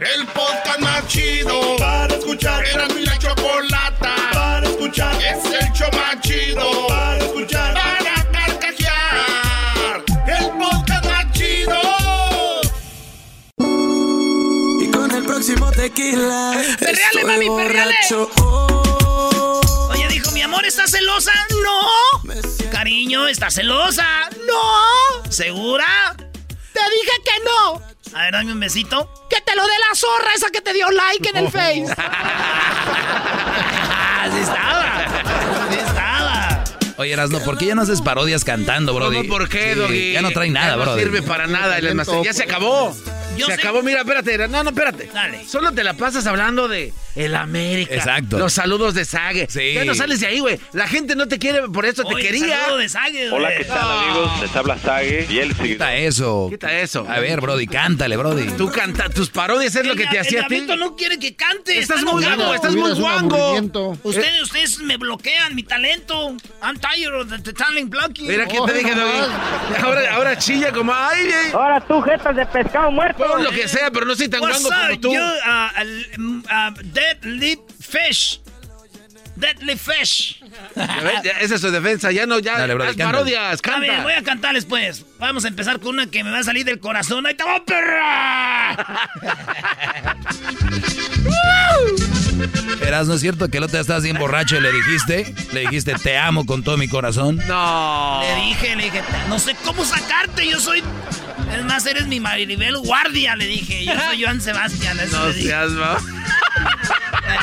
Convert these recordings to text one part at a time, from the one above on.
El podcast más chido para escuchar. Era mi la chocolata para escuchar. Es el show más chido para escuchar. Para carcajear. El podcast más chido. Y con el próximo tequila. Perreale, mami, perreale. borracho. Oh, Oye, dijo, mi amor, ¿estás celosa? No. Cariño, ¿estás celosa? No. ¿Segura? Te dije que no. A ver, dame un besito. Que te lo dé la zorra esa que te dio like en el Face. Así estaba. Así estaba. Oye, Erasno, ¿por qué ya no haces parodias cantando, Brody? ¿Cómo por qué, Sí, Doggy? Ya no trae nada, Ya no Brody. sirve para nada el almacén. Ya se acabó. Yo se sé- acabó. Mira, espérate. No, no, espérate. Dale. Solo te la pasas hablando de el América. Exacto. Los saludos de Sague. Sí. Ya no sales de ahí, güey. La gente no te quiere, por eso te quería. saludo de Sague, Hola. ¿qué tal amigos? Les habla Sage y el seguidor. Quita eso. Quita eso. A ver, Brody, cántale, Brody. Tú canta, tus parodias es lo que te El- hacía a el ti. No quiere que cante. Estás está muy guango, estás muy guango. Ustedes, ustedes me bloquean mi talento. I'm tired of the, the talent blocking. Mira que te dije, Doggy. Ahora, ahora chilla como, ay, ay. Ahora tú, jetas de pescado muerto. Lo que sea, pero no soy tan guango como tú. you, uh, uh, uh, deadly fish? Deadly fish. Esa es su defensa. Ya no, ya. Dale, haz canta. parodias, A ver, voy a cantarles pues. Vamos a empezar con una que me va a salir del corazón. ¡Ahí te va, perra! Erasno, ¿es cierto que el otro día estabas bien borracho y le dijiste? Le dijiste, te amo con todo mi corazón. No. Le dije, le dije, no sé cómo sacarte, yo soy... Es más, eres mi Maribel Guardia, le dije. Yo soy Joan Sebastián, eso No seas, Eh,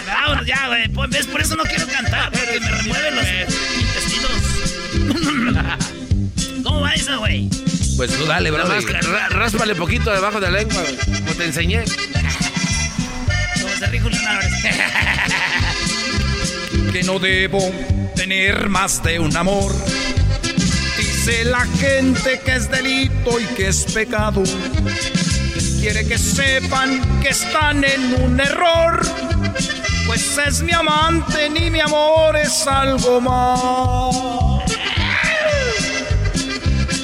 Vámonos ya, güey. Pues, ¿ves? Por eso no quiero cantar, porque me remueven los intestinos. ¿Cómo va esa, güey? Pues tú dale, Brody. más ráspale poquito debajo de la lengua, güey, como te enseñé. Se rijo Álvarez. que no debo tener más de un amor. Dice la gente que es delito y que es pecado. Quiere que sepan que están en un error. Pues es mi amante, ni mi amor es algo más.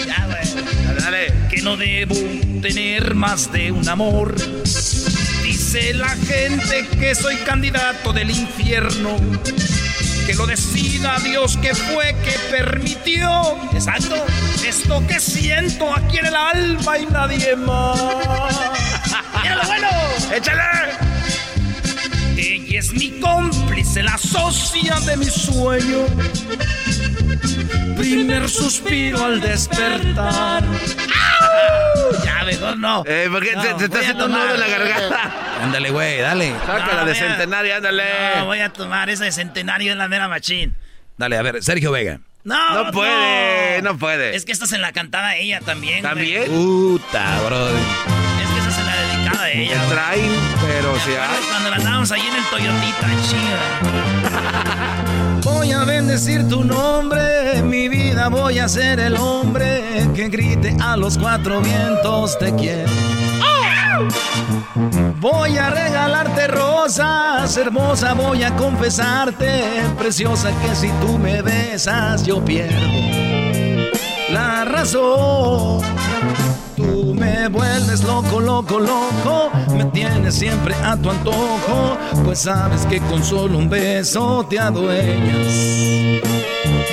ya, güey. Dale, dale. Que no debo tener más de un amor. Dice la gente que soy candidato del infierno. Que lo decida Dios que fue que permitió. Exacto. Esto que siento aquí en el alma y nadie más. ¡Mira lo bueno! ¡Échale! Ella es mi cómplice, la socia de mi sueño. Primer suspiro al despertar. Ya, mejor no. Eh, ¿por qué No, te, te está haciendo un tomar. nudo en la garganta? Ándale, güey, dale. Sácala No, de voy a- centenario, ándale. No, voy a tomar esa de centenario en la mera machín. Dale, a ver, Sergio Vega. No, No puede, no puede. Es que esta se la cantaba ella también. güey. ¿También? Puta, Brody. Es que esa se la dedicaba a ella. güey. Traen, pero si hay. Cuando la andábamos ahí en el Toyotita, chido. Voy a bendecir tu nombre, mi vida voy a ser el hombre que grite a los cuatro vientos te quiero. Voy a regalarte rosas, hermosa, voy a confesarte, preciosa, que si tú me besas yo pierdo la razón. Tú me vuelves loco, loco, loco, me tienes siempre a tu antojo, pues sabes que con solo un beso te adueñas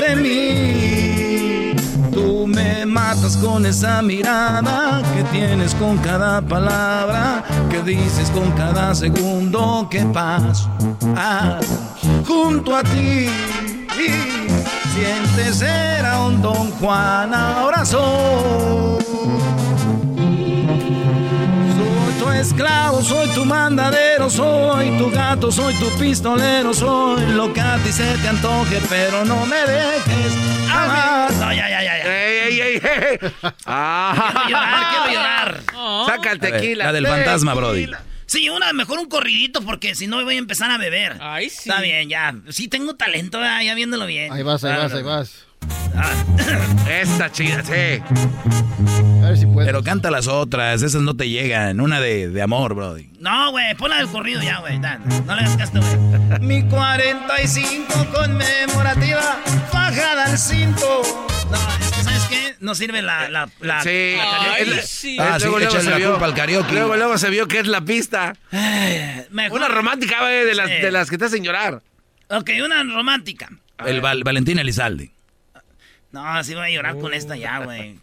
de mí. Tú me matas con esa mirada que tienes con cada palabra, que dices con cada segundo que paso junto a ti. Sientes ser a un Don Juan, ahora soy esclavo, soy tu mandadero, soy tu gato, soy tu pistolero, soy lo que a ti se te antoje, pero no me dejes amar. No, ya, ya, ya, ya. ¡Ey, ey, ey! Ah. Quiero llorar, quiero llorar. Saca el tequila. La del fantasma, Brody. Sí, una, mejor un corridito porque si no voy a empezar a beber. Ay, sí. Está bien, ya. Sí tengo talento, ya, ya viéndolo bien. Ahí vas, ahí vas, ahí vas. Esta chida, sí. A ver si puedes. Pero canta las otras, esas no te llegan. Una de, de amor, Brody. No, güey, ponla del corrido ya, güey. No le hagas caso, güey. Mi 45 conmemorativa, fajada al cinto. No, es que, ¿sabes qué? No sirve la... la, la Sí. la karaoke. Ay, Es- sí. Ah, sí, luego, luego se la vio. culpa al karaoke. Luego, luego se vio que es la pista. Mejor- Una romántica, güey, de las, Sí. de las que te hacen llorar. Ok, una romántica. El Val- Valentín Elizalde. No, sí voy a llorar con esta ya, güey.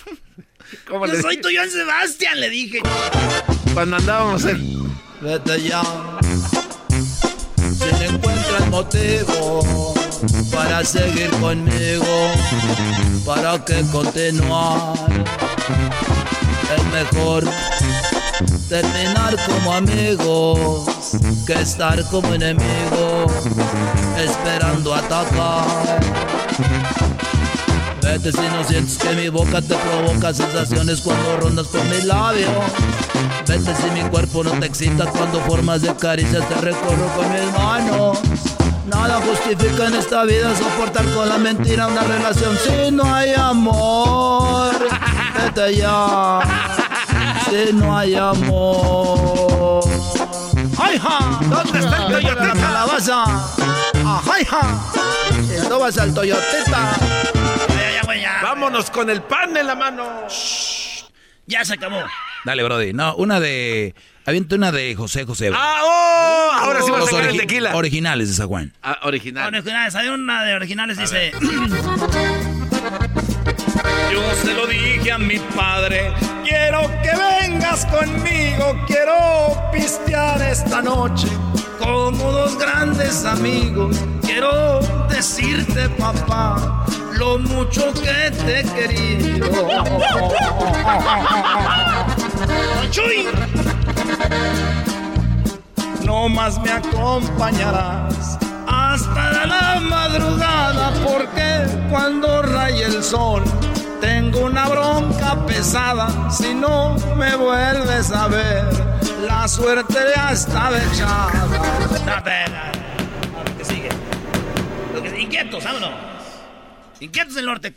¿Cómo Yo le soy tu Joan Sebastián, le dije. Cuando andábamos en... Vete ya. Si no encuentras motivo para seguir conmigo, para que continuar, es mejor terminar como amigos que estar como enemigos, esperando atacar. Vete si no sientes que mi boca te provoca sensaciones cuando rondas por mis labios. Vete si mi cuerpo no te excita cuando formas de caricias te recorro con mis manos. Nada justifica en esta vida soportar con la mentira una relación si no hay amor. Vete ya, si no hay amor. ¡Ay, ja! ¿Dónde está el Toyotita? La calabaza. ¡Ajá, ja! Si no vas al Toyotita. Ya. Vámonos con el pan en la mano. Ya se acabó. Dale, Brody. No, una de. Avienta una de José José. ¡Ah, oh! Ahora sí va a sacar el tequila. Originales de San Juan. Ah, original. Originales, hay una de originales, dice. Yo se lo dije a mi padre, quiero que vengas conmigo, quiero pistear esta noche como dos grandes amigos. Quiero decirte, papá, lo mucho que te he querido. ¡Chuy! No más me acompañarás hasta la madrugada porque cuando raye el sol tengo una bronca pesada si no me vuelves a ver la suerte ya está echada. Lo que sigue. Lo que- Inquietos, vámonos. Inquietos del norte.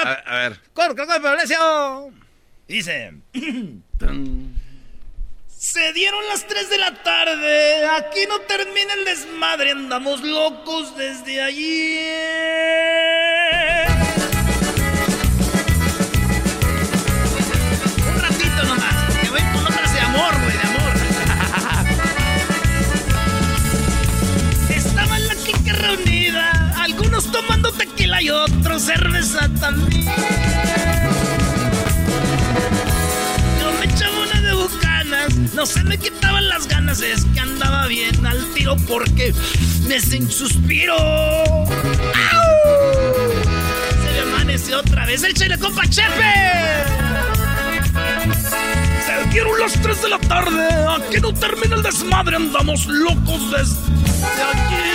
A, a ver. Cor, Valencia. Dice. Se dieron las 3 de la tarde. Aquí no termina el desmadre. Andamos locos desde ayer. Otros cerveza también. Yo me echaba una de bucanas, no se me quitaban las ganas, es que andaba bien al tiro porque me sin suspiro. ¡Au! Se me amaneció otra vez el chile compa Chepe. Se dieron las 3 de la tarde, aquí no termina el desmadre, andamos locos desde ayer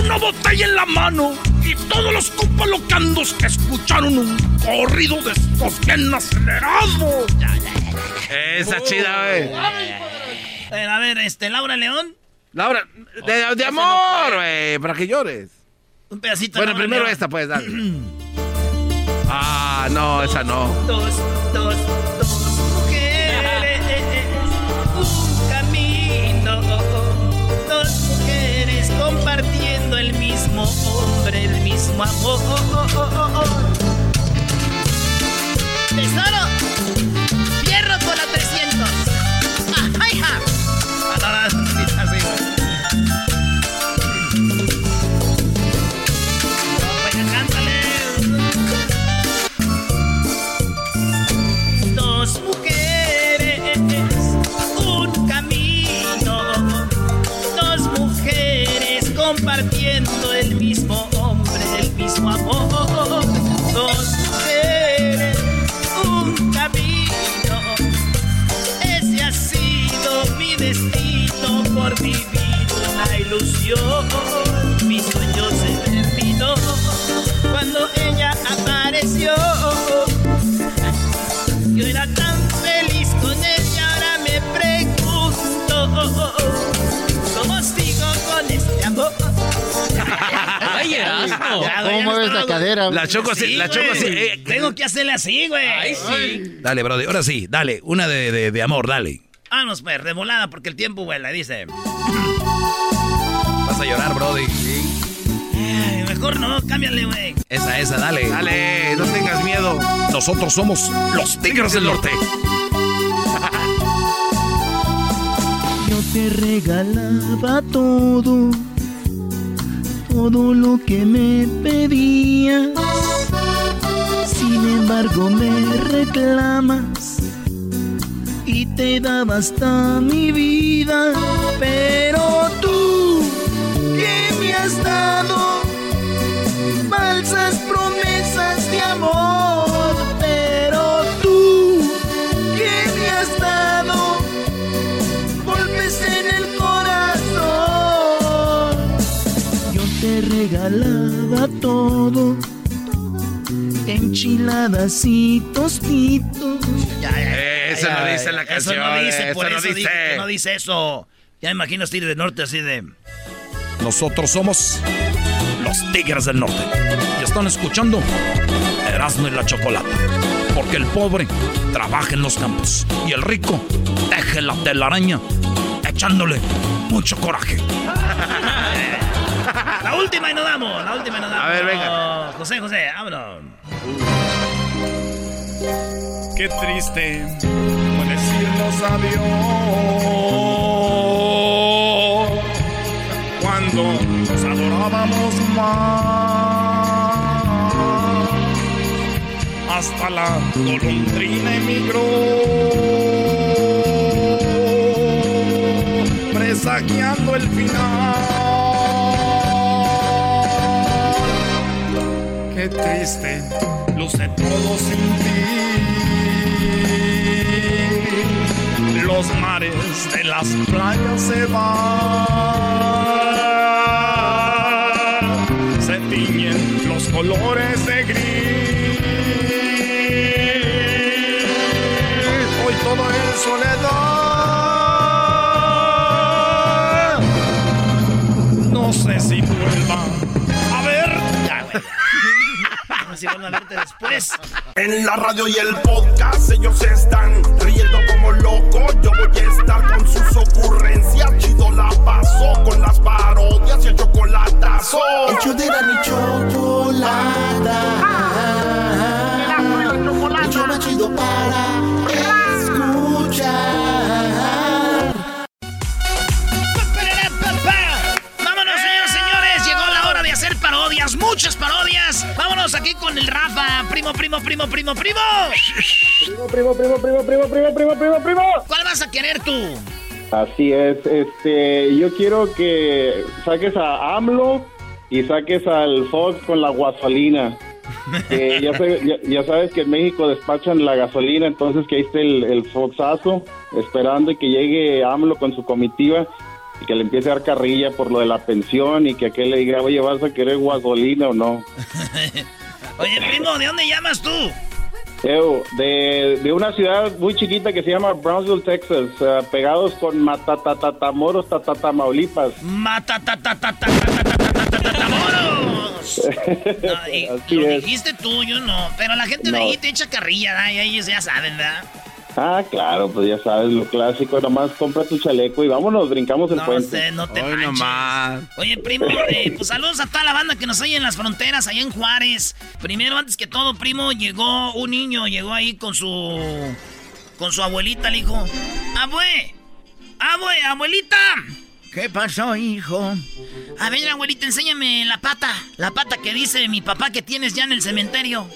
una botella en la mano y todos los compas locandos que escucharon un corrido de estos bien acelerados. Esa chida, güey. A ver, a ver, este, Laura León, Laura, de, de amor, güey, para que llores. un pedacito. Bueno, Laura primero León. esta, pues, dale. Ah, no, esa no. Dos, dos, dos mujeres, un camino. Dos mujeres compartiendo el mismo hombre, el mismo amor. Tesoro, fierro por la 300. ¡Ay, ilusión. Mi sueño se terminó cuando ella apareció. Yo era tan feliz con ella, ahora me pregunto cómo sigo con este amor. Ay, Erasmo. ¿Cómo mueves la cadera? La choco así, Sí, la choco así. eh, Tengo que hacerle así, güey. Ay, sí. Dale, Brody, ahora sí, dale, una de, de- de amor, dale. Vámonos, pues, revolada, porque el tiempo vuela, dice. Vas a llorar, Brody. Ay, mejor no, cámbiale, güey. Esa, esa, dale. Dale, no tengas miedo. Nosotros somos los Tigres del Norte. Yo te regalaba todo, todo lo que me pedías. Sin embargo me reclamas y te daba hasta mi vida. Pero tú, ¿qué me has dado? Falsas promesas de amor. Pero tú, ¿qué me has dado? golpes en el corazón. Yo te regalaba todo, enchiladas y tostitos. Ya, ya, ya, eso ya, no dice la Eso canción, no dice, eso por no eso dice. dice que no dice eso. Ya me imagino Steve del Norte así de... Nosotros somos los Tigres del Norte. Y están escuchando Erasmo y la Chocolata. Porque el pobre trabaja en los campos y el rico teje la telaraña echándole mucho coraje. La última y nos damos, la última y nos damos. A ver, venga. José, José, vámonos. Qué triste fue decirnos adiós Hasta la golondrina emigró, presagiando el final. Qué triste luce todo sin ti. Los mares de las playas se van. Colores de gris. Hoy todo es soledad. No sé si vuelva a ver. Ya, a vuelvo a verte después. En la radio y el podcast ellos están riendo como locos. Yo voy a estar con sus ocurrencias. Chido la paso con las parodias y el chocolatazo. El chocolata. El show más chido para escuchar. Vámonos, señores, señores. Llegó la hora de hacer parodias, muchas parodias. Vámonos aquí con el Rafa. Primo, primo, primo, primo, primo. Primo, primo, primo, primo, primo, primo, primo, primo, primo. ¿Cuál vas a querer tú? Así es, este, yo quiero que saques a AMLO y saques al Fox con la gasolina. Ya, sé- ya- ya sabes que en México despachan la gasolina, entonces que ahí esté el, el Foxazo esperando y que llegue AMLO con su comitiva y que le empiece a dar carrilla por lo de la pensión y que aquel le diga, oye, ¿vas a querer gasolina o no? Oye, primo, ¿de dónde llamas tú? De, de una ciudad muy chiquita que se llama Brownsville, Texas, eh, pegados con Matatatatamoros, Tatatamaulipas. Mata, ¡Vámonos! No, lo dijiste tú, yo no. Pero la gente de ahí te echa carrilla, ¿da? y ellos ya saben, ¿verdad? Ah, claro, pues ya sabes, lo clásico, nomás compra tu chaleco y vámonos, brincamos el no puente. Sé, no te Ay. Oye, primo, eh, pues saludos a toda la banda que nos oye en las fronteras, allá en Juárez. Primero, antes que todo, primo, llegó un niño, llegó ahí con su... con su abuelita, le dijo, abue, abue, abuelita, ¿Qué pasó, hijo? A ver, abuelita, enséñame la pata. La pata que dice mi papá que tienes ya en el cementerio.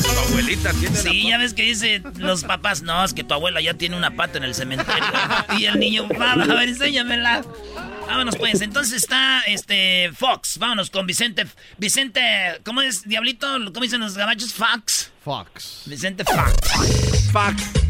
Tu abuelita tiene Sí, ya ves que dice los papás, no, es que tu abuela ya tiene una pata en el cementerio. Y el niño, va, a ver, enséñamela. Vámonos pues, entonces está este Fox, vámonos con Vicente, Vicente, ¿cómo es, Diablito? ¿Cómo dicen los gabachos? Fox. Fox. Vicente Fox. Fuck.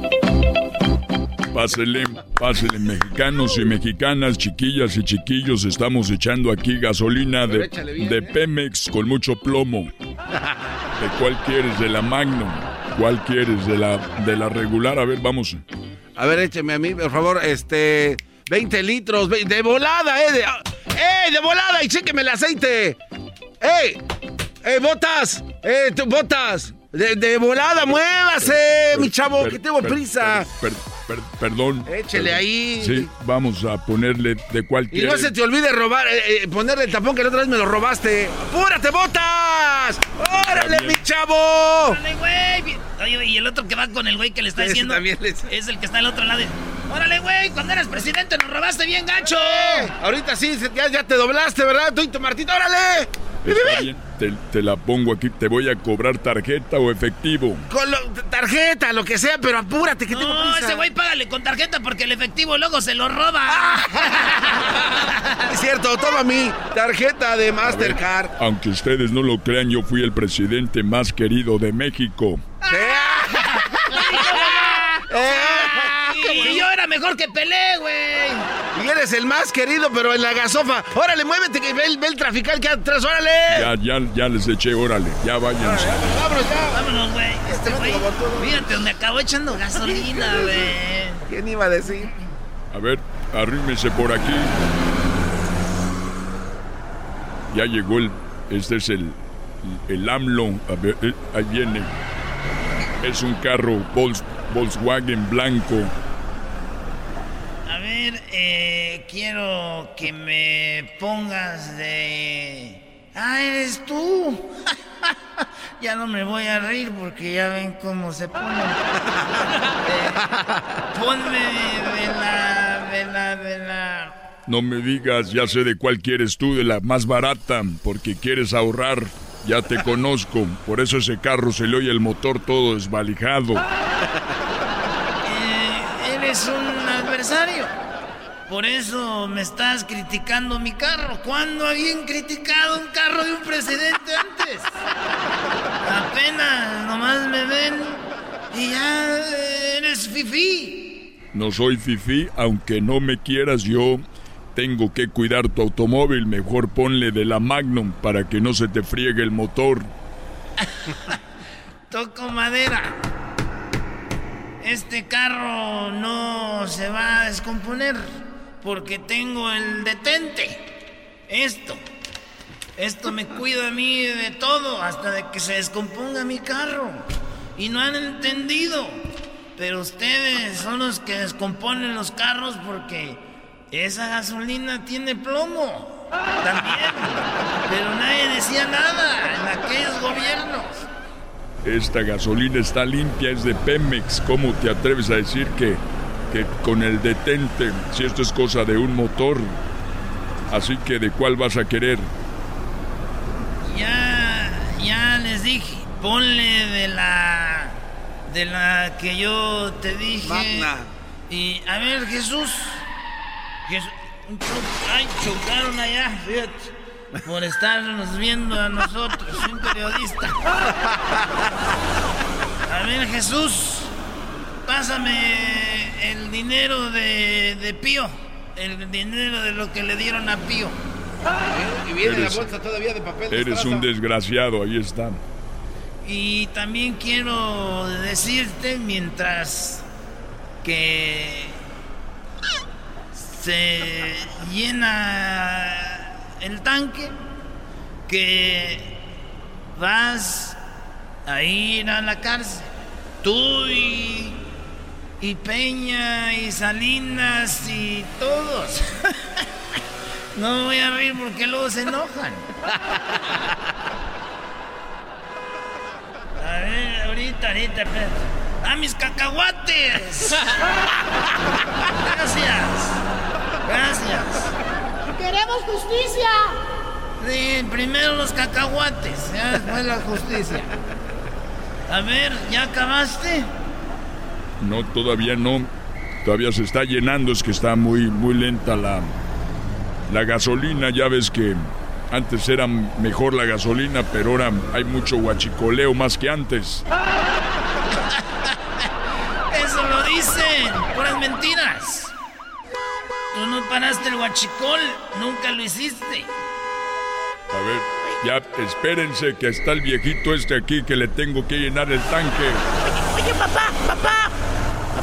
Pásele, pásele, mexicanos y mexicanas, chiquillas y chiquillos, estamos echando aquí gasolina de, de Pemex con mucho plomo. ¿De cuál quieres? ¿De la Magnum? ¿Cuál quieres? ¿De la, de la regular? A ver, vamos. A ver, écheme a mí, por favor, este... 20 litros, de volada, eh. De, ¡Eh, de volada! Y chéqueme el aceite. ¡Ey! ¡Eh, botas! ¡Eh, botas! De, de volada, muévase, mi chavo, Per- que tengo per- prisa. Per- per- perdón. Échele perdón. ahí. Sí, vamos a ponerle de cuál Y no se te olvide robar, eh, eh, ponerle el tapón que la otra vez me lo robaste. ¡Apúrate, botas! ¡Órale, mi chavo! ¡Órale, güey! Oye, y el otro que va con el güey que le está diciendo también les- es el que está al otro lado. ¡Órale, güey! Cuando eras presidente nos robaste bien gacho. Eh, ahorita sí, ya, ya te doblaste, ¿verdad? Tú y tu Martito, órale. Está bien, te, te la pongo aquí. ¿Te voy a cobrar tarjeta o efectivo? Con lo- tarjeta, lo que sea, pero apúrate, que tengo No, prisa. ese güey págale con tarjeta porque el efectivo luego se lo roba. Es cierto, toma mi tarjeta de ver, Mastercard. Aunque ustedes no lo crean, yo fui el presidente más querido de México. y yo era mejor que Pelé, güey. Y eres el más querido, pero en la gasofa. Órale, muévete, que ve el, ve el trafical que atrás, órale. Ya, ya, ya les eché, órale, ya váyanse. Vámonos ya. Vámonos, güey. Este güey, fíjate, donde acabó echando gasolina, güey. ¿Quién iba a decir? A ver, arrímese por aquí. Ya llegó el. Este es el. El AMLO. A ver, eh, ahí viene. Es un carro Volks- Volkswagen blanco. Ver, eh, quiero que me pongas de... Ah, eres tú. ya no me voy a reír porque ya ven cómo se ponen. Eh, ponme de la, de la, de la... No me digas, ya sé de cuál quieres tú, de la más barata, porque quieres ahorrar. Ya te conozco, por eso ese carro se le oye el motor todo desvalijado. Eh, eres un adversario. Por eso me estás criticando mi carro. ¿Cuándo habían criticado un carro de un presidente antes? Apenas nomás me ven y ya eres fifí. No soy fifí, aunque no me quieras yo. Tengo que cuidar tu automóvil, mejor ponle de la Magnum para que no se te friegue el motor. Toco madera. Este carro no se va a descomponer porque tengo el detente. Esto. Esto me cuida a mí de todo hasta de que se descomponga mi carro. Y no han entendido. Pero ustedes son los que descomponen los carros porque esa gasolina tiene plomo. También. Pero nadie decía nada en aquellos gobiernos. Esta gasolina está limpia, es de Pemex. ¿Cómo te atreves a decir que, que con el detente, si esto es cosa de un motor? Así que, ¿de cuál vas a querer? Ya, ya les dije, ponle de la, de la que yo te dije. Magna. Y a ver, Jesús, ay, chocaron allá, fíjate, por estarnos viendo a nosotros, un periodista. A ver, Jesús, pásame el dinero de, de Pío, el dinero de lo que le dieron a Pío. Y viene Eres- la bolsa todavía de papel. de Eres estraza. un desgraciado, ahí está. Y también quiero decirte mientras que se llena el tanque que vas a ir a la cárcel. Tú y, y Peña y Salinas y todos. No me voy a reír porque luego se enojan. A ver, ahorita, ahorita, espérate. ¡A mis cacahuates! Gracias. Gracias. ¡Queremos justicia! Sí, primero los cacahuates, ya después la justicia. A ver, ¿ya acabaste? No, todavía no. Todavía se está llenando, es que está muy, muy lenta la, la gasolina. Ya ves que antes era mejor la gasolina, pero ahora hay mucho guachicoleo más que antes. Eso lo dicen, puras mentiras. Tú no paraste el guachicol, nunca lo hiciste. A ver, ya espérense que está el viejito este aquí que le tengo que llenar el tanque. Oye, papá, papá,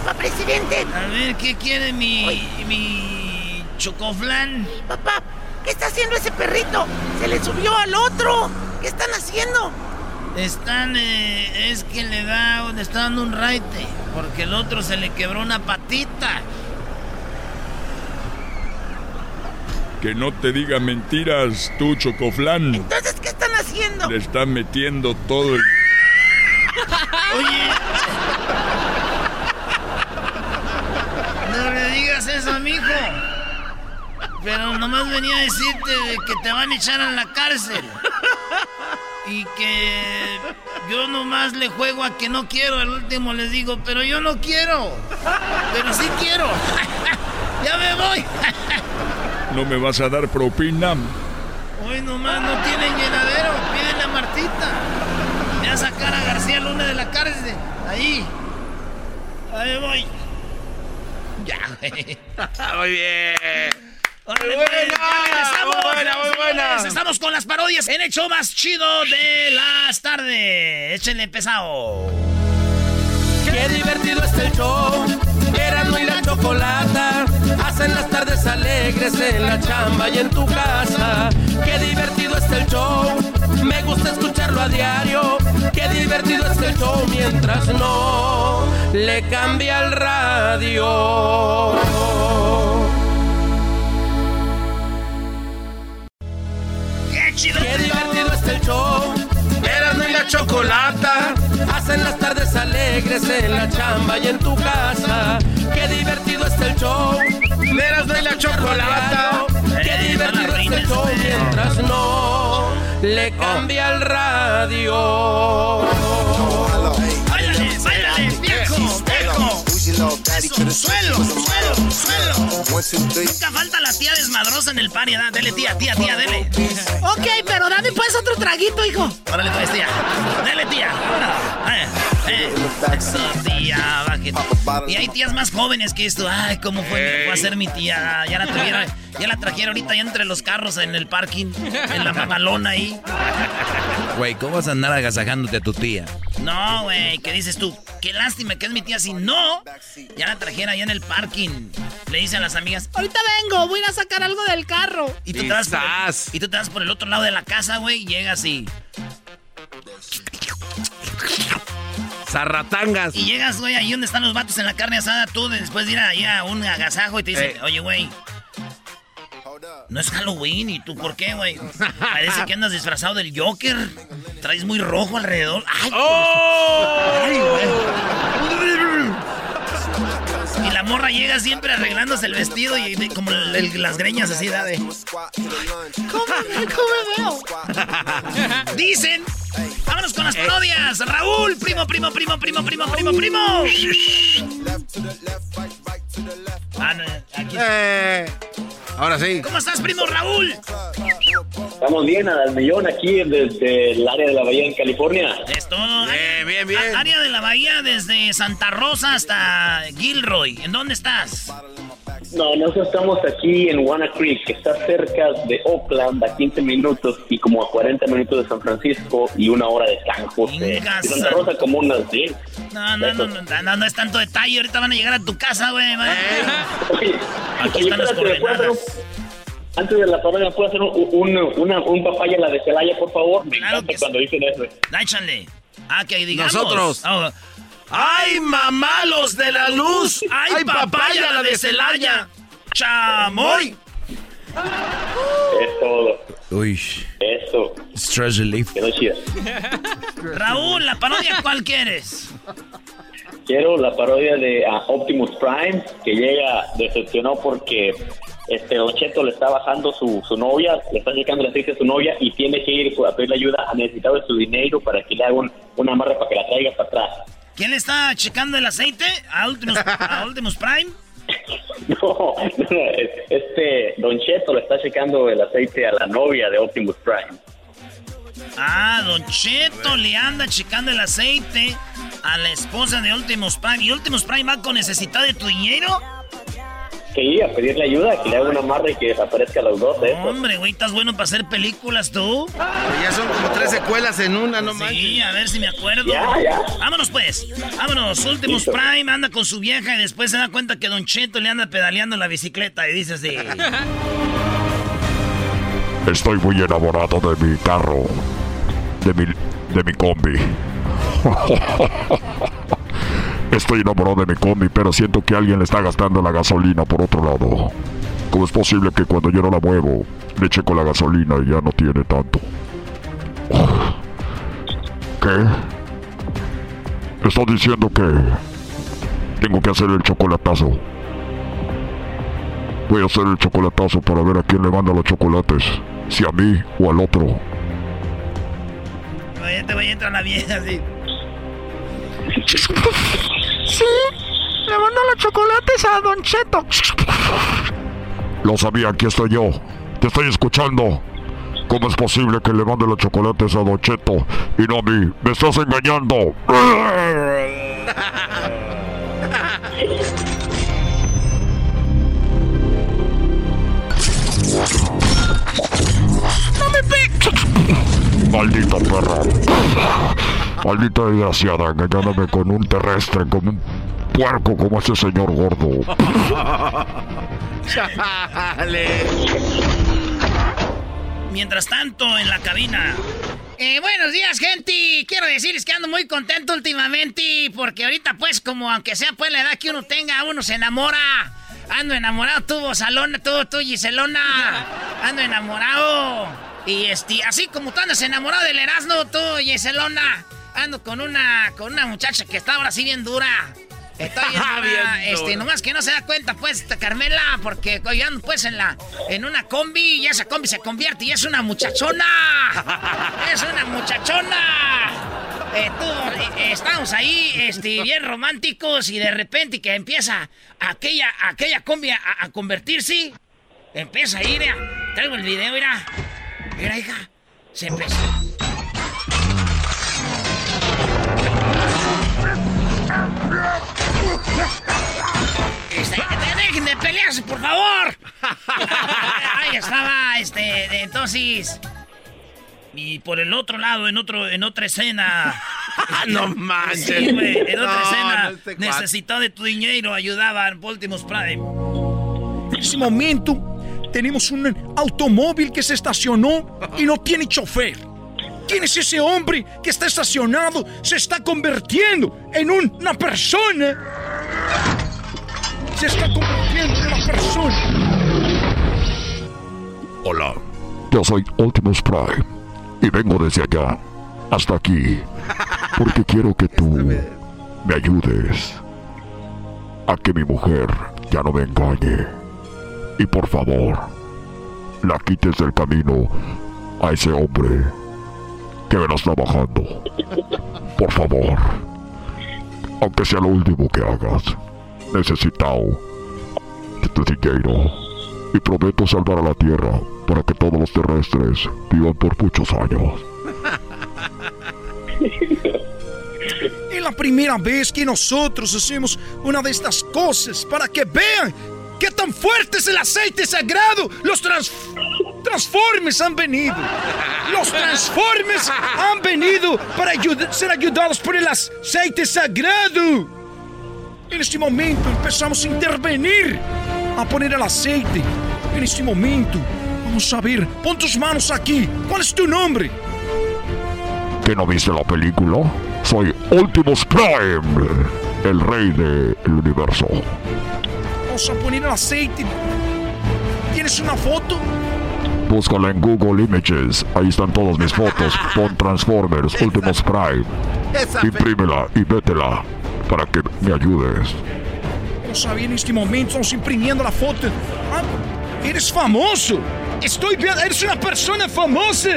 papá presidente. A ver, ¿qué quiere mi, mi chocoflan? Papá, ¿qué está haciendo ese perrito? Se le subió al otro. ¿Qué están haciendo? Están, eh, es que le da, le está dando un raite, porque el otro se le quebró una patita. Que no te diga mentiras, tú, Chocoflán. Entonces, ¿qué están haciendo? Le están metiendo todo el... Oye. No le digas eso a mi hijo. Pero nomás venía a decirte que te van a echar a la cárcel. Y que yo nomás le juego a que no quiero. Al último les digo, pero yo no quiero. Pero sí quiero. ya me voy. ¿No me vas a dar propina? Hoy nomás no tienen llenadero. Pídenle a Martita. Voy a sacar a García Luna de la cárcel. Ahí. Ahí voy. Ya, güey. Muy bien. Muy pues, buena, ya regresamos, muy buena, muy buena. Estamos con las parodias en el show más chido de las tardes. Échenle pesado. Qué divertido está el show. Erasmo y la chocolata hacen las tardes alegres en la chamba y en tu casa. Qué divertido está el show. Me gusta escucharlo a diario. Qué divertido está el show mientras no le cambia el radio. ¡Qué chido! Qué divertido está el show. Erasmo y la chocolata hacen las tardes alegres en la chamba y en tu casa. Qué divertido está el show. Erasmo y la chocolata. Qué divertido está el show mientras no le cambia el radio. Suelo, suelo, suelo. Nunca falta la tía desmadrosa en el party, ¿verdad? Dele, tía, tía, tía, dele. Ok, pero dame pues otro traguito, hijo. Órale, pues, tía. Dele, tía. Eh, eh. Eso, tía, bájate. Y hay tías más jóvenes que esto. Ay, cómo fue, fue a ser mi tía. Ya la trajeron, ya la trajeron ahorita ya entre los carros en el parking, en la mamalona ahí. Güey, ¿cómo vas a andar agasajándote a tu tía? No, güey, ¿qué dices tú? Qué lástima que es mi tía. Si no, ya la trajera allá en el parking. Le dice a las amigas, Ahorita vengo, voy a sacar algo del carro. y tú, te vas por el, y tú te vas por el otro lado de la casa, güey, y llegas y... Zarratangas. Y llegas, güey, ahí donde están los vatos en la carne asada, tú después de ir allá a un agasajo y te dicen, Eh. oye, güey, no es Halloween, ¿y tú por qué, güey? Parece que andas disfrazado del Joker. Traes muy rojo alrededor. ¡Ay! Ay, güey. Y la morra llega siempre arreglándose el vestido y como el- el- las greñas así, da de... ¿Cómo, cómo veo? Dicen. Vámonos con las parodias. Raúl, primo, primo, primo, primo, primo, primo, primo. Ah, no, aquí. Eh, ahora sí. ¿Cómo estás, primo Raúl? Estamos bien, al millón aquí desde el área de la Bahía en California. Esto. Bien, bien, bien. área de la bahía desde Santa Rosa hasta Gilroy. ¿En dónde estás? No, nosotros estamos aquí en Wanna Creek, que está cerca de Oakland, a 15 minutos y como a 40 minutos de San Francisco y una hora de San José. Y Santa Rosa como unas 10. No, no, no, no, no, no es tanto detalle. Ahorita van a llegar a tu casa, güey. Aquí están las espérate, ¿me puedes hacer un- coordenadas. Antes de la parodia, ¿puedo hacer un, un, una- un papaya a la de Celaya, por favor? Me Claro encanta que sí. cuando dicen eso. Échale. Ah, que digamos. Nosotros. ¡Ay, mamá, los de la luz! ¡Ay, Ay, papaya, papaya, la de Celaya! ¡Chamoy! Es todo. Uy, Eso. stress relief. Chida. Raúl, ¿la parodia cuál quieres? Quiero la parodia de ah, Optimus Prime, que llega, decepcionó porque este Don Cheto le está bajando su, su novia, le está checando el aceite a su novia y tiene que ir a pedirle ayuda a necesitar de su dinero para que le haga un, una amarre para que la traiga para atrás. ¿Quién le está checando el aceite? ¿A Ultimus, a Ultimus Prime? No, este Don Cheto le está checando el aceite a la novia de Optimus Prime. Ah, Don Cheto le anda checando el aceite a la esposa de Ultimus Prime. ¿Y Ultimus Prime va con necesidad de tu dinero? Sí, a pedirle ayuda, que le haga una amarra y que desaparezca a los dos. ¿eh? Hombre, güey, estás bueno para hacer películas tú. ya son como tres secuelas en una, no manches. Sí, a ver si me acuerdo. Ya, ya. Vámonos pues. Vámonos. Ultimus Listo. Prime anda con su vieja y después se da cuenta que Don Cheto le anda pedaleando la bicicleta y dice así. Estoy muy enamorado de mi carro. De mi, de mi combi. Estoy enamorado de mi pero siento que alguien le está gastando la gasolina por otro lado. ¿Cómo es posible que cuando yo no la muevo, le checo la gasolina y ya no tiene tanto? ¿Qué? Estás diciendo que tengo que hacer el chocolatazo. Voy a hacer el chocolatazo para ver a quién le manda los chocolates. Si a mí o al otro. Oye, te voy a entrar la vieja así. Sí, le mando los chocolates a Don Cheto. Lo sabía, aquí estoy yo. Te estoy escuchando. ¿Cómo es posible que le mande los chocolates a Don Cheto y no a mí? ¡Me estás engañando! Maldita perra. Maldita desgraciada, engañándome con un terrestre, como un puerco como ese señor gordo. Chale. Mientras tanto, en la cabina. Eh, buenos días, gente. Quiero decirles que ando muy contento últimamente porque ahorita, pues, como aunque sea pues la edad que uno tenga, uno se enamora. Ando enamorado, tú, Salona, tú, tú, Giselona. Ando enamorado. Y este, así como tú andas enamorado del Erasmo, tú, Giselona. Ando con una, con una muchacha que está ahora sí bien dura. Está bien dura. Bien este, dura. nomás que no se da cuenta, pues, Carmela, porque yo ando, pues, en la, en una combi y esa combi se convierte y es una muchachona. ¡Es una muchachona! Eh, tú, eh, estamos ahí, este, bien románticos y de repente que empieza aquella, aquella combi a, a convertirse, empieza a ir, traigo el video, mira, mira, hija, se empezó. Este, de- dejen de pelearse, por favor. Ahí estaba, este, de- entonces. Y por el otro lado, en otro, en otra escena. no manches. Sí, en otra No, escena. no, este necesitaba de tu dinero, ayudaban Optimus Prime. En ese momento tenemos un automóvil que se estacionó y no tiene chofer. ¿Quién es ese hombre que está estacionado? Se está convirtiendo en un- una persona. Se está convirtiendo en una persona. Hola. Yo soy Optimus Prime y vengo desde allá hasta aquí porque quiero que tú me ayudes a que mi mujer ya no me engañe y por favor la quites del camino a ese hombre que me la está bajando. Por favor, aunque sea lo último que hagas, necesitado tu dinero y prometo salvar a la Tierra para que todos los terrestres vivan por muchos años. Es la primera vez que nosotros hacemos una de estas cosas para que vean qué tan fuerte es el aceite sagrado. Los trans transformes han venido. Los transformes han venido para ayud- ser ayudados por el aceite sagrado. En este momento empezamos a intervenir, a poner el aceite. En este momento, vamos a ver, pon tus manos aquí. ¿Cuál es tu nombre? ¿Que no viste la película? Soy Optimus Prime, el rey del universo. Vamos a poner el aceite. ¿Tienes una foto? Búscala en Google Images, ahí están todas mis fotos. Pon Transformers, Prime. Esa fe- Imprímela y vétela para que me ayudes. Vamos a ver en este momento, estamos imprimiendo la foto. Ah, Eres famoso. Estoy viendo, eres una persona famosa.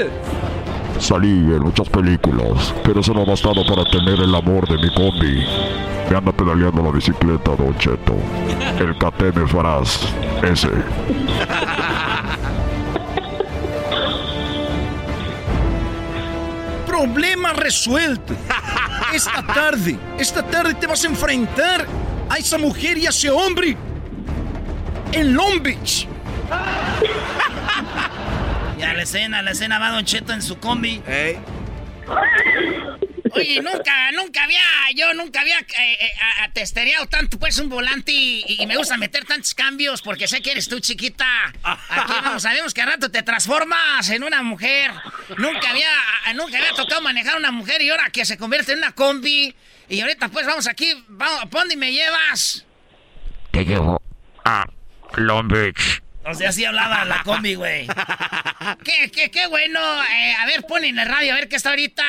Salí en muchas películas, pero eso no ha bastado para tener el amor de mi combi. Me anda pedaleando la bicicleta, Don Cheto. El cateme farás, ese. Problema resuelto. Esta tarde, esta tarde te vas a enfrentar a esa mujer y a ese hombre en Long Beach. Ya la escena, la escena va Don Cheto en su combi. Oye, nunca, nunca había, yo nunca había eh, eh, atestereado tanto pues un volante y, me gusta meter tantos cambios porque sé que eres tú chiquita. Aquí vamos, sabemos que a rato te transformas en una mujer. Nunca había, nunca había tocado manejar una mujer y ahora que se convierte en una combi. Y ahorita pues vamos aquí, vamos, ¿a dónde me llevas? Te llevo a Long Beach. O sea, así hablaba la combi, güey. ¿Qué, qué, qué bueno? Eh, a ver, pon en el radio, a ver qué está ahorita.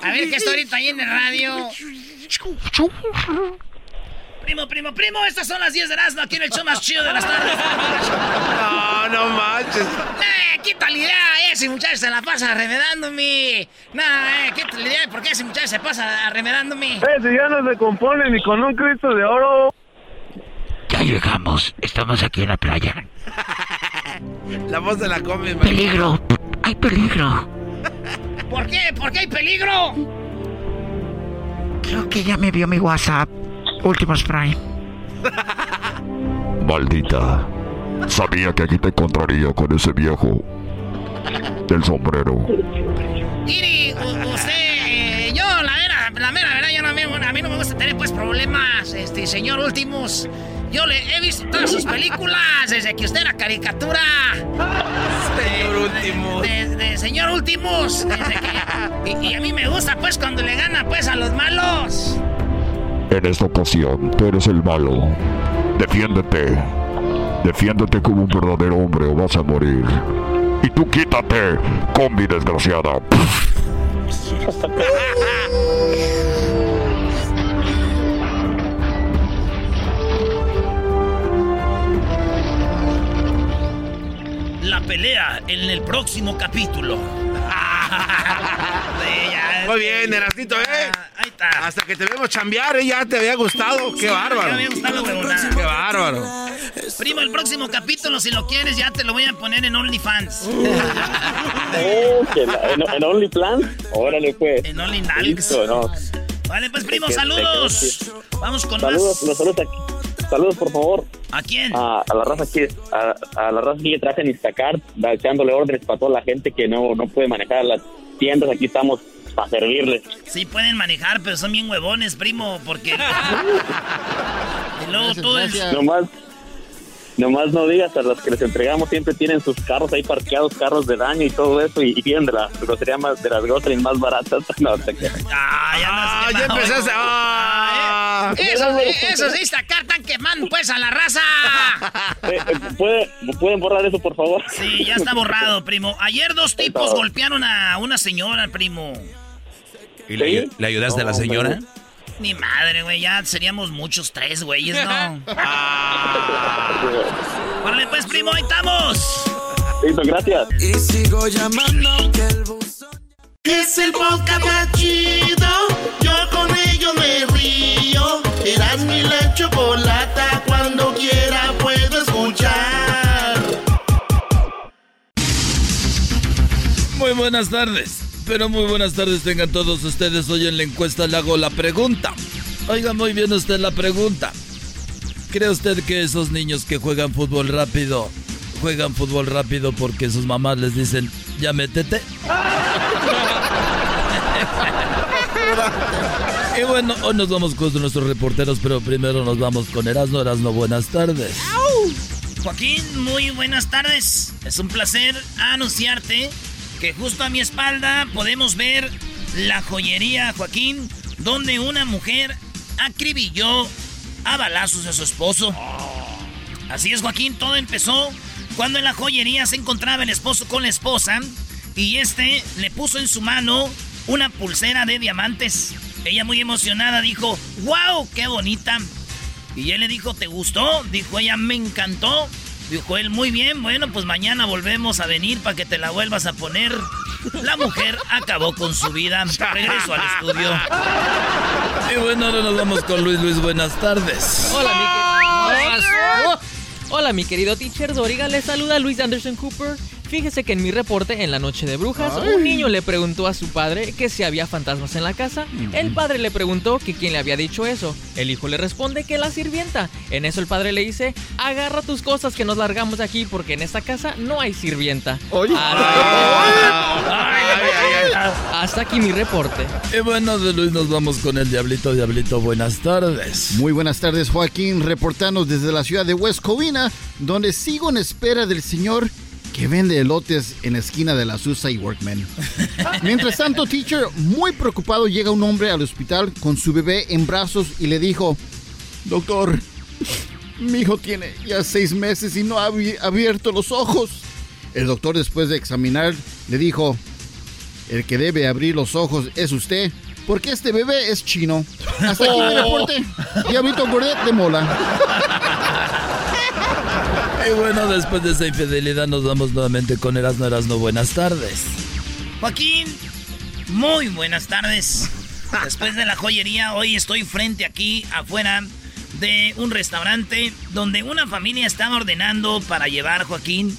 A ver qué está ahorita ahí en el radio. Primo, primo, primo, estas son las 10 de Erasmo aquí en el show más chido de las tardes. No, no manches. Eh, quita la idea, ese muchacho se la pasa arremedándome. No, eh, quita la idea de por qué ese muchacho se pasa arremedándome. Eh, si ya no se compone ni con un Cristo de oro. Ya llegamos, estamos aquí en la playa. La voz de la combi. Peligro, hay peligro. ¿Por qué? ¿Por qué hay peligro? Creo que ya me vio mi WhatsApp. Últimos Prime. Maldita. Sabía que aquí te encontraría con ese viejo del sombrero. Iri, usted, eh, yo la vera, la mera verdad, yo no, a mí no me gusta tener pues problemas, este, señor Últimos. Yo le he visto todas sus películas desde que usted era caricatura. Señor Últimos. De, señor Últimos. y, y, a mí me gusta pues cuando le gana pues a los malos. En esta ocasión, tú eres el malo. Defiéndete. Defiéndete como un verdadero hombre o vas a morir. Y tú quítate, combi desgraciada. La pelea en el próximo capítulo. Muy bien, Erasito, ¿eh? ahí está. Hasta que te vemos chambear, ¿eh? Ya te había gustado. Qué bárbaro. Ya me había gustado, Qué bárbaro. Primo, el próximo capítulo, si lo quieres, ya te lo voy a poner en OnlyFans. Oh, ¿En, en OnlyFans? Órale, pues. En OnlyNalgs. no. Vale, pues, primo, saludos. Vamos con saludos, más. Saludos, aquí. Saludos, por favor. ¿A quién? A, a la raza aquí, a, a, la raza aquí que traje en Instacart, echándole órdenes para toda la gente que no, no puede manejar las tiendas. Aquí estamos para servirles. Sí pueden manejar, pero son bien huevones, primo, porque... y luego todo es... Nomás, nomás no digas a los que les entregamos siempre tienen sus carros ahí parqueados, carros de daño y todo eso, y, y de la grosería más, de las groserías más baratas. No, te quedas. Ah, ya, Ah, ya empezaste. Ah, Esos, esos Instacart están quemando pues a la raza. Eh, eh, ¿puede, ¿Pueden borrar eso, por favor? Sí, ya está borrado, primo. Ayer dos tipos golpearon a una señora, primo. ¿Y le, le ayudaste a la señora? Ni madre, güey, ya seríamos muchos tres, güeyes, ¿no? Vale, pues, primo, ahí estamos. Listo, gracias. Y sigo llamando que el buzón... Es el podcast más chido. Yo con ello me río. Eras mi la chocolata. Cuando quiera puedo escuchar. Muy buenas tardes. Pero muy buenas tardes tengan todos ustedes. Hoy en la encuesta le hago la pregunta. Oiga muy bien usted la pregunta. ¿Cree usted que esos niños que juegan fútbol rápido juegan fútbol rápido porque sus mamás les dicen, ya métete? y bueno, hoy nos vamos con nuestros reporteros, pero primero nos vamos con Erasno. Erasno, buenas tardes. Joaquín, muy buenas tardes. Es un placer anunciarte que justo a mi espalda podemos ver la joyería, Joaquín, donde una mujer acribilló a balazos a su esposo. Así es, Joaquín, todo empezó cuando en la joyería se encontraba el esposo con la esposa y este le puso en su mano una pulsera de diamantes. Ella muy emocionada dijo, wow, qué bonita. Y él le dijo, ¿te gustó? Dijo ella, me encantó. Dijo él, muy bien, bueno, pues mañana volvemos a venir para que te la vuelvas a poner. La mujer acabó con su vida. Regreso al estudio. Y bueno, ahora nos vamos con Luis. Luis, buenas tardes. Hola, mi querido. Hola, mi querido teacher Doriga. Le saluda Luis Anderson Cooper. Fíjese que en mi reporte en la noche de brujas, un niño le preguntó a su padre que si había fantasmas en la casa. El padre le preguntó que quién le había dicho eso. El hijo le responde que la sirvienta. En eso el padre le dice, agarra tus cosas que nos largamos de aquí porque en esta casa no hay sirvienta. Hasta aquí mi reporte. Y bueno, de Luis nos vamos con el Diablito. Diablito, buenas tardes. Muy buenas tardes, Joaquín, reportando desde la ciudad de West Covina, donde sigo en espera del señor que vende elotes en la esquina de la Susa y Workman. Mientras tanto, teacher, muy preocupado, llega un hombre al hospital con su bebé en brazos y le dijo, doctor, mi hijo tiene ya seis meses y no ha abi- abierto los ojos. El doctor, después de examinar, le dijo, el que debe abrir los ojos es usted, porque este bebé es chino. Hasta aquí mi reporte. Diablito Gordet de Mola. Y bueno, después de esa infidelidad nos vamos nuevamente con Erasno Erasno. Buenas tardes. Joaquín, muy buenas tardes. Después de la joyería, hoy estoy frente aquí, afuera de un restaurante donde una familia estaba ordenando para llevar Joaquín.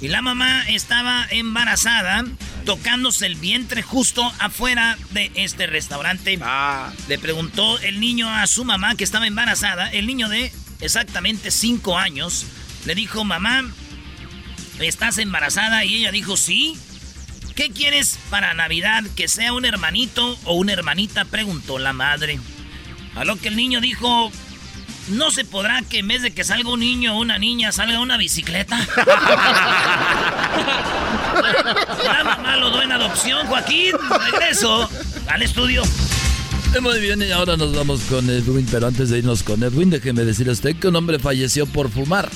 Y la mamá estaba embarazada, tocándose el vientre justo afuera de este restaurante. Le preguntó el niño a su mamá que estaba embarazada, el niño de exactamente 5 años. Le dijo, mamá, ¿estás embarazada? Y ella dijo, sí. ¿Qué quieres para Navidad? ¿Que sea un hermanito o una hermanita? Preguntó la madre. A lo que el niño dijo, ¿no se podrá que en vez de que salga un niño o una niña salga una bicicleta? la mamá lo dio en adopción, Joaquín. Regreso al estudio. Muy bien, y ahora nos vamos con Edwin, pero antes de irnos con Edwin, déjeme decirle a usted que un hombre falleció por fumar.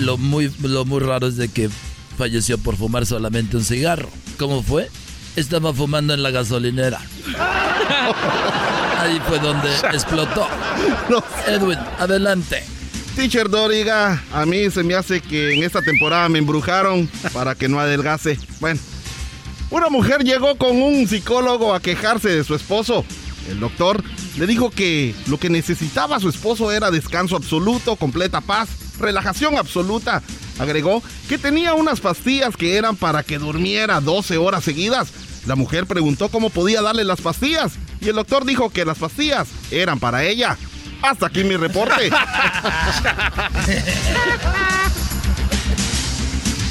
Lo muy, lo muy raro es de que falleció por fumar solamente un cigarro. ¿Cómo fue? Estaba fumando en la gasolinera. Ahí fue donde explotó. Edwin, adelante. Teacher Doriga, a mí se me hace que en esta temporada me embrujaron para que no adelgase. Bueno, una mujer llegó con un psicólogo a quejarse de su esposo. El doctor le dijo que lo que necesitaba su esposo era descanso absoluto, completa paz, relajación absoluta. Agregó que tenía unas pastillas que eran para que durmiera 12 horas seguidas. La mujer preguntó cómo podía darle las pastillas y el doctor dijo que las pastillas eran para ella. Hasta aquí mi reporte.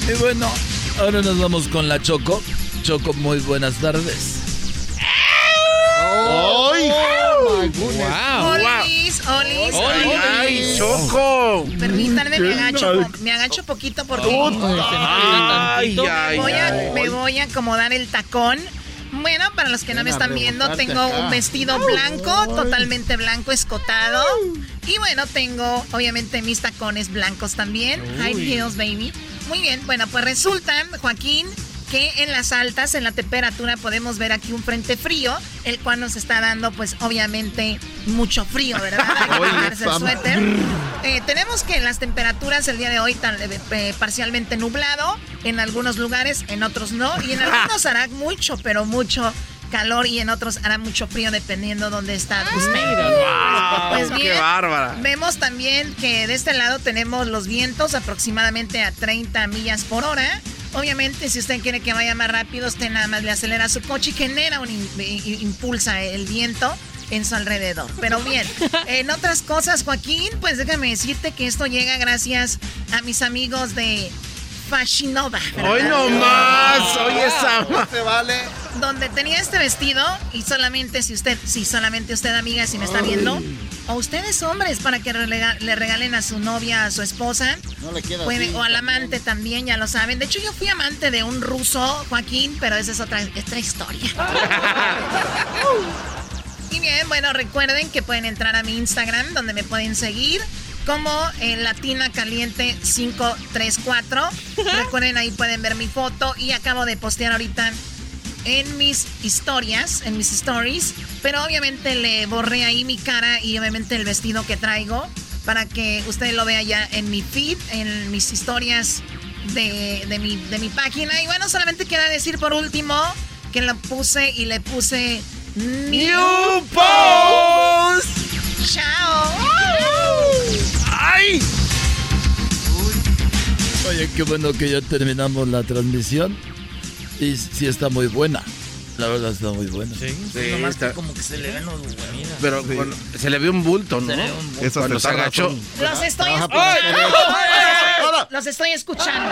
Y bueno, ahora nos vamos con la Choco. Choco, muy buenas tardes. ¡Ay! Olis, olis, Olis. ¡Ay, Choco! Permítanme, me agacho, me agacho poquito porque Ay, voy a, ay. me voy a acomodar el tacón. Bueno, para los que no me están viendo, tengo acá. un vestido blanco, totalmente blanco, escotado. Y bueno, tengo obviamente mis tacones blancos también. High heels, baby. Muy bien, bueno, pues resulta, Joaquín, que en las altas, en la temperatura, podemos ver aquí un frente frío, el cual nos está dando, pues obviamente, mucho frío, ¿verdad? Hay que el suéter. Eh, tenemos que las temperaturas el día de hoy tan, eh, eh, parcialmente nublado en algunos lugares, en otros no, y en algunos hará mucho, pero mucho calor y en otros hará mucho frío dependiendo dónde está usted. Wow, pues qué bien, bárbara. vemos también que de este lado tenemos los vientos aproximadamente a 30 millas por hora. Obviamente, si usted quiere que vaya más rápido, usted nada más le acelera su coche y genera un i- impulsa el viento en su alrededor. Pero bien, en otras cosas, Joaquín, pues déjame decirte que esto llega gracias a mis amigos de Fashinova. Hoy no más, oye esa ma- se vale. Donde tenía este vestido y solamente si usted, si solamente usted amiga, si me está viendo, o ustedes hombres para que relega- le regalen a su novia, a su esposa, No le queda puede- así. o al amante también, ya lo saben. De hecho, yo fui amante de un ruso, Joaquín, pero esa es otra, otra historia. Y bien, bueno, recuerden que pueden entrar a mi Instagram, donde me pueden seguir como eh, Latina Caliente 534. recuerden, ahí pueden ver mi foto y acabo de postear ahorita en mis historias, en mis stories, pero obviamente le borré ahí mi cara y obviamente el vestido que traigo para que usted lo vea ya en mi feed, en mis historias de, de, mi, de mi página. Y bueno, solamente quiero decir por último que lo puse y le puse New Post. Chao. ¡Ay! Oye, qué bueno que ya terminamos la transmisión. Y sí está muy buena. La verdad está muy buena. Sí, Sí, nomás está- que como que se le ven los Pero con- se le ve un bulto, ¿no? Se le ve un bulto. Eso cuando se agachó. Los estoy escuchando. Los estoy escuchando.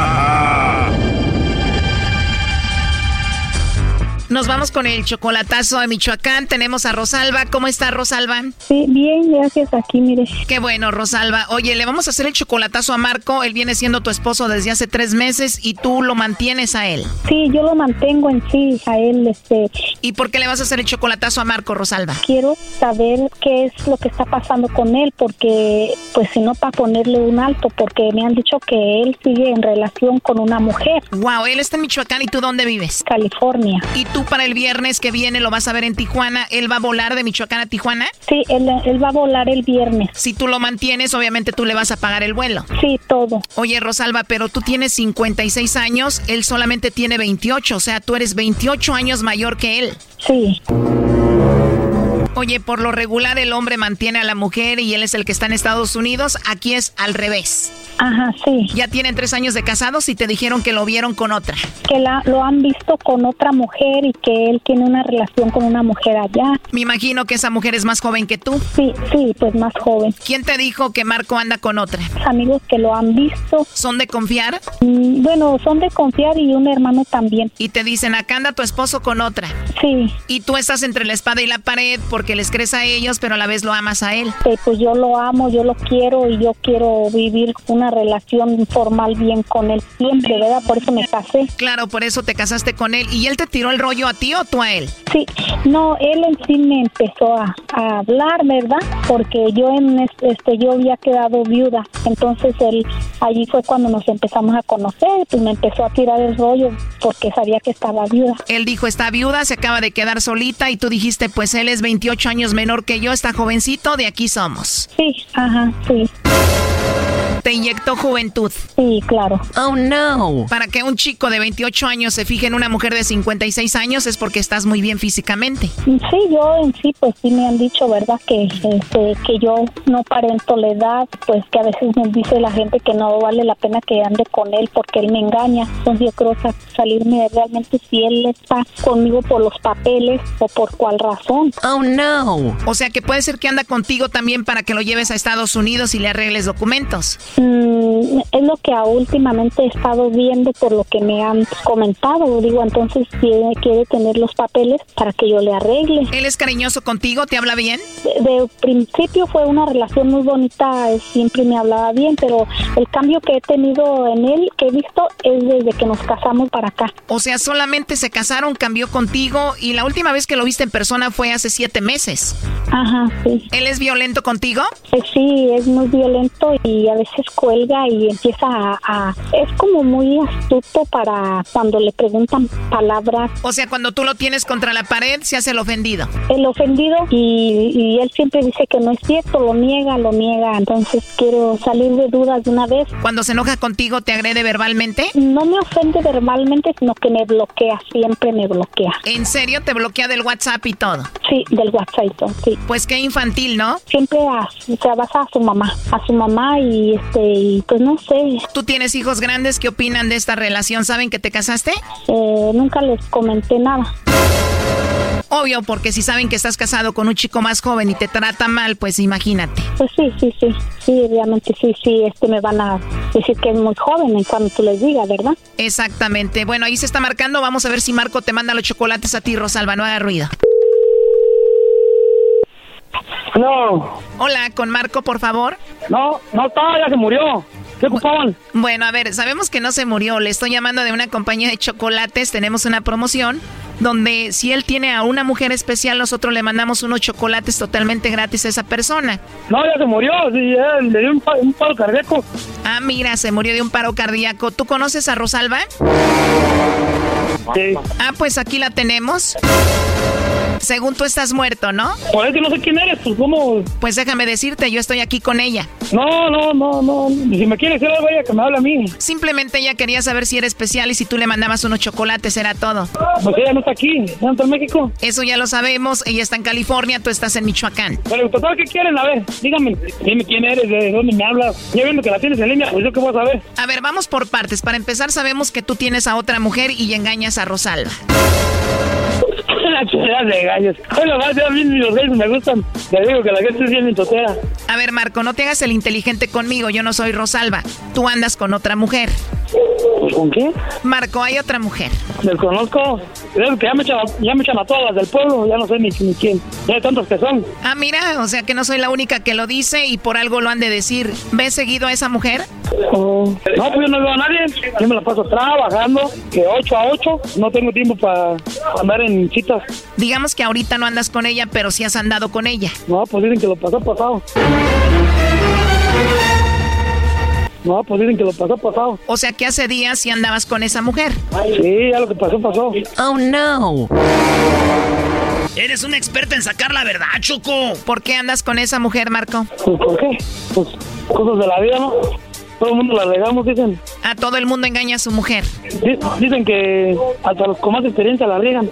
Nos vamos con el chocolatazo a Michoacán. Tenemos a Rosalba. ¿Cómo está Rosalba? Sí, bien, gracias. Aquí, mire. Qué bueno, Rosalba. Oye, le vamos a hacer el chocolatazo a Marco. Él viene siendo tu esposo desde hace tres meses y tú lo mantienes a él. Sí, yo lo mantengo en sí, a él, este. ¿Y por qué le vas a hacer el chocolatazo a Marco, Rosalba? Quiero saber qué es lo que está pasando con él, porque, pues, si no, para ponerle un alto, porque me han dicho que él sigue en relación con una mujer. Wow, él está en Michoacán y tú dónde vives? California. ¿Y tú para el viernes que viene lo vas a ver en Tijuana? ¿Él va a volar de Michoacán a Tijuana? Sí, él, él va a volar el viernes. Si tú lo mantienes, obviamente tú le vas a pagar el vuelo. Sí, todo. Oye, Rosalba, pero tú tienes 56 años, él solamente tiene 28, o sea, tú eres 28 años mayor que él. Sí. Oye, por lo regular el hombre mantiene a la mujer y él es el que está en Estados Unidos. Aquí es al revés. Ajá, sí. Ya tienen tres años de casados y te dijeron que lo vieron con otra. Que la, lo han visto con otra mujer y que él tiene una relación con una mujer allá. Me imagino que esa mujer es más joven que tú. Sí, sí, pues más joven. ¿Quién te dijo que Marco anda con otra? Amigos que lo han visto. ¿Son de confiar? Mm, bueno, son de confiar y un hermano también. Y te dicen, acá anda tu esposo con otra. Sí. Y tú estás entre la espada y la pared porque les crees a ellos, pero a la vez lo amas a él. Eh, pues yo lo amo, yo lo quiero y yo quiero vivir una relación formal bien con él siempre, ¿verdad? Por eso me casé. Claro, por eso te casaste con él. ¿Y él te tiró el rollo a ti o tú a él? Sí, no, él en sí me empezó a, a hablar, ¿verdad? Porque yo en es- este yo había quedado viuda, entonces él allí fue cuando nos empezamos a conocer, pues me empezó a tirar el rollo porque sabía que estaba viuda. Él dijo, está viuda, se acaba de quedar solita y tú dijiste, pues él es 28 años menor que yo, está jovencito, de aquí somos. Sí, ajá, sí. Te inyectó juventud. Sí, claro. Oh, no. Para que un chico de 28 años se fije en una mujer de 56 años es porque estás muy bien físicamente. Sí, yo en sí, pues sí me han dicho, ¿verdad? Que, este, que yo no parento la edad, pues que a veces me dice la gente que no vale la pena que ande con él porque él me engaña. Entonces yo creo sa- salirme de realmente si él está conmigo por los papeles o por cuál razón. Oh, no. O sea que puede ser que anda contigo también para que lo lleves a Estados Unidos y le arregles documentos. Mm, es lo que últimamente he estado viendo por lo que me han comentado. Digo, entonces quiere, quiere tener los papeles para que yo le arregle. ¿Él es cariñoso contigo? ¿Te habla bien? De, de principio fue una relación muy bonita, eh, siempre me hablaba bien, pero el cambio que he tenido en él, que he visto, es desde que nos casamos para acá. O sea, solamente se casaron, cambió contigo y la última vez que lo viste en persona fue hace siete meses. Ajá, sí. ¿Él es violento contigo? Eh, sí, es muy violento y a veces cuelga y empieza a, a- Es como muy astuto para cuando le preguntan palabras. O sea, cuando tú lo tienes contra la pared, se hace el ofendido. El ofendido y, y él siempre dice que no es cierto, lo niega, lo niega. Entonces quiero salir de dudas de una vez. Cuando se enoja contigo, ¿te agrede verbalmente? No me ofende verbalmente, sino que me bloquea, siempre me bloquea. ¿En serio? ¿Te bloquea del WhatsApp y todo? Sí, del WhatsApp, y todo, sí. Pues qué infantil, ¿no? Siempre a, se basa a su mamá, a su mamá y este, y pues no sé, ¿Tú tienes hijos grandes? ¿Qué opinan de esta relación? ¿Saben que te casaste? eh, nunca les comenté nada. Obvio, porque si saben que estás casado con un chico más joven y te trata mal, pues imagínate. Pues sí, sí, sí, sí, obviamente sí, sí, este me van a decir que es muy joven en cuanto tú les digas, ¿verdad? Exactamente. Bueno, ahí se está marcando. Vamos a ver si Marco te manda los chocolates a ti, Rosalba. No haga ruido. No. Hola, con Marco, por favor. No, no está, ya se murió. ¿Qué ocupaban? Bueno, a ver, sabemos que no se murió. Le estoy llamando de una compañía de chocolates. Tenemos una promoción donde si él tiene a una mujer especial, nosotros le mandamos unos chocolates totalmente gratis a esa persona. No, ya se murió, sí, le dio un, un, paro cardíaco. Ah, mira, se murió de un paro cardíaco. ¿Tú conoces a Rosalba? Sí. Ah, pues aquí la tenemos. Según tú estás muerto, ¿no? Pues es que no sé quién eres, pues cómo... Pues déjame decirte, yo estoy aquí con ella. No, no, no, no. Si me quiere decir algo, ella que me hable a mí. Simplemente ella quería saber si era especial y si tú le mandabas unos chocolates, era todo. Pues ella no está aquí, ella está en México. Eso ya lo sabemos, ella está en California, tú estás en Michoacán. Pero total, ¿qué quieren? A ver, dígame, dime quién eres, de dónde me hablas. Ya viendo que la tienes en línea, pues yo qué voy a saber. A ver, vamos por partes. Para empezar, sabemos que tú tienes a otra mujer y engañas a Rosalba. La chulada de gallos. Bueno, más a mí los gallos me gustan. Le digo que la gente es bien intotera. A ver, Marco, no te hagas el inteligente conmigo. Yo no soy Rosalba. Tú andas con otra mujer. ¿Con qué? Marco, hay otra mujer. Desconozco. Creo que ya me, echan, ya me echan a todas las del pueblo. Ya no sé ni, ni quién. Ya hay tantos que son. Ah, mira, o sea que no soy la única que lo dice y por algo lo han de decir. ¿Ves seguido a esa mujer? Oh, no, pues yo no veo a nadie. Yo me la paso trabajando, que 8 a 8. No tengo tiempo para andar en citas. Digamos que ahorita no andas con ella, pero sí has andado con ella. No, pues dicen que lo pasó pasado. No, pues dicen que lo pasó pasado. O sea que hace días sí andabas con esa mujer. Sí, ya lo que pasó pasó. Oh, no. Eres un experto en sacar la verdad, Choco. ¿Por qué andas con esa mujer, Marco? Pues, ¿Por qué? Pues cosas de la vida, ¿no? Todo el mundo la regamos, dicen. A todo el mundo engaña a su mujer. Dicen que hasta los con más experiencia la riegan.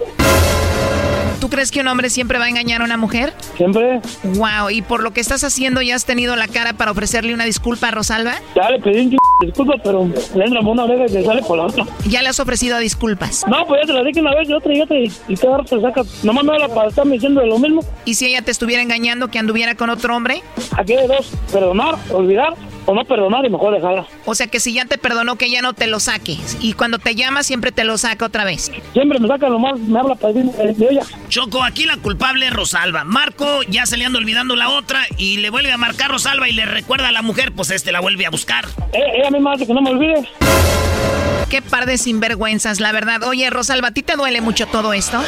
¿Tú crees que un hombre siempre va a engañar a una mujer? Siempre. Wow, y por lo que estás haciendo, ¿ya has tenido la cara para ofrecerle una disculpa a Rosalba? Ya le pedí un disculpa, pero le entra por una oreja y se sale por la otra. ¿Ya le has ofrecido disculpas? No, pues ya te la dije una vez y otra y otra y, y cada rato saca. Nomás me habla para estarme diciendo de lo mismo. ¿Y si ella te estuviera engañando que anduviera con otro hombre? Aquí hay dos, perdonar, olvidar o no perdonar y mejor dejarla. O sea que si ya te perdonó que ya no te lo saque y cuando te llama siempre te lo saca otra vez. Siempre me saca nomás, me habla para decirme de ella. Choco, aquí la culpable es Rosalba. Marco ya se le anda olvidando la otra y le vuelve a marcar Rosalba y le recuerda a la mujer, pues este la vuelve a buscar. Eh, ella misma hace que no me olvide. Qué par de sinvergüenzas, la verdad. Oye, Rosalba, ¿a ti te duele mucho todo esto?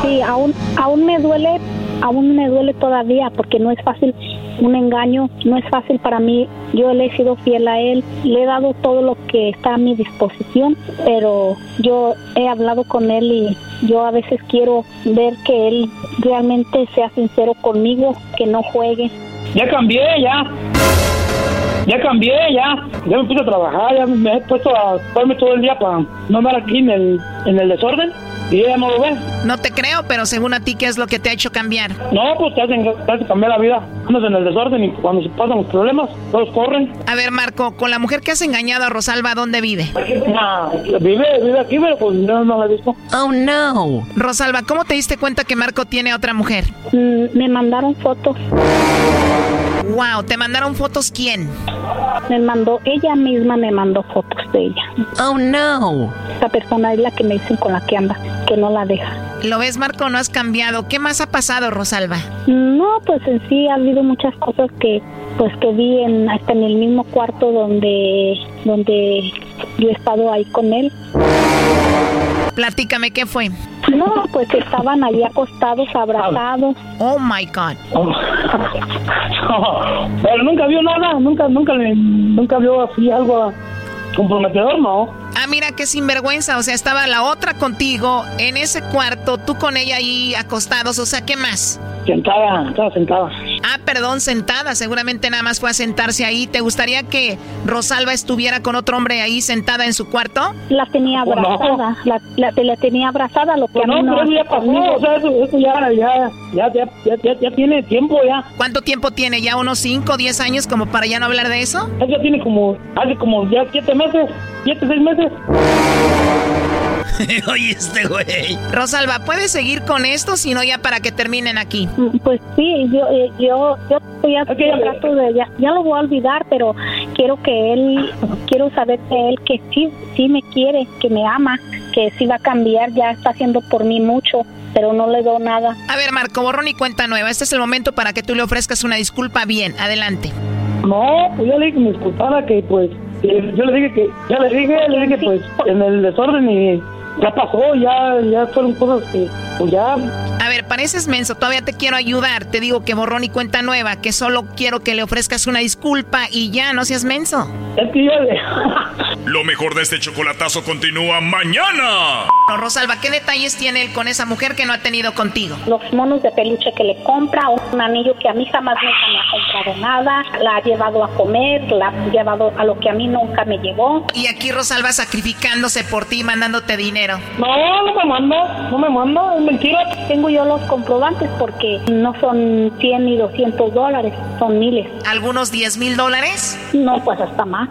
Sí, aún, aún me duele, aún me duele todavía porque no es fácil un engaño, no es fácil para mí. Yo le he sido fiel a él, le he dado todo lo que está a mi disposición, pero yo he hablado con él y yo a veces quiero ver que él realmente sea sincero conmigo, que no juegue. Ya cambié, ya. Ya cambié, ya. Ya me puse a trabajar, ya me he puesto a darme todo el día para no andar aquí en el, en el desorden. Y ella no lo ve. No te creo, pero según a ti, ¿qué es lo que te ha hecho cambiar? No, pues te hacen, te hacen cambiar la vida. Andas en el desorden y cuando se pasan los problemas, todos corren. A ver, Marco, con la mujer que has engañado a Rosalba, ¿dónde vive? Nah, vive, vive aquí, pero pues no, no la he visto. Oh, no. Rosalba, ¿cómo te diste cuenta que Marco tiene a otra mujer? Mm, me mandaron fotos. Wow, ¿te mandaron fotos quién? Me mandó, ella misma me mandó fotos de ella. Oh, no. Esa persona es la que me dicen con la que anda, que no la deja. ¿Lo ves, Marco? No has cambiado. ¿Qué más ha pasado, Rosalba? No, pues en sí ha habido muchas cosas que, pues que vi en, hasta en el mismo cuarto donde, donde yo he estado ahí con él. Platícame, ¿qué fue? No, pues estaban allí acostados, abrazados. Oh my God. pero nunca vio nada, nunca, nunca, le, nunca vio así algo comprometedor, ¿no? Ah, mira qué sinvergüenza. O sea, estaba la otra contigo en ese cuarto, tú con ella ahí acostados. O sea, ¿qué más? Sentada, estaba sentada. Ah, perdón, sentada. Seguramente nada más fue a sentarse ahí. ¿Te gustaría que Rosalba estuviera con otro hombre ahí sentada en su cuarto? La tenía abrazada. La, la, la, tenía abrazada, lo que pues a mí no, no pero eso ya pasó. O sea, eso, eso ya, ya, ya, ya, ya, ya, ya tiene tiempo ya. ¿Cuánto tiempo tiene? ¿Ya unos 5 o 10 años como para ya no hablar de eso? Eso tiene como, hace como ya 7 meses, 7, 6 meses. Oye, este güey. Rosalba, ¿puedes seguir con esto? Si no, ya para que terminen aquí. Pues sí, yo, eh, yo, yo ya, Okay. trato de, ya, ya lo voy a olvidar, pero quiero que él, quiero saber de él que sí, sí me quiere, que me ama, que sí va a cambiar, ya está haciendo por mí mucho, pero no le doy nada. A ver, Marco, borrón y cuenta nueva. Este es el momento para que tú le ofrezcas una disculpa bien. Adelante. No, pues yo le dije que me disculpara, que pues, que yo le dije que, ya le dije, le dije pues, en el desorden y ya pasó, ya, ya fueron cosas que, pues ya. A ver, pareces menso, todavía te quiero ayudar. Te digo que borrón y cuenta nueva, que solo quiero que le ofrezcas una disculpa y ya, no seas menso. Es que yo le... Lo mejor de este chocolatazo continúa mañana. No, Rosalba, ¿qué detalles tiene él con esa mujer que no ha tenido contigo? Los monos de peluche que le compra, un anillo que a mí jamás nunca me ha comprado nada, la ha llevado a comer, la ha llevado a lo que a mí nunca me llevó. Y aquí Rosalba sacrificándose por ti, mandándote dinero. No, no me manda, no me manda, es mentira. Tengo yo los comprobantes porque no son 100 ni 200 dólares, son miles. ¿Algunos 10 mil dólares? No, pues hasta más.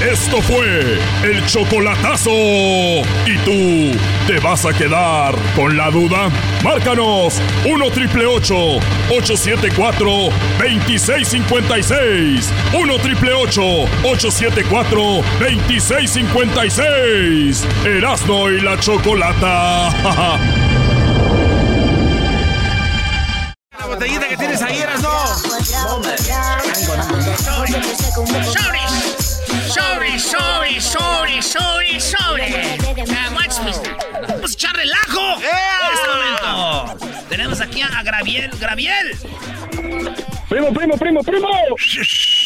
Esto fue el chocolatazo. ¿Y tú te vas a quedar con la duda? Márcanos 1 triple 874 2656. 1 triple 874 2656. Erasno y la chocolata. La botellita que tienes ahí, Erasno. Sobre, sobre, sobre, sobre, sobre. Now watch me. Vamos a echar relajo. En este momento. Tenemos aquí a Graviel. Graviel. Primo, primo, primo, primo.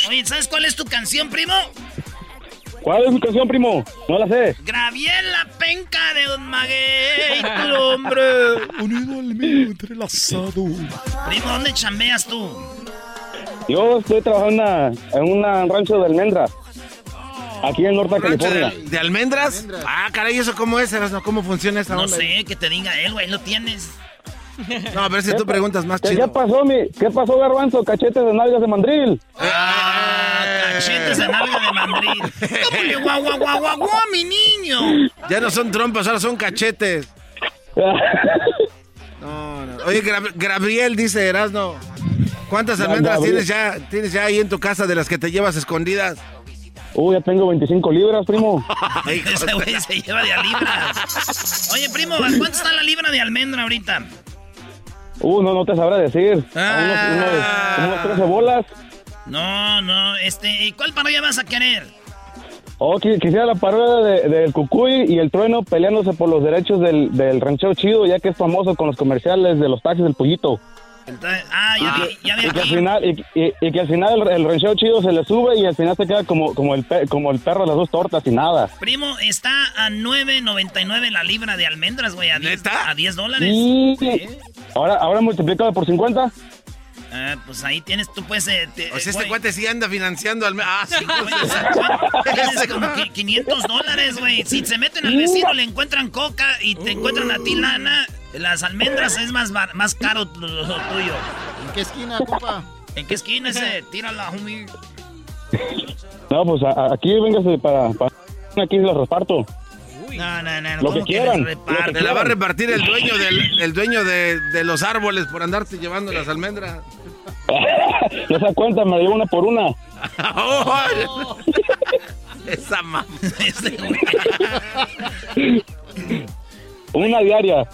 Oye, ¿sabes cuál es tu canción, primo? ¿Cuál es mi canción, primo? No la sé. Graviel, la penca de Don Maguey, tu hombre. Unido al mío, entrelazado. Primo, ¿dónde chambeas tú? Yo estoy trabajando en un rancho de almendras. Aquí en Norte ¿Rancho California. de, de almendras? Ah, caray, ¿eso cómo es, Erasno? ¿Cómo funciona esa No onda? sé, que te diga él, güey, lo tienes. No, a ver si tú preguntas más ¿Qué, chido. ¿Qué pasó, mi? ¿Qué pasó, Garbanzo? Cachetes de nalgas de mandril. Ah, cachetes de nalga de mandril. ¿Cómo le guau, guau, guau, guau, guau, mi niño? Ya no son trompas, ahora son cachetes. No, no. Oye, Gabriel dice Erasno. ¿Cuántas almendras tienes ya, tienes ya ahí en tu casa de las que te llevas escondidas? Uy, ya tengo 25 libras, primo. Ese güey se lleva de a libras. Oye, primo, ¿a cuánto está la libra de almendra ahorita? Uh, no, no te sabrá decir. Ah. Unos, unos, como unos 13 bolas. No, no, este, ¿y cuál parodia vas a querer? Oh, qui- quisiera la parodia de- del Cucuy y el Trueno peleándose por los derechos del, del ranchero chido, ya que es famoso con los comerciales de los taxis del pollito. Entonces, ah, ya vi, ya vi Y que al final, y, y- y que al final el, el ranchero chido se le sube y al final se queda como, como, el, pe- como el perro de las dos tortas y nada. Primo, está a 9.99 la libra de almendras, güey, a 10, a 10 dólares. Y ahora, ahora multiplicado por 50. Ah, pues ahí tienes, tú puedes... eh, te- O sea, este güey, cuate sí anda financiando al... Ah, sí, Tienes como qui- 500 dólares, güey. Si se meten al vecino, le encuentran coca y te encuentran a ti lana, las almendras es más, más caro lo, lo tuyo. ¿En qué esquina, compa? ¿En qué esquina ese? Tírala, homie. No, pues a- a- aquí véngase para, para... Aquí se los reparto. No, no, no. Lo ¿cómo que quieran? Te la va a repartir el dueño del el dueño de, de los árboles por andarte llevando las almendras. No se da cuenta, me llevo una por una. Oh, Esa mamá. Una diaria.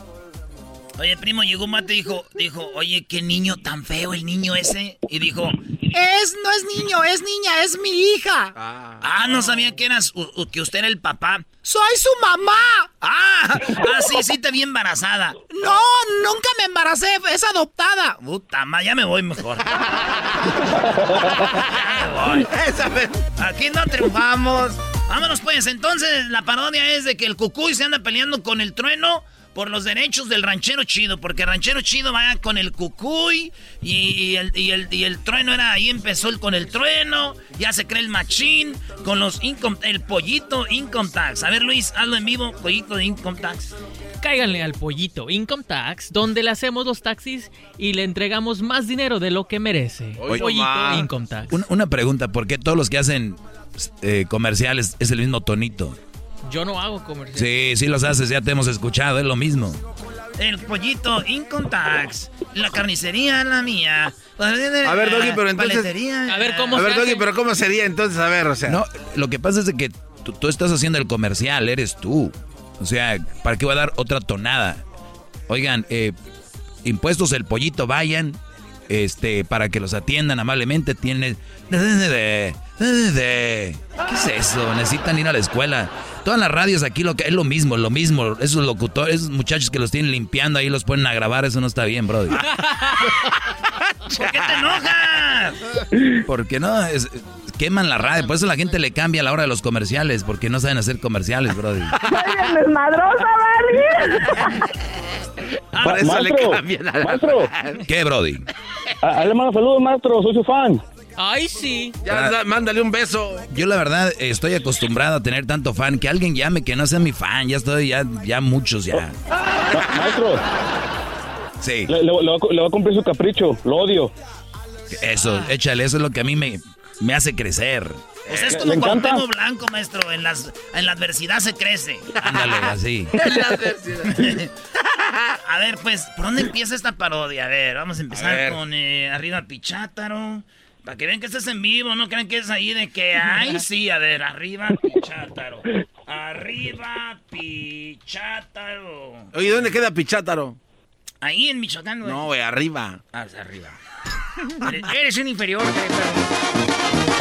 Oye, primo, llegó un mate y dijo, dijo, oye, qué niño tan feo el niño ese. Y dijo, es, no es niño, es niña, es mi hija. Ah, no sabía que eras, u- u- que usted era el papá. Soy su mamá. Ah, ah, sí, sí, te vi embarazada. No, nunca me embaracé, es adoptada. Puta, ma, ya me voy mejor. Me voy. Aquí no triunfamos. Vámonos pues, entonces la parodia es de que el cucuy se anda peleando con el trueno por los derechos del ranchero chido, porque el ranchero chido va con el cucuy y, y el, y, el, y el trueno era, ahí empezó el con el trueno, ya se cree el machín, con los income, el pollito income tax. A ver Luis, hazlo en vivo, pollito de income tax. Cáiganle al pollito Income Tax, donde le hacemos los taxis y le entregamos más dinero de lo que merece. Oye, pollito. Income Tax. Una, una pregunta, ¿por qué todos los que hacen eh, comerciales es el mismo tonito? Yo no hago comercial. Sí, sí los haces, ya te hemos escuchado, es lo mismo. El pollito income tax, la carnicería la mía. A ver, Doggy, pero entonces... Paletería. A ver, ¿cómo A ver, Doggy, pero ¿cómo sería entonces? A ver, o sea... No, lo que pasa es de que tú, tú estás haciendo el comercial, eres tú. O sea, ¿para qué voy a dar otra tonada? Oigan, eh, impuestos el pollito, vayan, este, para que los atiendan amablemente, tienen... ¿Qué es eso? Necesitan ir a la escuela. Todas las radios aquí lo que es lo mismo, lo mismo. Esos locutores, esos muchachos que los tienen limpiando ahí los ponen a grabar, eso no está bien, brody. ¿Por qué te enojas? Porque no, es, queman la radio. Por eso la gente le cambia a la hora de los comerciales, porque no saben hacer comerciales, brody. desmadrosa, Por eso le cambian a la maestro. ¿Qué, brody? Ah, le mando saludos, maestro, soy su fan. Ay, sí. Ya, da- mándale un beso. Yo la verdad eh, estoy acostumbrado a tener tanto fan. Que alguien llame que no sea mi fan. Ya estoy, ya, ya muchos ya. Ma- maestro, Sí. le, le- le va, a- le va a cumplir su capricho, lo odio. Eso, échale, eso es lo que a mí me, me hace crecer. Pues es ¿Le- como? Cuauhtémoc Blanco, maestro. En, las, en la adversidad se crece. Ándale, así. A ver, pues, ¿por dónde empieza esta parodia? A ver, vamos a empezar A con eh, Arriba Pichátaro. Para que vean que estás en vivo, no crean que es ahí de que, ay, sí, a ver, Arriba Pichátaro. Arriba Pichátaro. Oye, ¿dónde queda Pichátaro? Ahí en Michoacán, güey. No, güey, arriba. Ah, arriba. Eres, un inferior, güey, pero-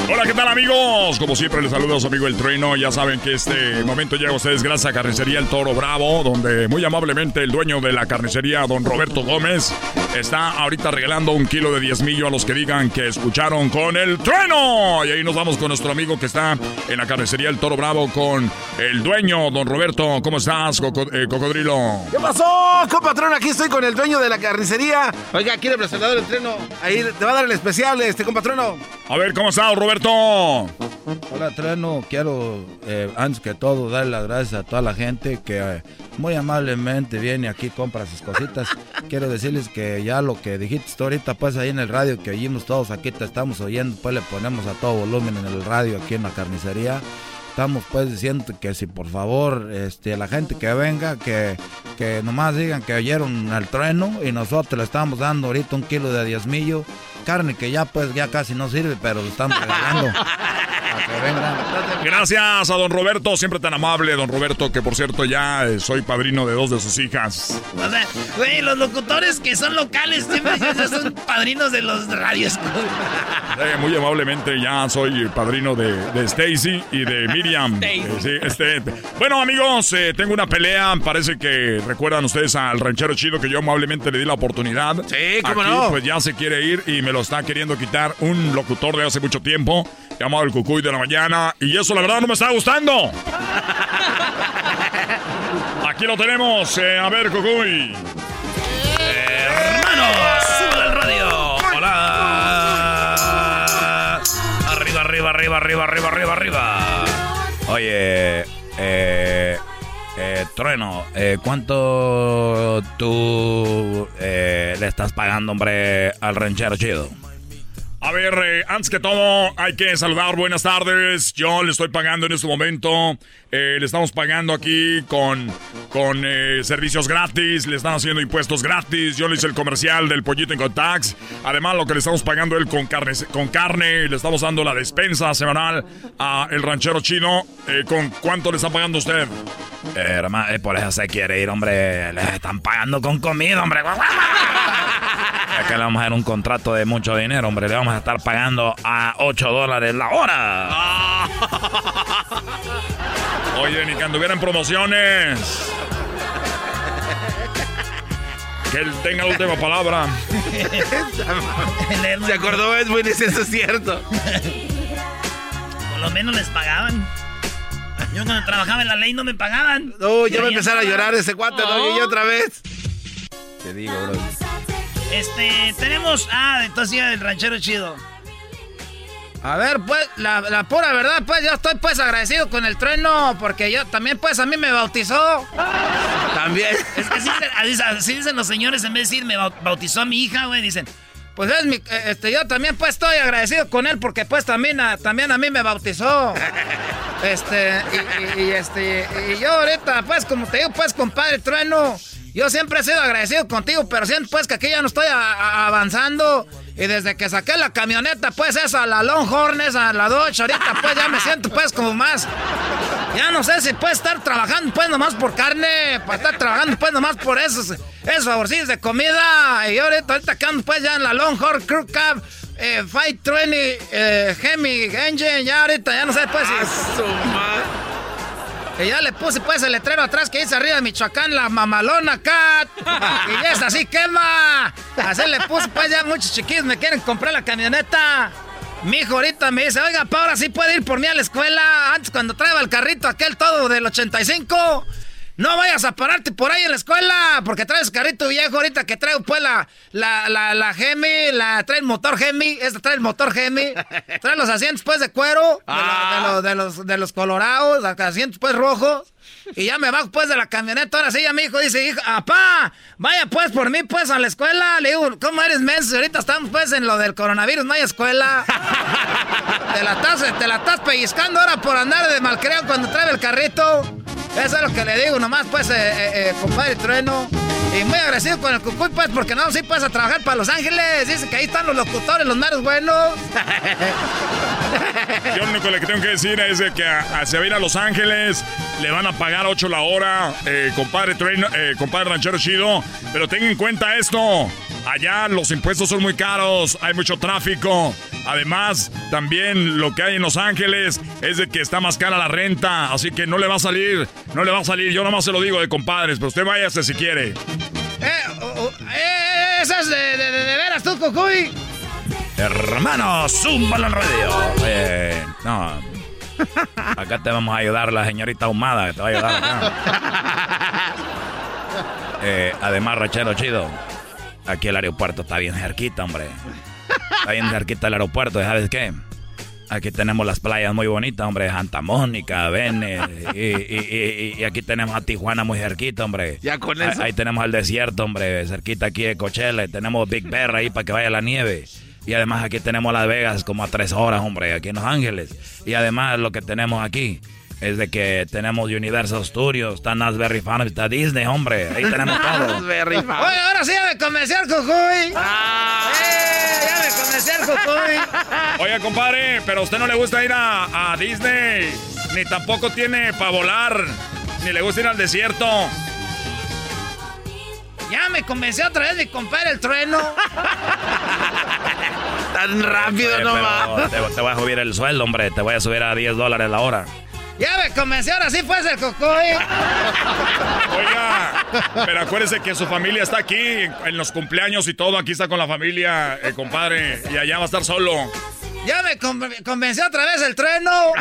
Hola, ¿qué tal amigos? Como siempre les saluda a su amigo El Trueno. Ya saben que este momento llega a ustedes gracias a Carnicería El Toro Bravo, donde muy amablemente el dueño de la carnicería, don Roberto Gómez, está ahorita regalando un kilo de diezmillo a los que digan que escucharon con El Trueno. Y ahí nos vamos con nuestro amigo que está en la carnicería El Toro Bravo con el dueño, don Roberto. ¿Cómo estás, Coco- eh, Cocodrilo? ¿Qué pasó, compatrón? Aquí estoy con el dueño de la carnicería. Oiga, ¿quiere presentador del treno? Ahí te va a dar el especial, este compatrono. A ver, ¿cómo estás, Roberto? Hola, Treno. Quiero, eh, antes que todo, dar las gracias a toda la gente que eh, muy amablemente viene aquí, compra sus cositas. Quiero decirles que ya lo que dijiste ahorita, pues ahí en el radio que oímos todos aquí, te estamos oyendo, pues le ponemos a todo volumen en el radio aquí en la carnicería. Estamos pues diciendo que si por favor este, la gente que venga, que, que nomás digan que oyeron al trueno y nosotros le estamos dando ahorita un kilo de diezmillo. Carne que ya pues ya casi no sirve, pero lo estamos regalando. Gracias a don Roberto, siempre tan amable, don Roberto, que por cierto ya eh, soy padrino de dos de sus hijas. O sea, güey, los locutores que son locales siempre son padrinos de los radios. Muy amablemente ya soy padrino de, de Stacy y de Miriam. Stacy. Eh, sí, este, bueno amigos, eh, tengo una pelea, parece que recuerdan ustedes al ranchero chido que yo amablemente le di la oportunidad. Sí, cómo Aquí, no. Pues ya se quiere ir y me lo está queriendo quitar un locutor de hace mucho tiempo, llamado el Cucuy de la Mañana, y eso la verdad no me está gustando. Aquí lo tenemos, eh, a ver Cucuy. Hermanos, sube al radio. Hola. Arriba, arriba, arriba, arriba, arriba, arriba, arriba. Oye, eh, eh, Trueno, eh, ¿cuánto tú eh, le estás pagando, hombre, al ranchero chido? A ver, eh, antes que todo, hay que saludar. Buenas tardes. Yo le estoy pagando en este momento. eh, le estamos pagando aquí con, con eh, servicios gratis. Le están haciendo impuestos gratis. Yo le hice el comercial del pollito en Tax. Además, lo que le estamos pagando él con carne. Con carne le estamos dando la despensa semanal a el ranchero chino. ¿Con cuánto le está pagando usted? Hermano, por eso se quiere ir, hombre. Le están pagando con comida, hombre. Acá le vamos a dar un contrato de mucho dinero, hombre. Le vamos a estar pagando a 8 dólares la hora. Oye, ni que anduvieran promociones. Que él tenga la última palabra. Se acordó, es muy eso es cierto. Por lo menos les pagaban. Yo cuando trabajaba en la ley no me pagaban. No, ya va a empezar a llorar ese cuate, ¿no? Y otra vez. Te digo, bro. Este, tenemos. Ah, entonces ya el ranchero chido. A ver, pues, la, la pura verdad, pues, yo estoy, pues, agradecido con el trueno, porque yo también, pues, a mí me bautizó. También. Es que así, así- así dicen los señores en vez de decir me bau- bautizó a mi hija, güey, dicen. Pues es mi, eh, este, yo también, pues, estoy agradecido con él, porque, pues, también a, también a mí me bautizó. Este, y, y- y, este, y yo ahorita, pues, como te digo, pues, compadre trueno, yo siempre he sido agradecido contigo, pero siento, pues, que aquí ya no estoy a- a- avanzando. Y desde que saqué la camioneta, pues esa, la Longhorn, esa, la Dodge, ahorita pues ya me siento pues como más... Ya no sé si puede estar trabajando pues nomás por carne, para estar trabajando pues nomás por esos, esos favorcillos de comida. Y ahorita, ahorita que ando pues ya en la Longhorn Crew Cab, eh, 520 eh, Hemi Engine, ya ahorita ya no sé pues si... Y ya le puse pues el letrero atrás que dice arriba de Michoacán, la mamalona cat. Y ya es así, quema. Así le puse pues ya muchos chiquillos me quieren comprar la camioneta. Mi hijo ahorita me dice, oiga, pa, ahora sí puede ir por mí a la escuela. Antes cuando traía el carrito aquel todo del 85. No vayas a pararte por ahí en la escuela, porque traes carrito viejo ahorita que traigo pues la, la, la, la Gemi, la, trae el motor Gemi, esta trae el motor Gemi, trae los asientos pues de cuero, de, los, de, los, de los colorados, los asientos pues rojos. Y ya me bajo pues de la camioneta, ahora sí ya mi hijo dice, hijo, apá, vaya pues por mí pues a la escuela. Le digo, ¿cómo eres menso? Ahorita estamos pues en lo del coronavirus, no hay escuela. te la estás, te la estás pellizcando ahora por andar de malcreo cuando trae el carrito. Eso es lo que le digo nomás, pues, eh, eh, eh, compadre Trueno. Y muy agradecido con el Cucuy, pues, porque no, sí puedes a trabajar para Los Ángeles. Dice que ahí están los locutores, los maros buenos. Yo lo único que tengo que decir es que a, se va a ir a Los Ángeles, le van a pagar 8 la hora, compadre Trueno, compadre Ranchero Chido. Pero tenga en cuenta esto. Allá los impuestos son muy caros, hay mucho tráfico. Además, también lo que hay en Los Ángeles es de que está más cara la renta, así que no le va a salir, no le va a salir. Yo nomás se lo digo de compadres, pero usted váyase si quiere. Eh, oh, oh, eh esas de, de, de, veras tú, Cucuy. Hermano, zúmbalo en radio. No. Acá te vamos a ayudar la señorita Ahumada, te va a ayudar acá. Eh, además, Rachero Chido. Aquí el aeropuerto está bien cerquita, hombre. Está bien cerquita el aeropuerto, ¿sabes qué? Aquí tenemos las playas muy bonitas, hombre. Santa Mónica, Vene. Y, aquí tenemos a Tijuana muy cerquita, hombre. Ya con eso. Ahí, tenemos el desierto, hombre. Cerquita aquí de Coachella. Tenemos Big Bear ahí para que vaya la nieve. Y además aquí tenemos Las Vegas como a tres horas, hombre. Aquí en Los Ángeles. Y además lo que tenemos aquí es de que tenemos Universal Studios, está Nasberry Farm, está Disney, hombre. Ahí tenemos todo. Oye, ahora sí ya me convencí al Cucuy. Ah. Eh, ya me convencí al Cucuy. Oye, compadre, pero a usted no le gusta ir a, a Disney, ni tampoco tiene para volar, ni le gusta ir al desierto. Ya me convenció otra vez de comprar el trueno. Tan rápido nomás. Te, te voy a subir el sueldo, hombre. Te voy a subir a 10 dólares la hora. Ya me convenció, ahora sí fue el cocoy. Oiga, pero acuérdese que su familia está aquí, en los cumpleaños y todo, aquí está con la familia, el compadre, y allá va a estar solo. Ya me convenció otra vez el trueno.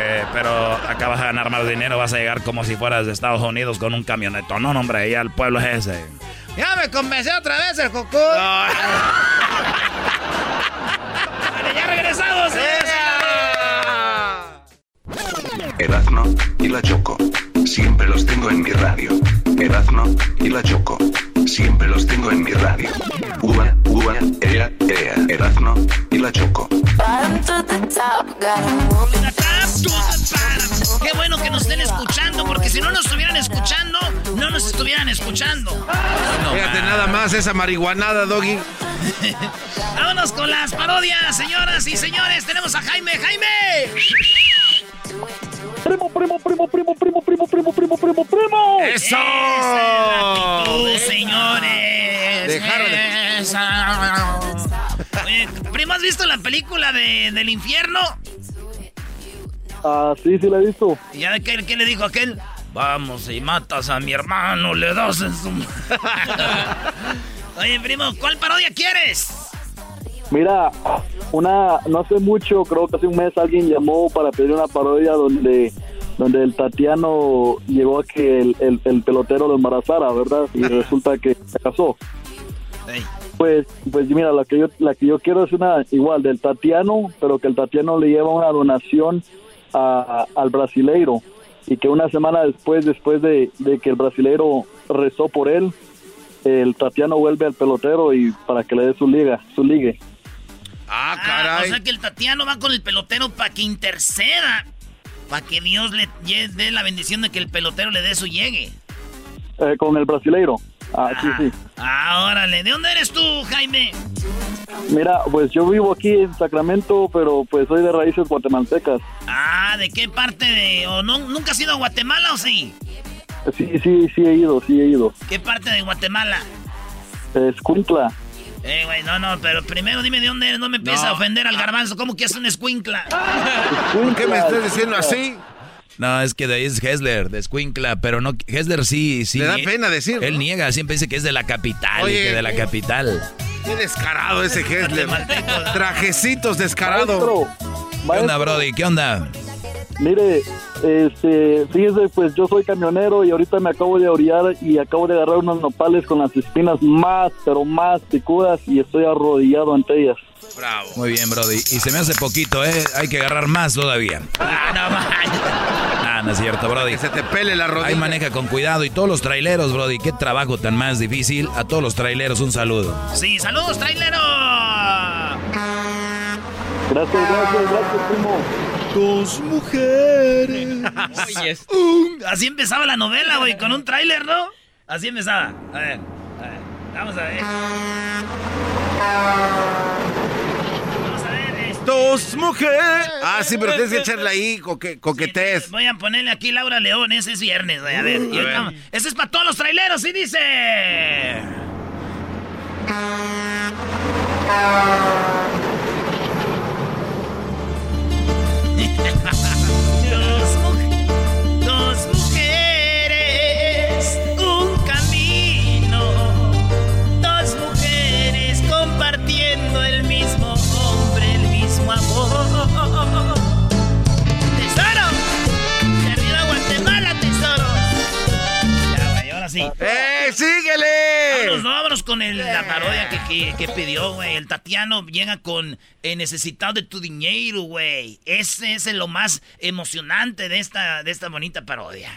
Eh, pero acá vas a ganar más dinero, vas a llegar como si fueras de Estados Unidos con un camionetón. No, hombre, ya el pueblo es ese. Ya me convenció otra vez el cocoy. ya regresamos. ¿eh? Erazno y la Choco. Siempre los tengo en mi radio. Erazno y la Choco. Siempre los tengo en mi radio. Uva, uva, ea, ea. Erazno y la Choco. Qué bueno que nos estén escuchando, porque si no nos estuvieran escuchando, no nos estuvieran escuchando. Fíjate nada más esa marihuanada, Doggy. Vámonos con las parodias, señoras y señores. Tenemos a Jaime. ¡Jaime! Primo, primo, primo, primo, primo, primo, primo, primo, primo, primo. ¡Eso! Esa es señores. Dejaron Oye, primo, ¿has visto la película de, del infierno? Ah, sí, sí la he visto. ¿Y ya qué, qué le dijo aquel? Vamos y matas a mi hermano, le das en su... Oye, primo, ¿cuál parodia quieres? Mira, una, no hace mucho, creo que hace un mes alguien llamó para pedir una parodia donde donde el Tatiano llegó a que el, el, pelotero lo embarazara, ¿verdad? Y resulta que se casó. Pues, pues mira, la que yo, la que yo quiero es una igual del Tatiano, pero que el Tatiano le lleva una donación al brasileiro y que una semana después, después de, de que el brasileiro rezó por él, el Tatiano vuelve al pelotero y para que le dé su liga, su ligue. Ah, caray. o sea que el Tatiano va con el pelotero para que interceda. Para que Dios le dé la bendición de que el pelotero le dé su llegue. Eh, con el brasileiro. Ah, sí, sí. Ah, órale. ¿De dónde eres tú, Jaime? Mira, pues yo vivo aquí en Sacramento, pero pues soy de raíces guatemaltecas. Ah, ¿de qué parte de...? ¿O no, nunca has ido a Guatemala o sí? Sí, sí, sí he ido, sí he ido. ¿Qué parte de Guatemala? Escuintla. Eh, güey, no, no, pero primero dime de dónde eres, no me empieces a ofender al garbanzo. ¿Cómo que es un escuincla? ¿Por qué me estás diciendo así? No, es que de ahí es Hessler, de Squinkla, pero no, Hessler sí, sí. Le da pena decirlo. Él niega, siempre dice que es de la capital y que de la capital. Qué descarado ese Hessler. Trajecitos descarado. Maestro, ¿Qué onda, Brody? ¿Qué onda? Mire, este, fíjese, pues yo soy camionero y ahorita me acabo de orillar y acabo de agarrar unos nopales con las espinas más, pero más picudas y estoy arrodillado ante ellas. Bravo. Muy bien, Brody. Y se me hace poquito, ¿eh? Hay que agarrar más todavía. Ah, no, Ah, no es cierto, Brody. Que se te pele la rodilla. Ahí maneja con cuidado. Y todos los traileros, Brody, qué trabajo tan más difícil. A todos los traileros, un saludo. Sí, saludos, trailero. Gracias, gracias, gracias, primo. Dos mujeres. Un- Así empezaba la novela, güey, con un tráiler, ¿no? Así empezaba. A ver, a ver, vamos a ver. Vamos a ver. este, Dos mujeres. Ah, sí, pero tienes que echarle ahí coque, coquetés. Voy a ponerle aquí Laura León, ese es viernes, güey. A ver, A ver. ese es para todos los traileros, y dice. Sí. ¡Eh, síguele! Vámonos, no, vámonos con el- la parodia que, que- que pidió, güey. El Tatiano llega con eh, Necesitado de tu dinero, güey. Ese es lo más emocionante de esta, de esta bonita parodia.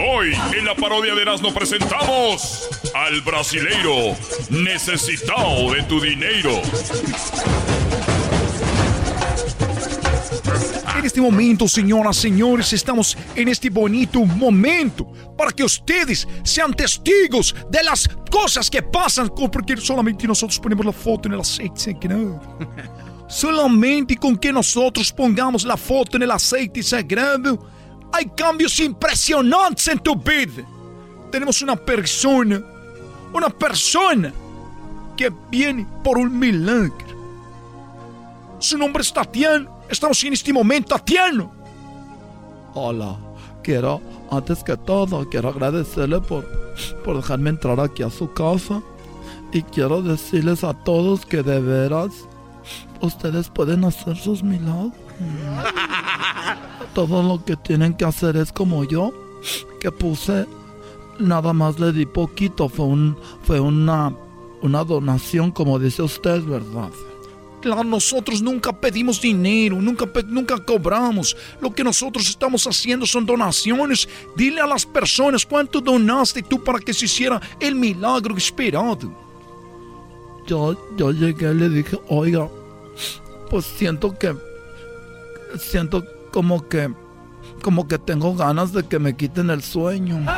Hoy en la parodia de Erasmo presentamos al brasileiro necesitado de tu dinero. En este momento, señoras, señores, estamos en este bonito momento para que ustedes sean testigos de las cosas que pasan, porque solamente nosotros ponemos la foto en el aceite sagrado. Solamente con que nosotros pongamos la foto en el aceite sagrado, hay cambios impresionantes en tu vida. Tenemos una persona, una persona que viene por un milagro. Su nombre es Tatiano. Estamos en este momento, Tatiano. Hola, quiero, antes que todo, quiero agradecerle por, por dejarme entrar aquí a su casa. Y quiero decirles a todos que de veras, ustedes pueden hacer sus milagros. Todo lo que tienen que hacer es como yo, que puse, nada más le di poquito, fue, un, fue una, una donación, como dice usted, ¿verdad? Claro, nosotros nunca pedimos dinero, nunca, nunca cobramos. Lo que nosotros estamos haciendo son donaciones. Dile a las personas cuánto donaste tú para que se hiciera el milagro esperado. Yo, yo llegué y le dije, oiga, pues siento que, siento como que, como que tengo ganas de que me quiten el sueño.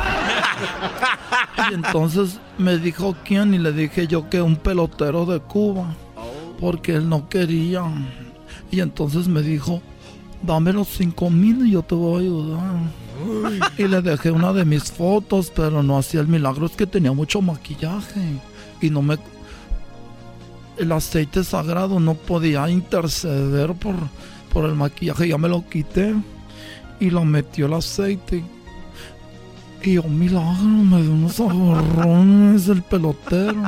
Y entonces me dijo quién y le dije yo que un pelotero de Cuba, porque él no quería. Y entonces me dijo, dame los cinco mil y yo te voy a ayudar. Y le dejé una de mis fotos, pero no hacía el milagro, es que tenía mucho maquillaje y no me... El aceite sagrado no podía interceder por, por el maquillaje, ya me lo quité y lo metió el aceite. Y yo, milagro, me dio unos agarrones el pelotero.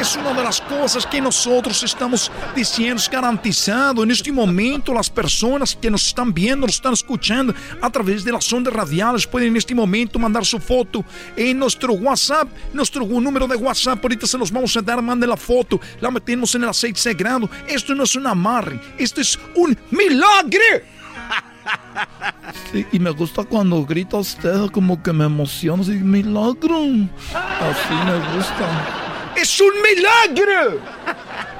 Es una de las cosas que nosotros estamos diciendo, es garantizado. En este momento, las personas que nos están viendo, nos están escuchando a través de las ondas radiales, pueden en este momento mandar su foto en nuestro WhatsApp, nuestro número de WhatsApp. Ahorita se los vamos a dar, mande la foto, la metemos en el aceite sagrado. Esto no es un amarre, esto es un milagre. Sí, y me gusta cuando grita usted, como que me emociona, así, milagro. Así me gusta. ¡Es un milagro!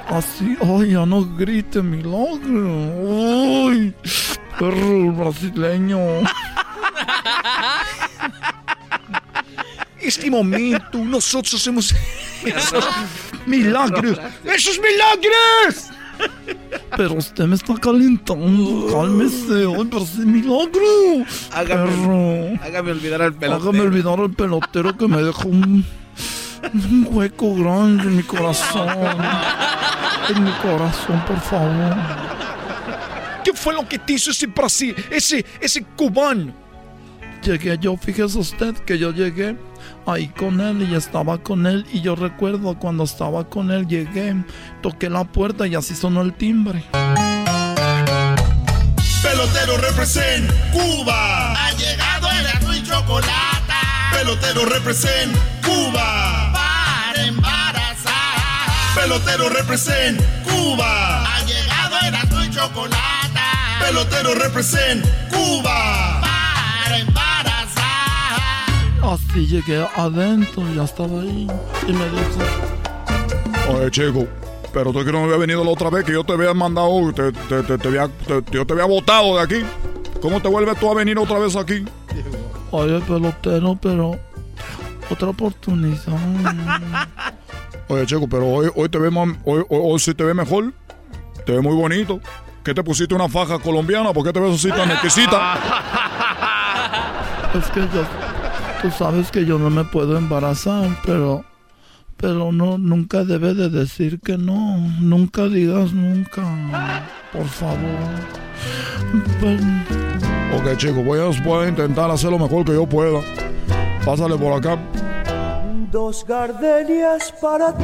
Así, ay, ya no grite milagro. Ay, Perro brasileño. Este momento nosotros hemos esos milagros. ¡Esos milagros! Pero usted me está calentando. Cálmese, hoy pero es milagro. Perro. Hágame olvidar al pelotero. Hágame olvidar al pelotero que me dejó un, un hueco grande en mi corazón. En mi corazón, por favor. ¿Qué fue lo que te hizo ese Brasil, ese, ese cubano? Llegué yo, fíjese usted que yo llegué ahí con él y estaba con él y yo recuerdo cuando estaba con él llegué, toqué la puerta y así sonó el timbre. Pelotero represent Cuba. Ha llegado el y chocolate. Pelotero represent Pelotero represent Cuba. Ha llegado el y chocolate. Pelotero represent Cuba. Para embarazar. Así llegué adentro, ya estaba ahí y me dijo, Oye, chico, pero tú que no me había venido la otra vez que yo te había mandado, te, te, te, te había, te- yo te había botado de aquí. ¿Cómo te vuelves tú a venir otra vez aquí? oye pelotero, pero otra oportunidad. Oye, chico, pero hoy, hoy te ve más, hoy, hoy, hoy sí te ve mejor. Te ve muy bonito. ¿Qué te pusiste una faja colombiana? ¿Por qué te ves así tan exquisita? Es que yo, tú sabes que yo no me puedo embarazar, pero, pero no, nunca debe de decir que no. Nunca digas nunca, por favor. Pues, Ok, chico, voy a, voy a intentar hacer lo mejor que yo pueda. Pásale por acá. Dos gardenias para ti.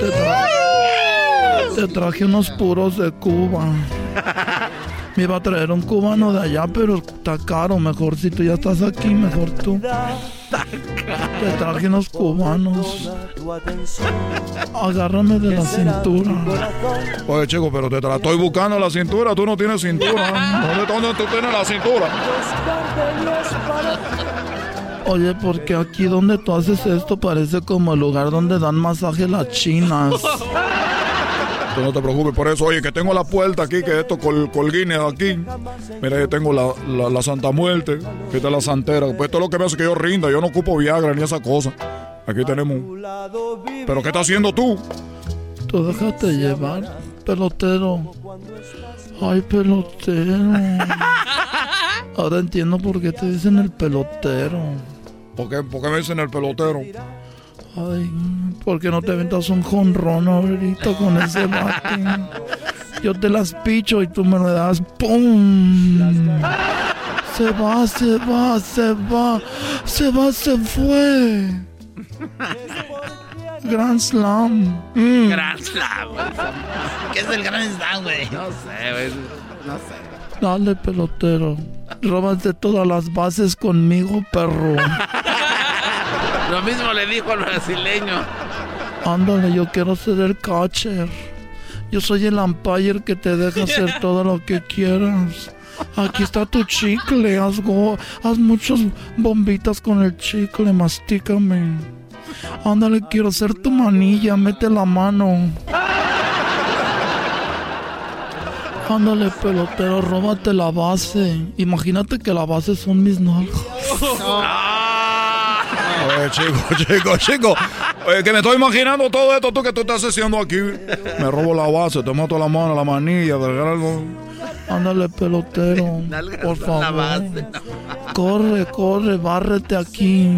te, tra- te traje unos puros de Cuba. Me iba a traer un cubano de allá, pero está caro. Mejor si tú ya estás aquí, mejor tú. Te traje unos cubanos. Agárrame de la cintura. Oye, chico, pero te la estoy buscando la cintura. Tú no tienes cintura. ¿Dónde, dónde tú tienes la cintura? Oye, porque aquí donde tú haces esto parece como el lugar donde dan masaje las chinas. Tú no te preocupes por eso. Oye, que tengo la puerta aquí, que esto col, colguines aquí. Mira, yo tengo la, la, la Santa Muerte, que esta es la Santera. Pues esto es lo que me hace que yo rinda. Yo no ocupo Viagra ni esa cosa. Aquí tenemos. ¿Pero qué estás haciendo tú? Tú déjate llevar, pelotero. Ay, pelotero. Ahora entiendo por qué te dicen el pelotero. ¿Por qué, por qué me dicen el pelotero? Ay, ¿por qué no te aventas un jonrón ahorita con ese bate? Yo te las picho y tú me lo das ¡Pum! Se va, se va, se va, se va, se fue. Grand Slam. Mm. Grand Slam, güey. ¿Qué es el Grand Slam, güey? No sé, güey. No sé. Dale, pelotero. Róbate todas las bases conmigo, perro. Lo mismo le dijo al brasileño. Ándale, yo quiero ser el catcher. Yo soy el umpire que te deja hacer todo lo que quieras. Aquí está tu chicle. Haz, go- haz muchas bombitas con el chicle. Mastícame. Ándale, quiero ser tu manilla. Mete la mano. Ándale, pelotero, róbate la base. Imagínate que la base son mis nalgas. Oye, chico, chico, chico. Oye, que me estoy imaginando todo esto tú que tú estás haciendo aquí. Me robo la base, te mato la mano, la manilla, del grano. Ándale, pelotero. Por favor. Corre, corre, bárrete aquí.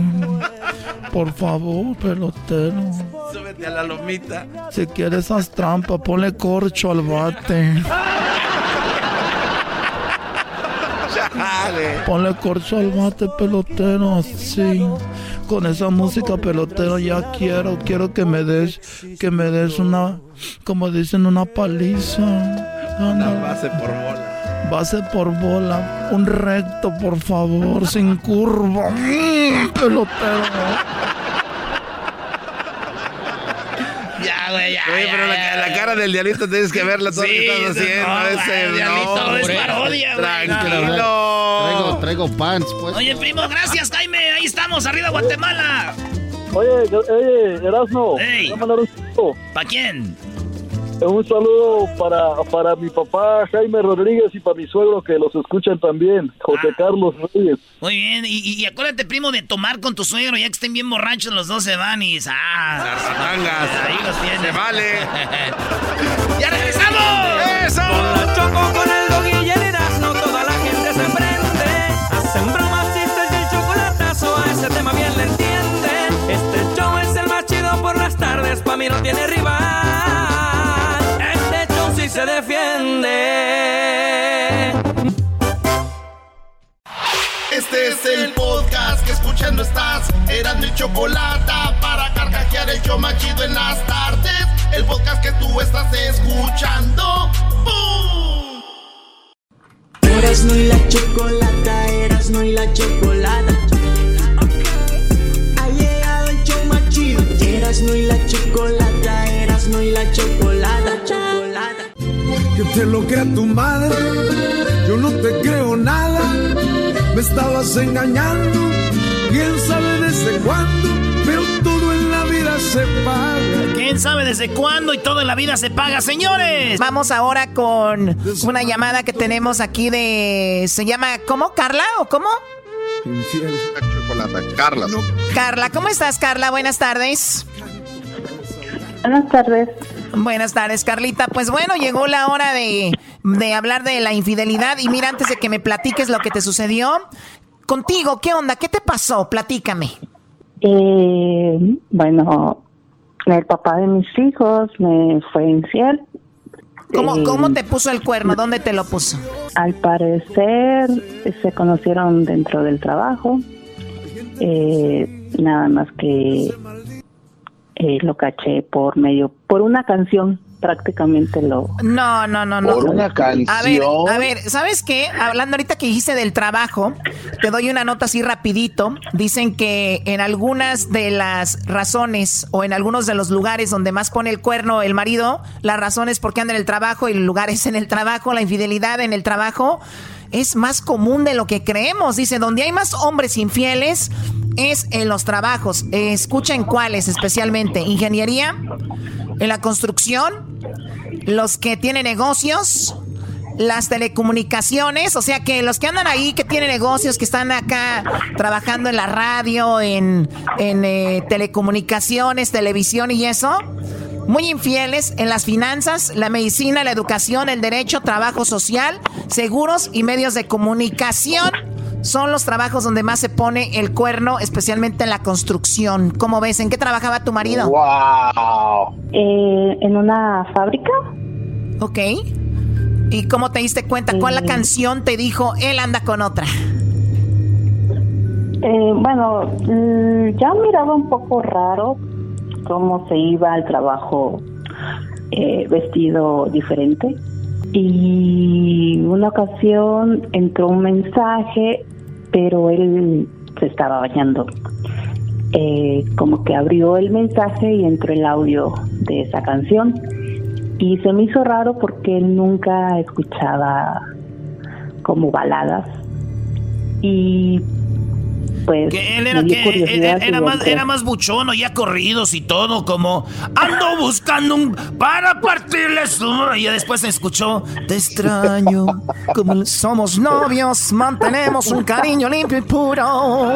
Por favor, pelotero. Súbete a la lomita. Si quieres haz trampa, ponle corcho al bate. Ponle corcho al bate, pelotero, así. Con esa música, pelotero, ya quiero, quiero que me des, que me des una, como dicen, una paliza. Una base por bola. Base por bola, un recto, por favor, sin curva. Mm, pelotero. Ya, güey, ya. Oye, ya, pero la, ya, la cara del diablito tienes que verla todo lo que Sí, estás sí, haciendo. no, ese, güey, diablito, no, es parodia, güey. Tranquilo. Traigo, traigo pants, pues. Oye, primo, gracias, Jaime. Ahí estamos, arriba Guatemala. Oye, oye, Erasmo. Ey. voy a mandar un saludo. ¿Para quién? Un saludo para, para mi papá Jaime Rodríguez y para mi suegro que los escuchan también, José ah. Carlos Rodríguez. Muy bien, y, acuérdate, primo, de tomar con tu suegro, ya que estén bien borrachos los dos se van y... ¡Ah! Las Ahí los tienes. Se vale. ¡Ya regresamos! ¡Eso! Con la choco, con el dog y el no toda la gente se prende. Hacen bromas, chistes y el chocolatazo, a ese tema bien le entienden. Este show es el más chido por las tardes, pa' mí no tiene rival se defiende. Este es el podcast que escuchando estás. Eran mi chocolate para carcajear el yo machido en las tardes. El podcast que tú estás escuchando. ¡Bum! Eras no y la chocolata, eras no y la chocolata. Ha llegado el show machido. Eras no y la chocolata, eras no y la chocolata que te lo crea tu madre. Yo no te creo nada, me estabas engañando. Quién sabe desde cuándo, pero todo en la vida se paga. ¿Quién sabe desde cuándo y todo en la vida se paga, señores? Vamos ahora con una llamada que tenemos aquí de. ¿Se llama cómo? ¿Carla o cómo? Infiel. Carla. Carla, ¿cómo estás, Carla? Buenas tardes. Buenas tardes. Buenas tardes, Carlita. Pues bueno, llegó la hora de, hablar de la infidelidad. Y mira, antes de que me platiques lo que te sucedió, contigo, ¿qué onda? ¿Qué te pasó? Platícame. Eh, bueno, el papá de mis hijos me fue infiel. ¿Cómo, eh, ¿Cómo te puso el cuerno? ¿Dónde te lo puso? Al parecer se conocieron dentro del trabajo. Eh, nada más que eh, lo caché por medio, por una canción prácticamente lo... No, no, no, no. Por una canción. A ver, a ver, ¿sabes qué? Hablando ahorita que dijiste del trabajo, te doy una nota así rapidito. Dicen que en algunas de las razones o en algunos de los lugares donde más pone el cuerno el marido, la razón es porque anda en el trabajo y el lugar es en el trabajo, la infidelidad en el trabajo es más común de lo que creemos. Dice, donde hay más hombres infieles es en los trabajos. escuchen cuáles especialmente. Ingeniería, en la construcción, los que tienen negocios, las telecomunicaciones, o sea que los que andan ahí, que tienen negocios, que están acá trabajando en la radio, en, eh, telecomunicaciones, televisión y eso, muy infieles en las finanzas, la medicina, la educación, el derecho, trabajo social, seguros y medios de comunicación. Son los trabajos donde más se pone el cuerno, especialmente en la construcción. ¿Cómo ves? ¿En qué trabajaba tu marido? ¡Wow! Eh, en una fábrica. Ok. ¿Y cómo te diste cuenta? ¿Cuál la eh. canción te dijo, él anda con otra? Eh, bueno, mm, ya miraba un poco raro cómo se iba al trabajo eh, vestido diferente. Y una ocasión entró un mensaje, pero él se estaba bañando. Eh, como que abrió el mensaje y entró el audio de esa canción. Y se me hizo raro porque él nunca escuchaba como baladas. Y pues, que él era, era, más, era más buchón, ya corridos y todo, como ando buscando un para partirle su. Y después se escuchó, te extraño, como somos novios, mantenemos un cariño limpio y puro.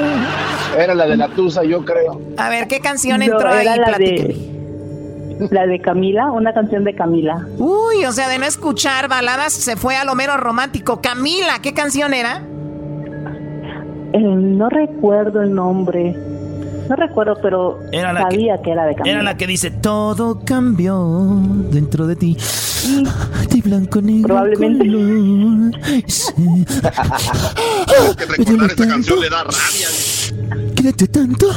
Era la de la Tusa, yo creo. A ver, ¿qué canción entró ahí? La de, la de Camila, una canción de Camila. Uy, o sea, de no escuchar baladas se fue a lo mero romántico. Camila, ¿qué canción era? Eh, no recuerdo el nombre. No recuerdo, pero sabía que, era de Camila. Era la que dice, todo cambió dentro de ti. De blanco negro Probablemente. que recordar esta canción le da rabia. Quédate tanto,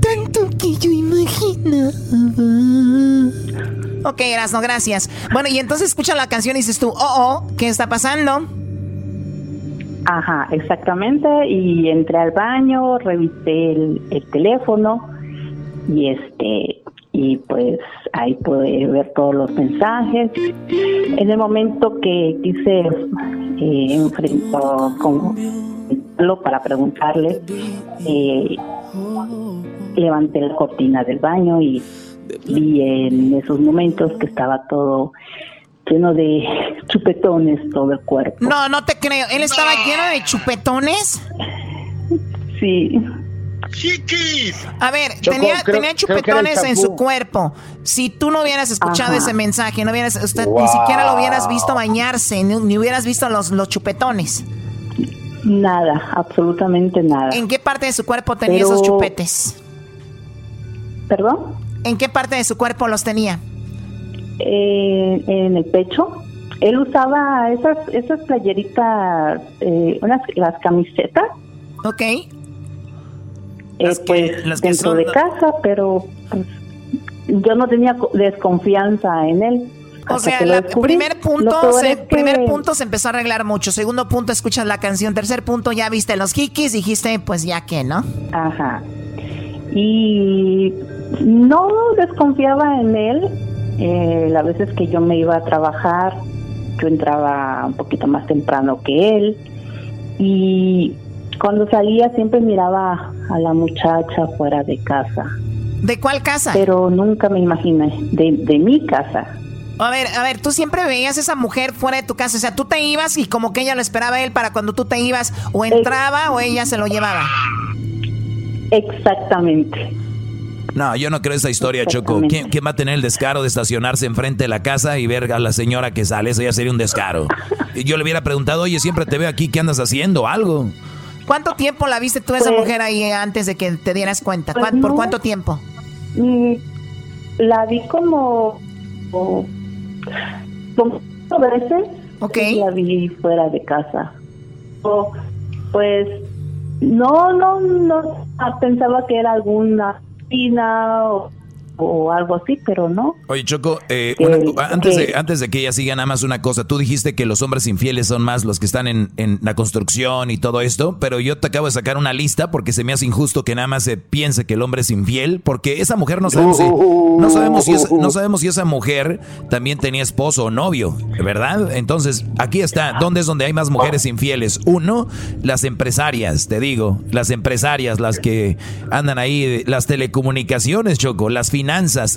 tanto que yo imaginaba. Ok, Erasno, gracias. Bueno, y entonces escucha la canción y dices tú, oh, oh, ¿qué está pasando? Ajá, exactamente. Y entré al baño, revisé el, teléfono y este y pues ahí pude ver todos los mensajes. En el momento que quise eh, enfrentar con para preguntarle, eh, levanté la cortina del baño y vi en esos momentos que estaba todo lleno de chupetones todo el cuerpo. No, no te creo. ¿Él estaba lleno de chupetones? Sí. ¡Chiquis! A ver, tenía, creo- chupetones en su cuerpo. Si tú no hubieras escuchado Ajá. ese mensaje, no hubieras, usted ni siquiera lo hubieras visto bañarse, ni, ni hubieras visto los, los chupetones. Nada, absolutamente nada. ¿En qué parte de su cuerpo tenía Pero- esos chupetes? ¿Perdón? ¿En qué parte de su cuerpo los tenía? Eh, en el pecho. Él usaba esas esas playeritas, eh, unas las camisetas. Ok. Eh, pues las que dentro son- de casa, pero pues, yo no tenía co- desconfianza en él. O sea, el primer punto, se, es que- primer punto se empezó a arreglar mucho. Segundo punto, escuchas la canción. Tercer punto, ya viste los kikis, dijiste, pues ya que, ¿no? Ajá. Y no desconfiaba en él. Eh, las veces que yo me iba a trabajar, yo entraba un poquito más temprano que él. Y cuando salía siempre miraba a la muchacha fuera de casa. ¿De cuál casa? Pero nunca me imaginé, de, de mi casa. A ver, a ver, tú siempre veías a esa mujer fuera de tu casa. O sea, tú te ibas y como que ella lo esperaba a él para cuando tú te ibas, o entraba o ella se lo llevaba. Exactamente. No, yo no creo esa historia, Choco. ¿Quién, quién va a tener el descaro de estacionarse enfrente de la casa y ver a la señora que sale? Eso ya sería un descaro. Y yo le hubiera preguntado, oye, siempre te veo aquí, ¿qué andas haciendo? Algo. ¿Cuánto tiempo la viste tú a esa Pues- mujer ahí antes de que te dieras cuenta? Pues ¿Cuán- ¿Por cuánto tiempo? Mm, La vi como, como, veces. y La vi fuera de casa. O, pues no, no, no pensaba que era alguna 电脑。O, algo así, pero no. Oye, Choco, eh, Que- una- antes, que- de, antes de que ella siga, nada más una cosa. Tú dijiste que los hombres infieles son más los que están en, en la construcción y todo esto, pero yo te acabo de sacar una lista porque se me hace injusto que nada más se piense que el hombre es infiel, porque esa mujer no sabemos si, no sabemos si, es- no sabemos si esa mujer también tenía esposo o novio, ¿verdad? Entonces, aquí está. ¿Dónde es donde hay más mujeres infieles? Uno, las empresarias, te digo, las empresarias, las que andan ahí, las telecomunicaciones, Choco, las finanzas,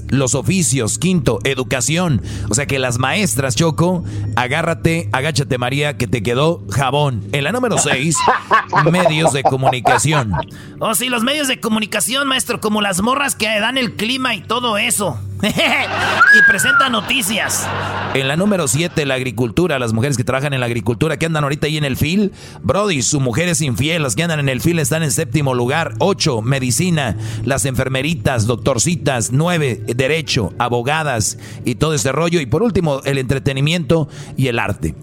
los oficios. Quinto, educación. O sea que las maestras, Choco, agárrate, agáchate, María, que te quedó jabón. En la número seis, medios de comunicación. Oh, sí, los medios de comunicación, maestro, como las morras que dan el clima y todo eso. y presentan noticias. En la número 7, la agricultura, las mujeres que trabajan en la agricultura, que andan ahorita ahí en el FIL. Brody, su mujer es infiel, las que andan en el FIL están en séptimo lugar. 8, medicina, las enfermeritas, doctorcitas. 9, derecho, abogadas y todo ese rollo. Y por último, el entretenimiento y el arte.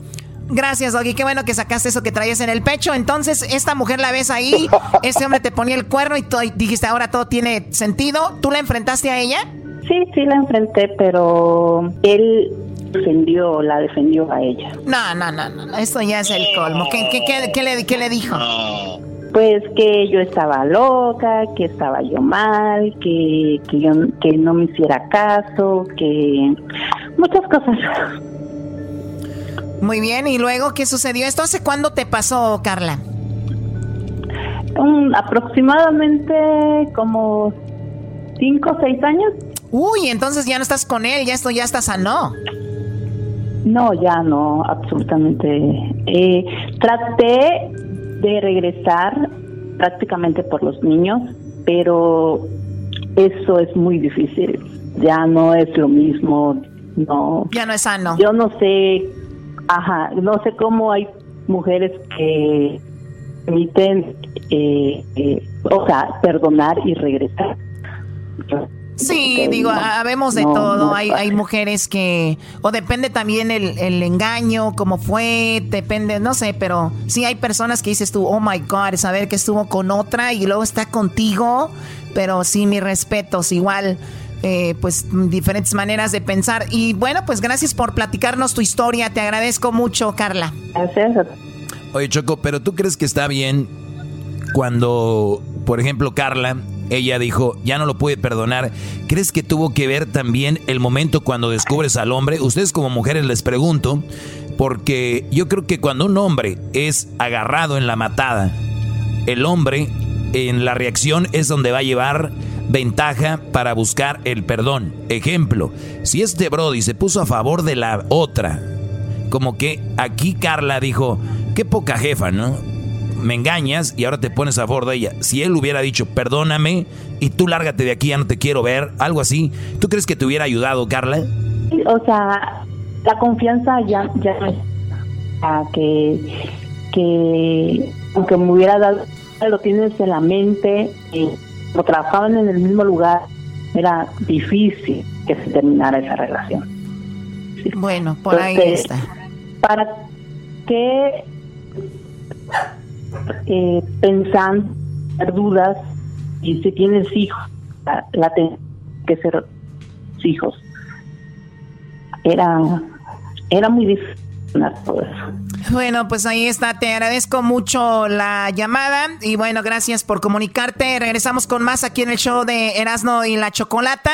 Gracias, Doggy. Qué bueno que sacaste eso que traías en el pecho. Entonces, esta mujer la ves ahí, este hombre te ponía el cuerno y, tú dijiste, ahora todo tiene sentido. ¿Tú la enfrentaste a ella? Sí, sí la enfrenté, pero él defendió, la defendió a ella. No, no, no, no, no, esto ya es el colmo. ¿Qué, qué, qué, qué le, qué le dijo? Pues que yo estaba loca, que estaba yo mal, que, que yo que no me hiciera caso, que muchas cosas. Muy bien, ¿y luego qué sucedió? ¿Esto hace cuándo te pasó, Carla? Un- aproximadamente como cinco o seis años. Uy, entonces ya no estás con él, ya esto ya está sano. No, ya no, absolutamente. Eh, traté de regresar prácticamente por los niños, pero eso es muy difícil. Ya no es lo mismo. No. Ya no es sano. Yo no sé, ajá, no sé cómo hay mujeres que permiten, eh, eh, o sea, perdonar y regresar. Sí, digo, habemos de no, todo. no hay, hay mujeres que, o depende también el, el engaño, cómo fue, depende, no sé, pero sí hay personas que dices tú, oh my God, saber que estuvo con otra y luego está contigo, pero sí, mis respetos, igual, eh, pues diferentes maneras de pensar. Y bueno, pues gracias por platicarnos tu historia, te agradezco mucho, Carla. Gracias. Oye, Choco, pero ¿tú crees que está bien cuando, por ejemplo, Carla, ella dijo, ya no lo puede perdonar? ¿Crees que tuvo que ver también el momento cuando descubres al hombre? Ustedes como mujeres les pregunto, porque yo creo que cuando un hombre es agarrado en la matada, el hombre en la reacción es donde va a llevar ventaja para buscar el perdón. Ejemplo, si este Brody se puso a favor de la otra, como que aquí Carla dijo, qué poca jefa, ¿no? Me engañas y ahora te pones a favor de ella. Si él hubiera dicho, perdóname y tú lárgate de aquí, ya no te quiero ver, algo así, ¿tú crees que te hubiera ayudado, Carla? O sea, la confianza ya, ya no es a que, que aunque me hubiera dado, lo tienes en la mente, y como trabajaban en el mismo lugar, era difícil que se terminara esa relación. Bueno, por ahí está. ¿Para qué eh, pensando, dudas y si tienes hijos, la, la ten- que ser hijos? Era, era muy difícil todo eso. Bueno, pues ahí está. Te agradezco mucho la llamada y bueno, gracias por comunicarte. Regresamos con más aquí en el show de Erasno y la Chocolata.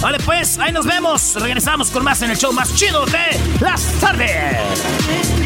Vale, pues, ahí nos vemos. Regresamos con más en el show más chido de las tardes.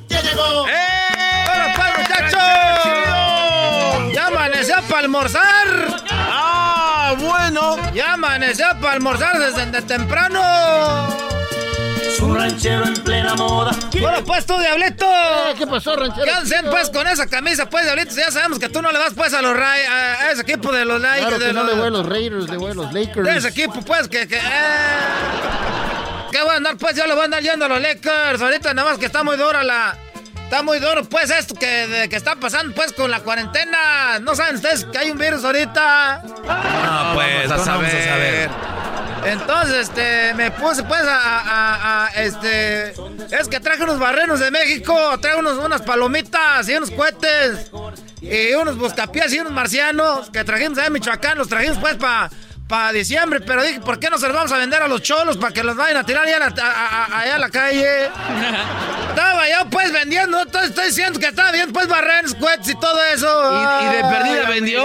almorzar! ¡Ah, bueno! ¡Ya amaneció para almorzar desde de temprano! Un ranchero en plena moda. Bueno, pues tú, Diablito. ¿Qué pasó, ranchero? ¿Qué hacen, pues, con esa camisa, pues, Diablito? Ya sabemos que tú no le vas, pues, a los Ray, a, a ese equipo de los Lakers. Claro que de no los- le voy a los Raiders, le voy a los Lakers. de ese equipo, pues, que... que eh, ¿Qué voy a andar, pues? Yo le voy a andar yendo a los Lakers. Ahorita nada más que está muy dura la... Está muy duro, pues, esto que, de- que está pasando, pues, con la cuarentena. ¿No saben ustedes que hay un virus ahorita? No, pues, vamos ¿cómo no vamos a saber? Entonces, este, me puse, pues, a, a- a- este... Es que traje unos barrenos de México. Traje unos, unas palomitas y unos cohetes. Y unos buscapiés y unos marcianos que trajimos allá en Michoacán. Los trajimos, pues, para... Para diciembre, pero dije, ¿por qué no se los vamos a vender a los cholos para que los vayan a tirar allá a la, a- a- allá a la calle? Estaba yo pues vendiendo, estoy, estoy diciendo que estaba bien pues barrenos, cohetes y todo eso. ¿Y- y de perdida Ay, vendió?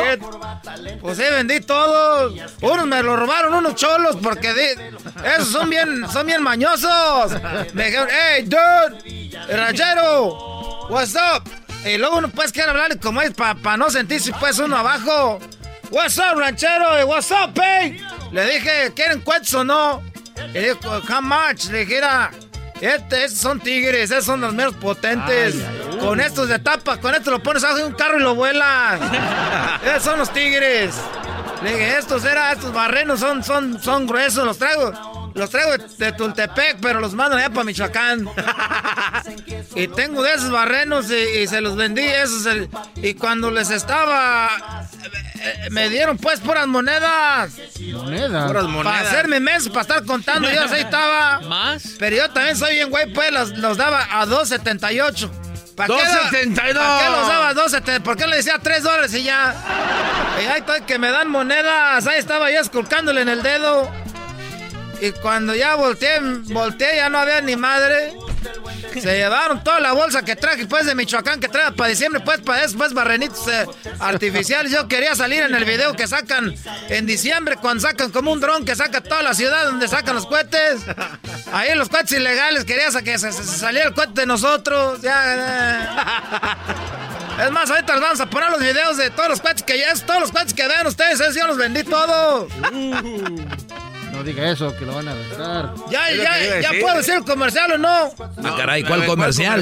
Pues sí, vendí todo. Unos me lo robaron, unos cholos, porque di- esos son bien, son bien mañosos. Me dijeron, hey, dude, ranchero, what's up? Y luego uno pues quiere hablarle como es para no sentirse pues uno abajo. What's up, ranchero? What's up, hey? Le dije, ¿quieren cuetes o no? Y dijo, how much? Le dije, "Mira, este, estos son tigres, esos son los menos potentes. Con estos de tapa, con esto lo pones abajo de un carro y lo vuelas. esos son los tigres. Le dije, estos era, estos barrenos son, son, son gruesos, los traigo. Los traigo de, Tultepec, pero los mandan allá para Michoacán. y tengo de esos barrenos y, y se los vendí. Esos, el- y cuando les estaba... eh, Me dieron pues puras monedas. Monedas. Puras Para monedas. hacerme mes, para estar contando, yo así estaba. ¿Más? Pero yo también soy bien güey, pues los, los daba a 2.78. ¿Para qué, da- 2.72? ¿Para qué los daba a 2.70? ¿Por qué le decía 3 dólares y ya? Y ahí estoy que me dan monedas. Ahí estaba yo esculcándole en el dedo. Y cuando ya volteé, volteé, ya no había ni madre. Se llevaron toda la bolsa que traje, pues, de Michoacán, que trae para diciembre, pues, para esos, pues, barrenitos eh, artificiales. Yo quería salir en el video que sacan en diciembre, cuando sacan como un dron que saca toda la ciudad donde sacan los cohetes. Ahí los cohetes ilegales, quería que se, saliera el cohete de nosotros. Ya, eh. Es más, ahorita les vamos a poner los videos de todos los cohetes que ya, todos los cohetes que vean ustedes, esos yo los vendí todos. No diga eso, que lo van a arrestar. Ya, ya, ya puedo decir el comercial o no. Ah, caray, ¿cuál ver, comercial?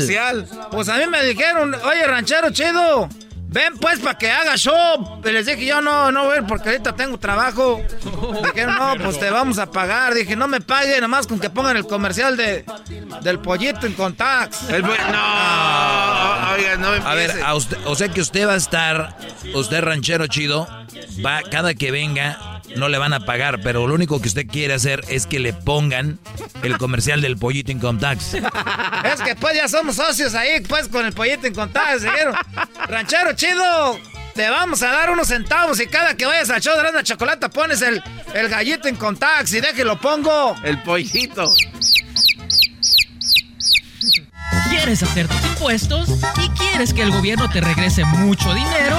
Pues a mí me dijeron, oye, ranchero chido, ven pues para que haga show. Y les dije, yo no, no voy porque ahorita tengo trabajo. Dijeron, no, pues te vamos a pagar. Dije, no me pague, nomás con que pongan el comercial de, del pollito en. El bu- no, oiga, no A ver, empiece. a usted, o sea que usted va a estar, usted ranchero chido, va cada que venga, no le van a pagar, pero lo único que usted quiere hacer es que le pongan el comercial del pollito Income Tax. Es que pues ya somos socios ahí, pues con el pollito en contacts. Dijeron, ranchero chido, te vamos a dar unos centavos y cada que vayas al show de la chocolate pones el, el gallito en contacts y deje lo pongo. El pollito. ¿Quieres hacer tus impuestos y quieres que el gobierno te regrese mucho dinero?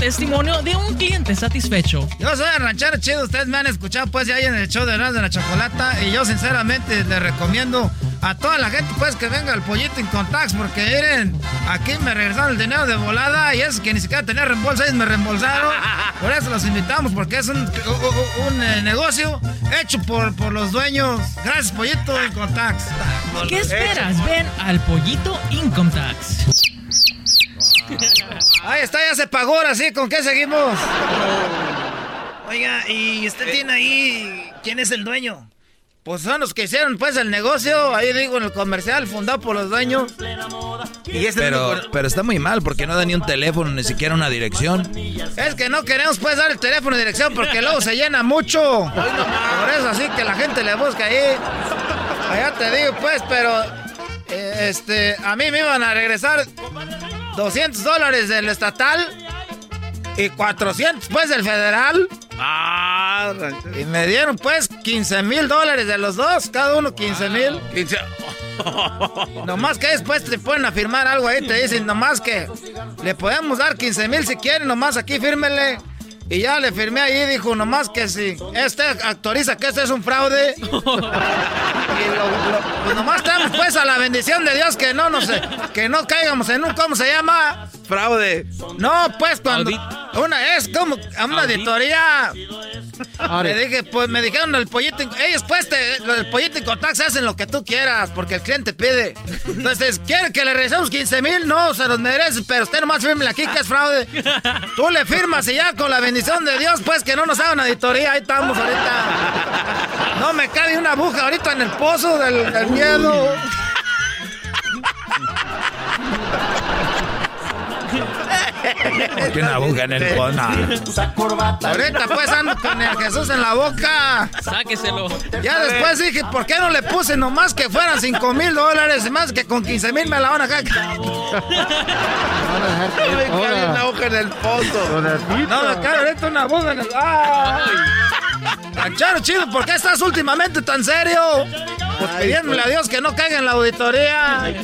Testimonio de un cliente satisfecho. Yo soy ranchero chido, ustedes me han escuchado pues ya en el show de Erasmo de la Chocolata y yo sinceramente les recomiendo a toda la gente pues que venga al pollito en contacts porque miren, aquí me regresaron el dinero de volada y es que ni siquiera tenía reembolso, ellos me reembolsaron. Por eso los invitamos porque es un, un, eh, negocio hecho por, por los dueños. Gracias pollito en contacts. ¿Qué esperas? Ven al pollito Income Tax. Ahí está, ya se pagó ahora sí, ¿con qué seguimos? Oiga, ¿y usted tiene ahí quién es el dueño? Pues son los que hicieron pues el negocio, ahí digo en el comercial, fundado por los dueños. Y este pero, pero está muy mal porque no da ni un teléfono, ni siquiera una dirección. Es que no queremos pues dar el teléfono y dirección porque luego se llena mucho. Por eso así que la gente le busca ahí. Allá te digo pues, pero eh, este, a mí me iban a regresar 200 dólares del estatal y 400 pues del federal. Ah, y me dieron pues 15 mil dólares de los dos, cada uno 15 mil. nomás que después te pueden afirmar algo ahí, te dicen nomás que le podemos dar 15 mil si quieren, nomás aquí fírmele. Y ya le firmé ahí, dijo nomás que si este actualiza que este es un fraude. y lo, pues nomás estamos pues a la bendición de Dios que no nos que no caigamos en un ¿cómo se llama? Fraude. No, pues cuando una es como a una auditoría. Me dije, pues me dijeron el pollito, ellos pues te, el pollito en contacto hacen lo que tú quieras porque el cliente pide. Entonces, ¿quiere que le regresemos 15 mil? No, se los merece, pero usted nomás firme aquí que es fraude. Tú le firmas y ya con la bendición de Dios, pues que no nos hagan auditoría, ahí estamos ahorita. No me cabe una aguja ahorita en el pozo del, del miedo. Porque una aguja en el cono. Ahorita pues ando con el Jesús en la boca. Sáqueselo. Ya después dije, ¿por qué no le puse nomás que fueran 5 mil dólares? Y más que con 15 mil me la van a caer. No me cabe una aguja en el pozo. No me cabe ahorita una aguja en el... ¡Ay! Ranchero chido, ¿por qué estás últimamente tan serio? Pues pidiéndole a Dios que no caiga en la auditoría.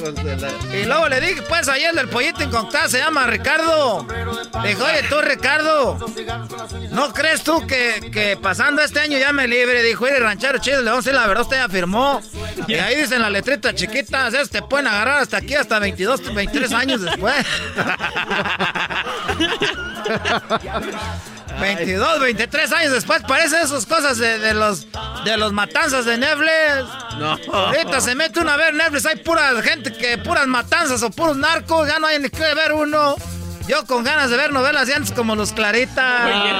Y luego le dije, pues ayer del pollito en contacto se llama Ricardo. Dijo, oye tú Ricardo, ¿no crees tú que, que pasando este año ya me libre? Dijo, oye ranchero chido, le vamos a decir la verdad, usted afirmó. Y ahí dicen las letritas chiquitas, esas te pueden agarrar hasta aquí, hasta 22, 23 años después. 22, 23 años después, parece esas cosas de, los de los matanzas de Netflix. No. Ahorita se mete una a ver Netflix, hay pura gente que puras matanzas o puros narcos, ya no hay ni que ver uno. Yo con ganas de ver novelas de antes como los Clarita. Eh,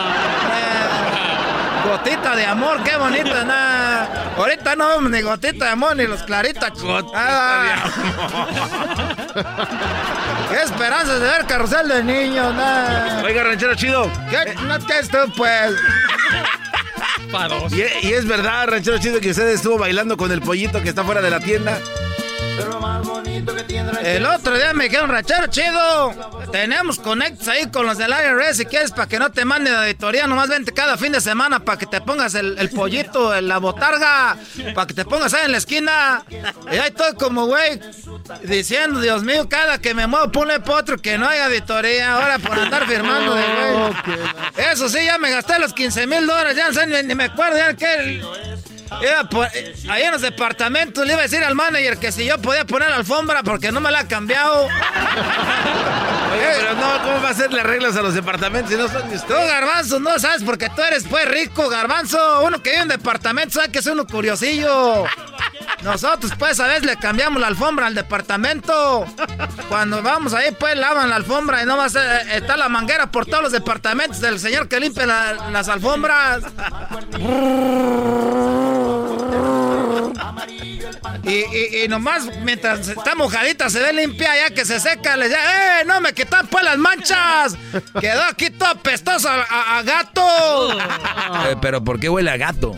gotita de amor, qué bonita, nada. Ahorita no vemos ni gotita de amor ni los Clarita. Gotita de amor. qué esperanzas de ver carrusel de niños, nada. Oiga, ranchero chido. ¿Qué? No, ¿qué esto, pues? Y, y, es verdad, ranchero chido, que usted estuvo bailando con el pollito que está fuera de la tienda. El otro día me dijeron, ranchero chido, tenemos conectos ahí con los del IRS si quieres para que no te manden la auditoría, nomás vente cada fin de semana para que te pongas el, pollito, en la botarga, para que te pongas ahí en la esquina. Y ahí estoy como, güey, diciendo, Dios mío, cada que me muevo ponle potro que no haya auditoría, ahora por andar firmando de güey. Eso sí, ya me gasté los 15 mil dólares, ya no sé, ni, me acuerdo ya que... Eh, ahí en los departamentos le iba a decir al manager que si yo podía poner la alfombra porque no me la ha cambiado. Oye, pero no, ¿cómo va a hacerle arreglos a los departamentos si no son de usted? Tú, Garbanzo, no sabes porque tú eres pues rico, Garbanzo. Uno que vive en departamento sabe que es uno curiosillo. Nosotros pues a veces le cambiamos la alfombra al departamento. Cuando vamos ahí pues lavan la alfombra y no va a ser, está la manguera por todos los departamentos del señor que limpia las alfombras. Y, y, y nomás mientras está mojadita se ve limpia ya que se seca, le dice, ¡eh! ¡No me quitan pues las manchas! Quedó aquí todo apestoso a, a- a gato. Eh, pero ¿por qué huele a gato?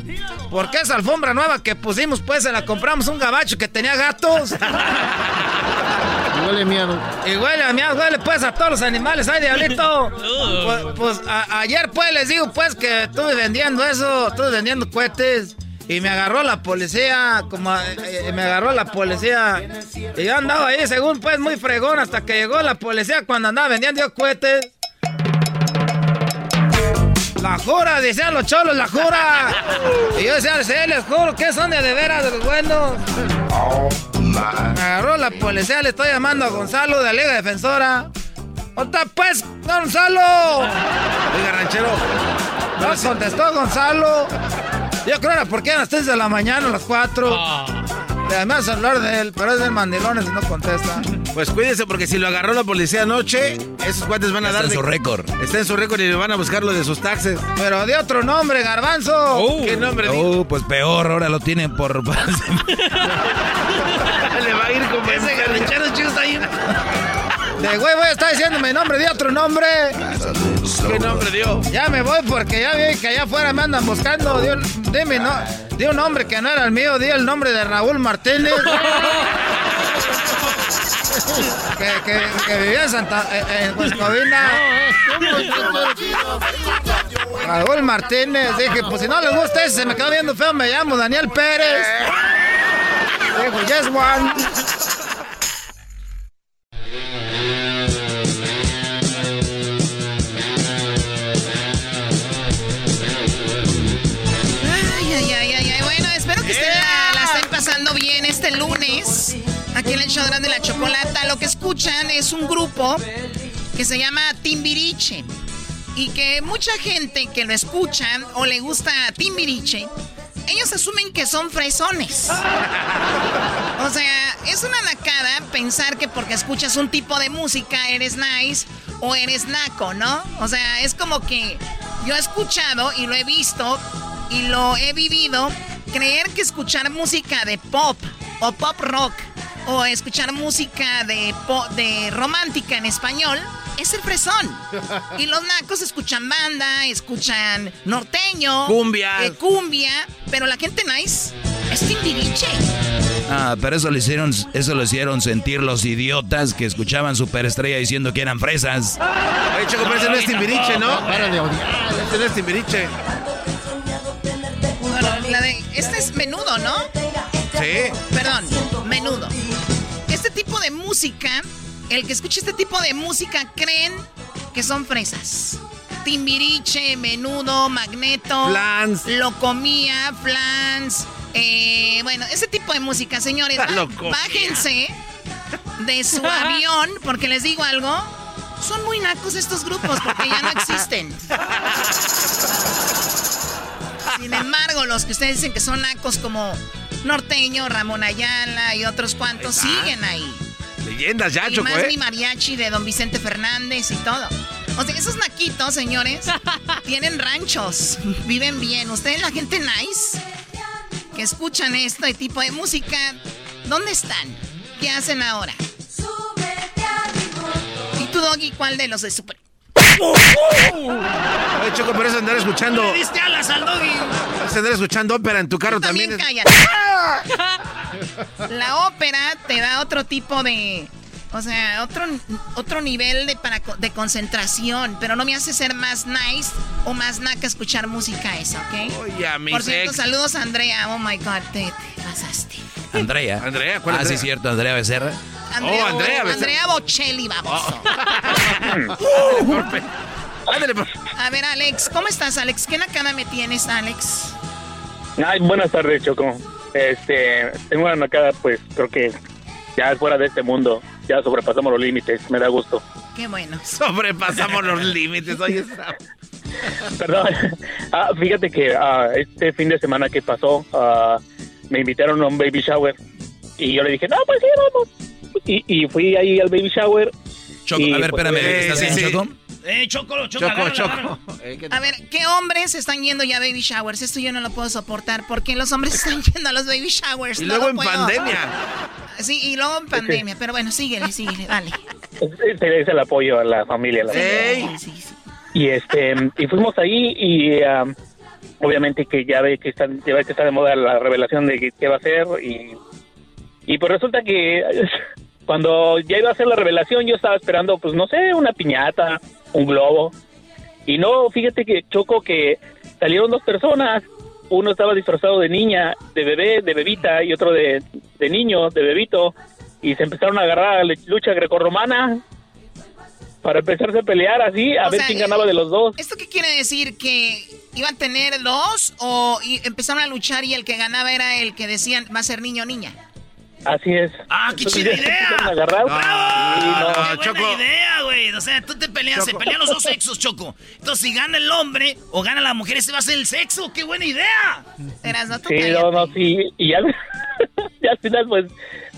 Porque esa alfombra nueva que pusimos, pues se la compramos un gabacho que tenía gatos. Huele miedo. Y huele a miedo, huele pues a todos los animales, ay diablito. Pues, pues, a- ayer pues les digo pues que estuve vendiendo eso, estuve vendiendo cohetes. Y me agarró la policía, como eh, me agarró la policía. Y yo andaba ahí, según pues, muy fregón, hasta que llegó la policía cuando andaba vendiendo yo cohetes. La jura, decían los cholos, la jura. Y yo decía, sí, les juro que son de de veras de los buenos. Me agarró la policía, le estoy llamando a Gonzalo de la Liga Defensora. ¿Dónde está, pues, Gonzalo? Oiga, ranchero. No contestó Gonzalo. Yo creo era porque eran las 3 de la mañana, a las 4. Le llamé al celular de él, pero es del mandilones y no contesta. Pues cuídese porque si lo agarró la policía anoche, esos cuates van a Está dar en de- su récord. Está en su récord y le van a buscar lo de sus taxes. Pero de otro nombre, Garbanzo. ¿Qué nombre? Oh, pues peor, ahora lo tienen por... Le va a ir como Ese garrinchero chico está ahí. De güey, voy a estar diciendo mi nombre, de otro nombre. ¿Qué nombre dio? Ya me voy porque ya vi que allá afuera me andan buscando. Di un, dime, no, di un nombre que no era el mío, di el nombre de Raúl Martínez. que, que, que vivía en Santa en, en Huescovina. Raúl Martínez, dije, pues si no le gusta ese, se me quedó viendo feo, me llamo Daniel Pérez. Dijo, yes one. Aquí en el show grande de la chocolata. Lo que escuchan es un grupo que se llama Timbiriche. Y que mucha gente que lo escucha o le gusta Timbiriche, ellos asumen que son fresones. O sea, es una nacada pensar que porque escuchas un tipo de música eres nice o eres naco, ¿no? O sea, es como que yo he escuchado y lo he visto y lo he vivido creer que escuchar música de pop o pop rock o escuchar música de po- de romántica en español es el fresón. Y los nacos escuchan banda, escuchan norteño, Cumbia. eh, cumbia, pero la gente nice es timbiriche. Ah, pero eso lo hicieron, eso lo hicieron sentir los idiotas que escuchaban Superestrella diciendo que eran fresas. Oye, Choco, pero ese no es Timbiriche, ¿no? Para de odiar. Ese no es Timbiriche. Bueno, la de, este es menudo, ¿no? Sí. Perdón, menudo. Este tipo de música, el que escucha este tipo de música creen que son fresas. Timbiriche, menudo, magneto. Flans. Locomía, flans. eh, bueno, ese tipo de música, señores. bájense de su avión, porque les digo algo. Son muy nacos estos grupos porque ya no existen. Sin embargo, los que ustedes dicen que son nacos como Norteño, Ramón Ayala y otros cuantos Ahí siguen ahí. Leyendas ya, y Choco, más ¿eh? mi mariachi de don Vicente Fernández y todo. O sea, esos naquitos, señores, tienen ranchos, viven bien. Ustedes, la gente nice, que escuchan este tipo de música, ¿dónde están? ¿Qué hacen ahora? ¿Y tú, Doggy, cuál de los de Super? Oye, Choco, pero eso andar escuchando. Le diste alas al Doggy. Eso andar escuchando ópera en tu carro También también. es-. La ópera te da otro tipo de. O sea, otro, otro nivel de, para, de concentración, pero no me hace ser más nice o más naca escuchar música esa, ¿ok? Oye, mi Por cierto, saludos a Andrea. Oh my God, te, te pasaste. Andrea. Andrea, ¿cuál Ah, Andrea? sí, cierto, Andrea Becerra. Andrea, Oh, Andrea, Oh. Andrea Bocelli, vamos. Ándale, pues. A ver, Alex, ¿cómo estás, Alex? ¿Qué nacada me tienes, Alex? Ay, buenas tardes, Choco. Este, tengo una nacada, pues creo que ya es fuera de este mundo. Ya sobrepasamos los límites, me da gusto. Qué bueno. Sobrepasamos los límites. Oye, está- Perdón. Ah, fíjate que ah, este fin de semana que pasó, ah, me invitaron a un baby shower. Y yo le dije, no, pues sí, vamos. Y, y fui ahí al baby shower. Choco, y, a ver, pues, espérame, eh, ¿estás sí, bien, sí. Choco? Eh, Choco, Choco, Choco, Choco. Eh, ¿qué- A ver, ¿qué hombres están yendo ya a baby showers? Esto yo no lo puedo soportar. porque los hombres están yendo a los baby showers? Y No luego en puedo. pandemia. Sí, y luego en pandemia. Pero bueno, síguele, síguele, dale. Ese es el apoyo a la familia. la Ey. Y este y fuimos ahí y um, obviamente que ya ve que están ya que está de moda la revelación de qué va a hacer y y pues resulta que cuando ya iba a hacer la revelación yo estaba esperando pues no sé una piñata un globo. Y no fíjate que choco que salieron dos personas. Uno estaba disfrazado de niña de bebé de bebita y otro de, de niño de bebito. Y se empezaron a agarrar a lucha grecorromana para empezarse a pelear así a O ver sea, quién ganaba de los dos ¿Esto qué quiere decir? ¿Que iban a tener dos o y empezaron a luchar y el que ganaba era el que decían va a ser niño o niña? Así es. ¡Ah, qué chida se idea! no. ¡Qué buena idea, güey! O sea, tú te peleas, se Choco. pelean los dos sexos, Choco. Entonces, si gana el hombre o gana la mujer, ese va a ser el sexo. ¡Qué buena idea! Eras, no Sí, no, no, sí. Y ya, ya al final, pues,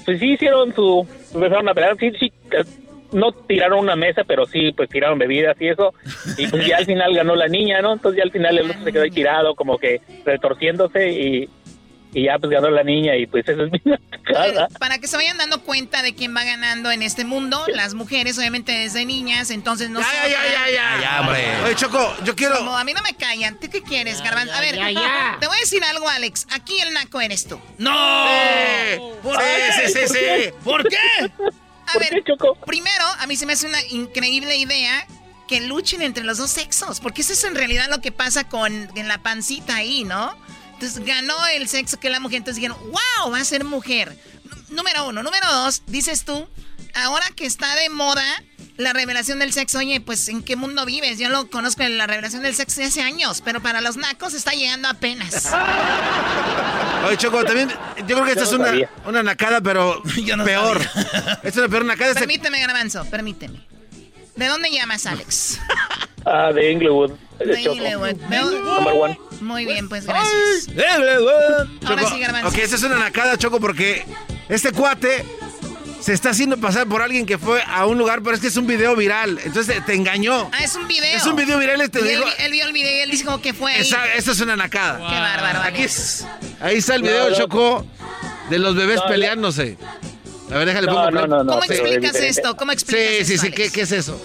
pues sí hicieron su. Empezaron a pelear. Sí, sí. No tiraron una mesa, pero sí, pues tiraron bebidas y eso. Y pues ya al final ganó la niña, ¿no? Entonces ya al final el otro se quedó ahí tirado, como que retorciéndose y. Y ya pues ganó la niña y pues eso es mi cara. Para que se vayan dando cuenta de quién va ganando en este mundo, las mujeres obviamente desde niñas, entonces no Ya, ya, ya, ya, ya. Ya, hombre. Oye, Choco, yo quiero. Como a mí no me callan. ¿Tú qué quieres, Garbanzo? A ver, ya, ya. te voy a decir algo, Alex. Aquí el naco eres tú. ¡No! ¿Por Sí, qué? sí, sí, sí. ¿Por qué? A ver, primero, a mí se me hace una increíble idea que luchen entre los dos sexos, porque eso es en realidad lo que pasa con en la pancita ahí, ¿no? Entonces ganó el sexo que la mujer, entonces dijeron, wow, va a ser mujer. N- Número uno. Número dos, dices tú, ahora que está de moda la revelación del sexo, oye, pues ¿en qué mundo vives? Yo lo conozco en la revelación del sexo de hace años, pero para los nacos está llegando apenas. Oye, Choco, también. Yo creo que esta Yo es no una, sabía. una nacada, pero peor. Es una peor nacada. Este- Permíteme, Garbanzo, permíteme. ¿De dónde llamas, Alex? Ah, de Inglewood. De. Inglewood. Number one. Muy bien, pues gracias. Ahora sí, Garbanzo. Ok, esta es una nacada, Choco, porque este cuate se está haciendo pasar por alguien que fue a un lugar, pero es que es un video viral. Entonces te engañó. Ah, es un video. Es un video viral, este Y él, digo- él vio el video y él dice como que fue ahí. Esa- esto es una nacada. Qué bárbaro, Aquí es- ahí está el video, No, no. Choco, de los bebés No, no. peleándose. A ver, déjale No, pongo no, play. no, no, ¿Cómo explicas es- esto? ¿Cómo explicas Sí, sí, sí, ¿qué, es eso?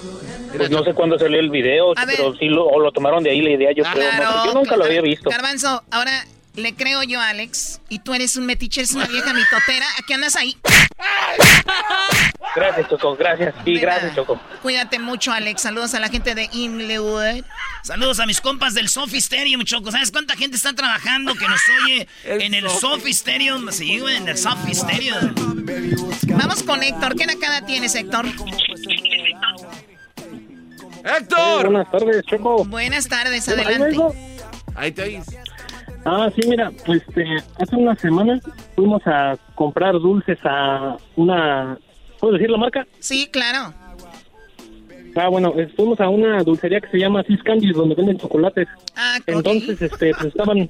Pues no sé cuándo salió el video, A ver. pero sí lo, o lo tomaron de ahí la idea, yo creo. no sé, Claro, yo nunca lo había visto. Garbanzo, ahora le creo yo Alex y tú eres un metiche, eres una vieja mitotera. ¿A qué andas ahí? Gracias, Choco, gracias. Sí, gracias. Choco. Cuídate mucho, Alex. Saludos a la gente de Inglewood. Saludos a mis compas del Sofi Stadium, Choco. ¿Sabes cuánta gente está trabajando que nos oye en el Sofi Stadium? Sí, güey, en el Sofi Stadium. Vamos con Héctor. ¿Qué nacada tienes, Héctor? ¡Héctor! buenas tardes, Choco. Buenas tardes, adelante. Ahí te oís. Ah, sí, mira, pues este, hace unas semanas fuimos a comprar dulces a una... ¿Puedo decir la marca? Sí, claro. Ah, bueno, eh, fuimos a una dulcería que se llama Sis Candy, donde venden chocolates. Ah, ok. Entonces, este, pues estaban,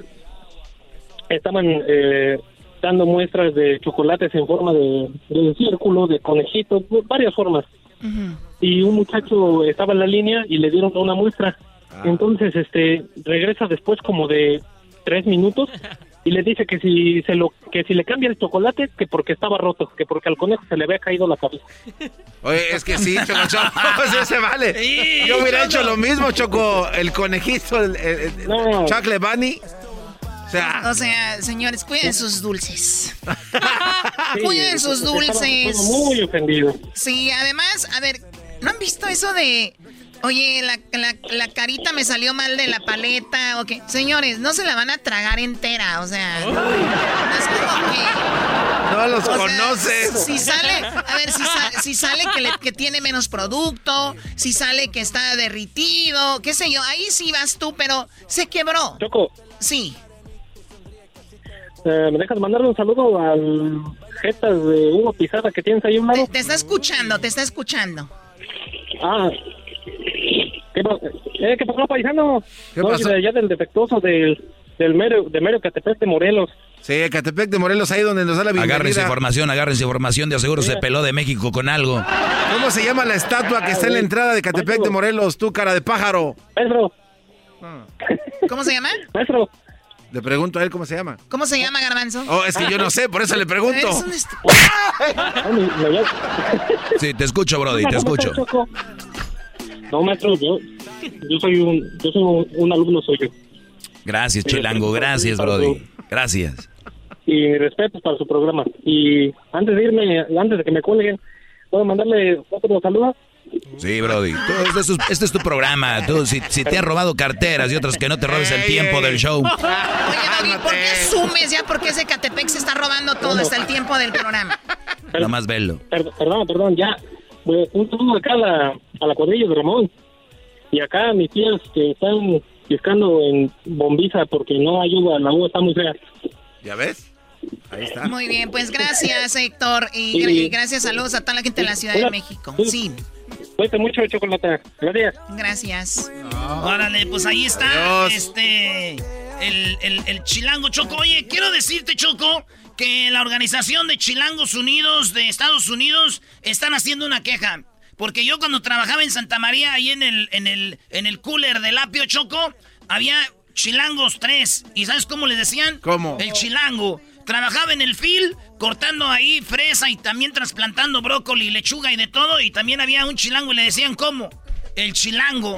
estaban eh, dando muestras de chocolates en forma de, de círculo, de conejito, varias formas. Y un muchacho estaba en la línea y le dieron una muestra. Entonces, este, regresa después como de tres minutos y le dice que si se lo, que si le cambia el chocolate, que porque estaba roto, que porque al conejo se le había caído la cabeza. Oye, es que sí, Choco, Choco, sí se vale. Sí, Yo hubiera Choco. hecho lo mismo, Choco, el conejito, el, el- el No. chocolate bunny. O sea, O sea, señores, cuiden sus dulces. Sí, Cuiden sus dulces. muy ofendido. Sí, además, a ver, ¿no han visto eso de... Oye, la, la, la carita me salió mal de la paleta o qué? Señores, no se la van a tragar entera, o sea... no es como que... no los O sea, conoces. Si sale, a ver, si, sa- si sale que, le- que tiene menos producto, si sale que está derritido, qué sé yo, ahí sí vas tú, pero se quebró. Choco, Sí. eh, ¿me dejas mandarle un saludo al jetas de Hugo Pizarra que tienes ahí un Te, lado? te está escuchando, te está escuchando. Ah, ¿qué, eh, ¿qué pasó, paisano? ¿Qué Soy pasó? de allá del defectuoso del, del mero, de mero Catepec de Morelos. Sí, Catepec de Morelos, ahí donde nos da la bienvenida. Agárrense información, agárrense información, de aseguro se peló de México con algo. ¿Cómo se llama la estatua que está en la entrada de Catepec de Morelos, tú, cara de pájaro? Maestro. ¿Cómo se llama? Maestro. Le pregunto a él cómo se llama. ¿Cómo se llama, Garbanzo? Oh, es que yo no sé, por eso le pregunto. Un Sí, te escucho, Brody, te escucho. No, maestro, yo, yo soy un, yo soy un, un alumno suyo. Gracias, Chilango, gracias, Brody. Gracias. Y mi respeto para su programa. Y antes de irme, antes de que me cuelguen, ¿puedo mandarle otro saludo? Sí, Brody. Tú, este, es tu, este es tu programa. Tú, si, si te has robado carteras y otras que no te robes el tiempo del show. Oye, Doggy, ¿por qué sumes ya? Porque ese Catepec se está robando todo hasta el tiempo del programa. Nada más verlo. Perdón, perdón, ya. Pues, un saludo acá a la, a la cuadrilla de Ramón. Y acá a mis tías que están pescando en bombiza porque no ayuda, la uva está muy fea. ¿Ya ves? Ahí está. Muy bien, pues gracias, Héctor. Y, Sí. gra- y gracias, saludos a toda la gente de la Ciudad de México. Sí, Cuesta mucho chocolate. Gracias. gracias. Órale, pues ahí está. Este. El, el- el Chilango Choco. Oye, quiero decirte, Choco, que la organización de Chilangos Unidos de Estados Unidos están haciendo una queja. Porque yo cuando trabajaba en Santa María, ahí en el, en el, en el cooler del apio Choco, había Chilangos 3. ¿Y sabes cómo les decían? ¿Cómo? El Chilango. Trabajaba en el fil, cortando ahí fresa y también trasplantando brócoli, lechuga y de todo. Y también había un chilango y le decían, ¿cómo? El chilango.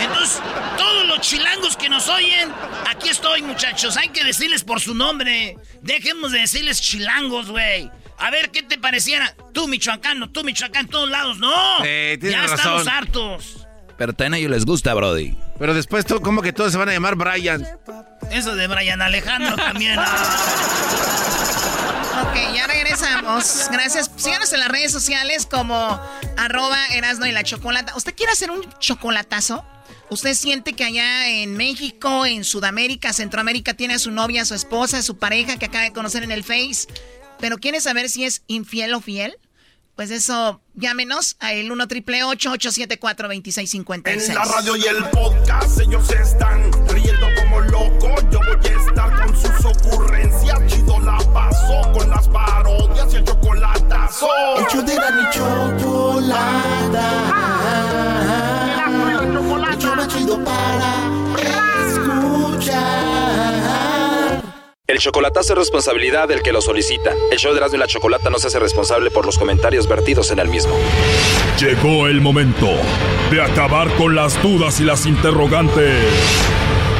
Entonces, todos los chilangos que nos oyen, aquí estoy, muchachos. Hay que decirles por su nombre. Dejemos de decirles chilangos, güey. A ver, ¿qué te pareciera? Tú, michoacano, tú, michoacán, en todos lados. ¡No! Ya razón. estamos hartos. Pero también a ellos les gusta, Brody. Pero después, todo, ¿cómo que todos se van a llamar Brian? Eso de Brian Alejandro también. Ok, ya regresamos. Gracias. Síganos en las redes sociales como arroba Erasno y la Chocolata. ¿Usted quiere hacer un chocolatazo? ¿Usted siente que allá en México, en Sudamérica, Centroamérica, tiene a su novia, a su esposa, a su pareja que acaba de conocer en el Face? ¿Pero quiere saber si es infiel o fiel? Pues eso, llámenos a el 1 triple 874 2656 En la radio y el podcast ellos están riendo como locos. Yo voy a estar con sus ocurrencias. Chido la paso con las parodias y el chocolatazo. El de la chocolata. El show más chido para escuchar. El chocolatazo es responsabilidad del que lo solicita. El show de Erasmo y la Chocolata no se hace responsable por los comentarios vertidos en el mismo. Llegó el momento de acabar con las dudas y las interrogantes.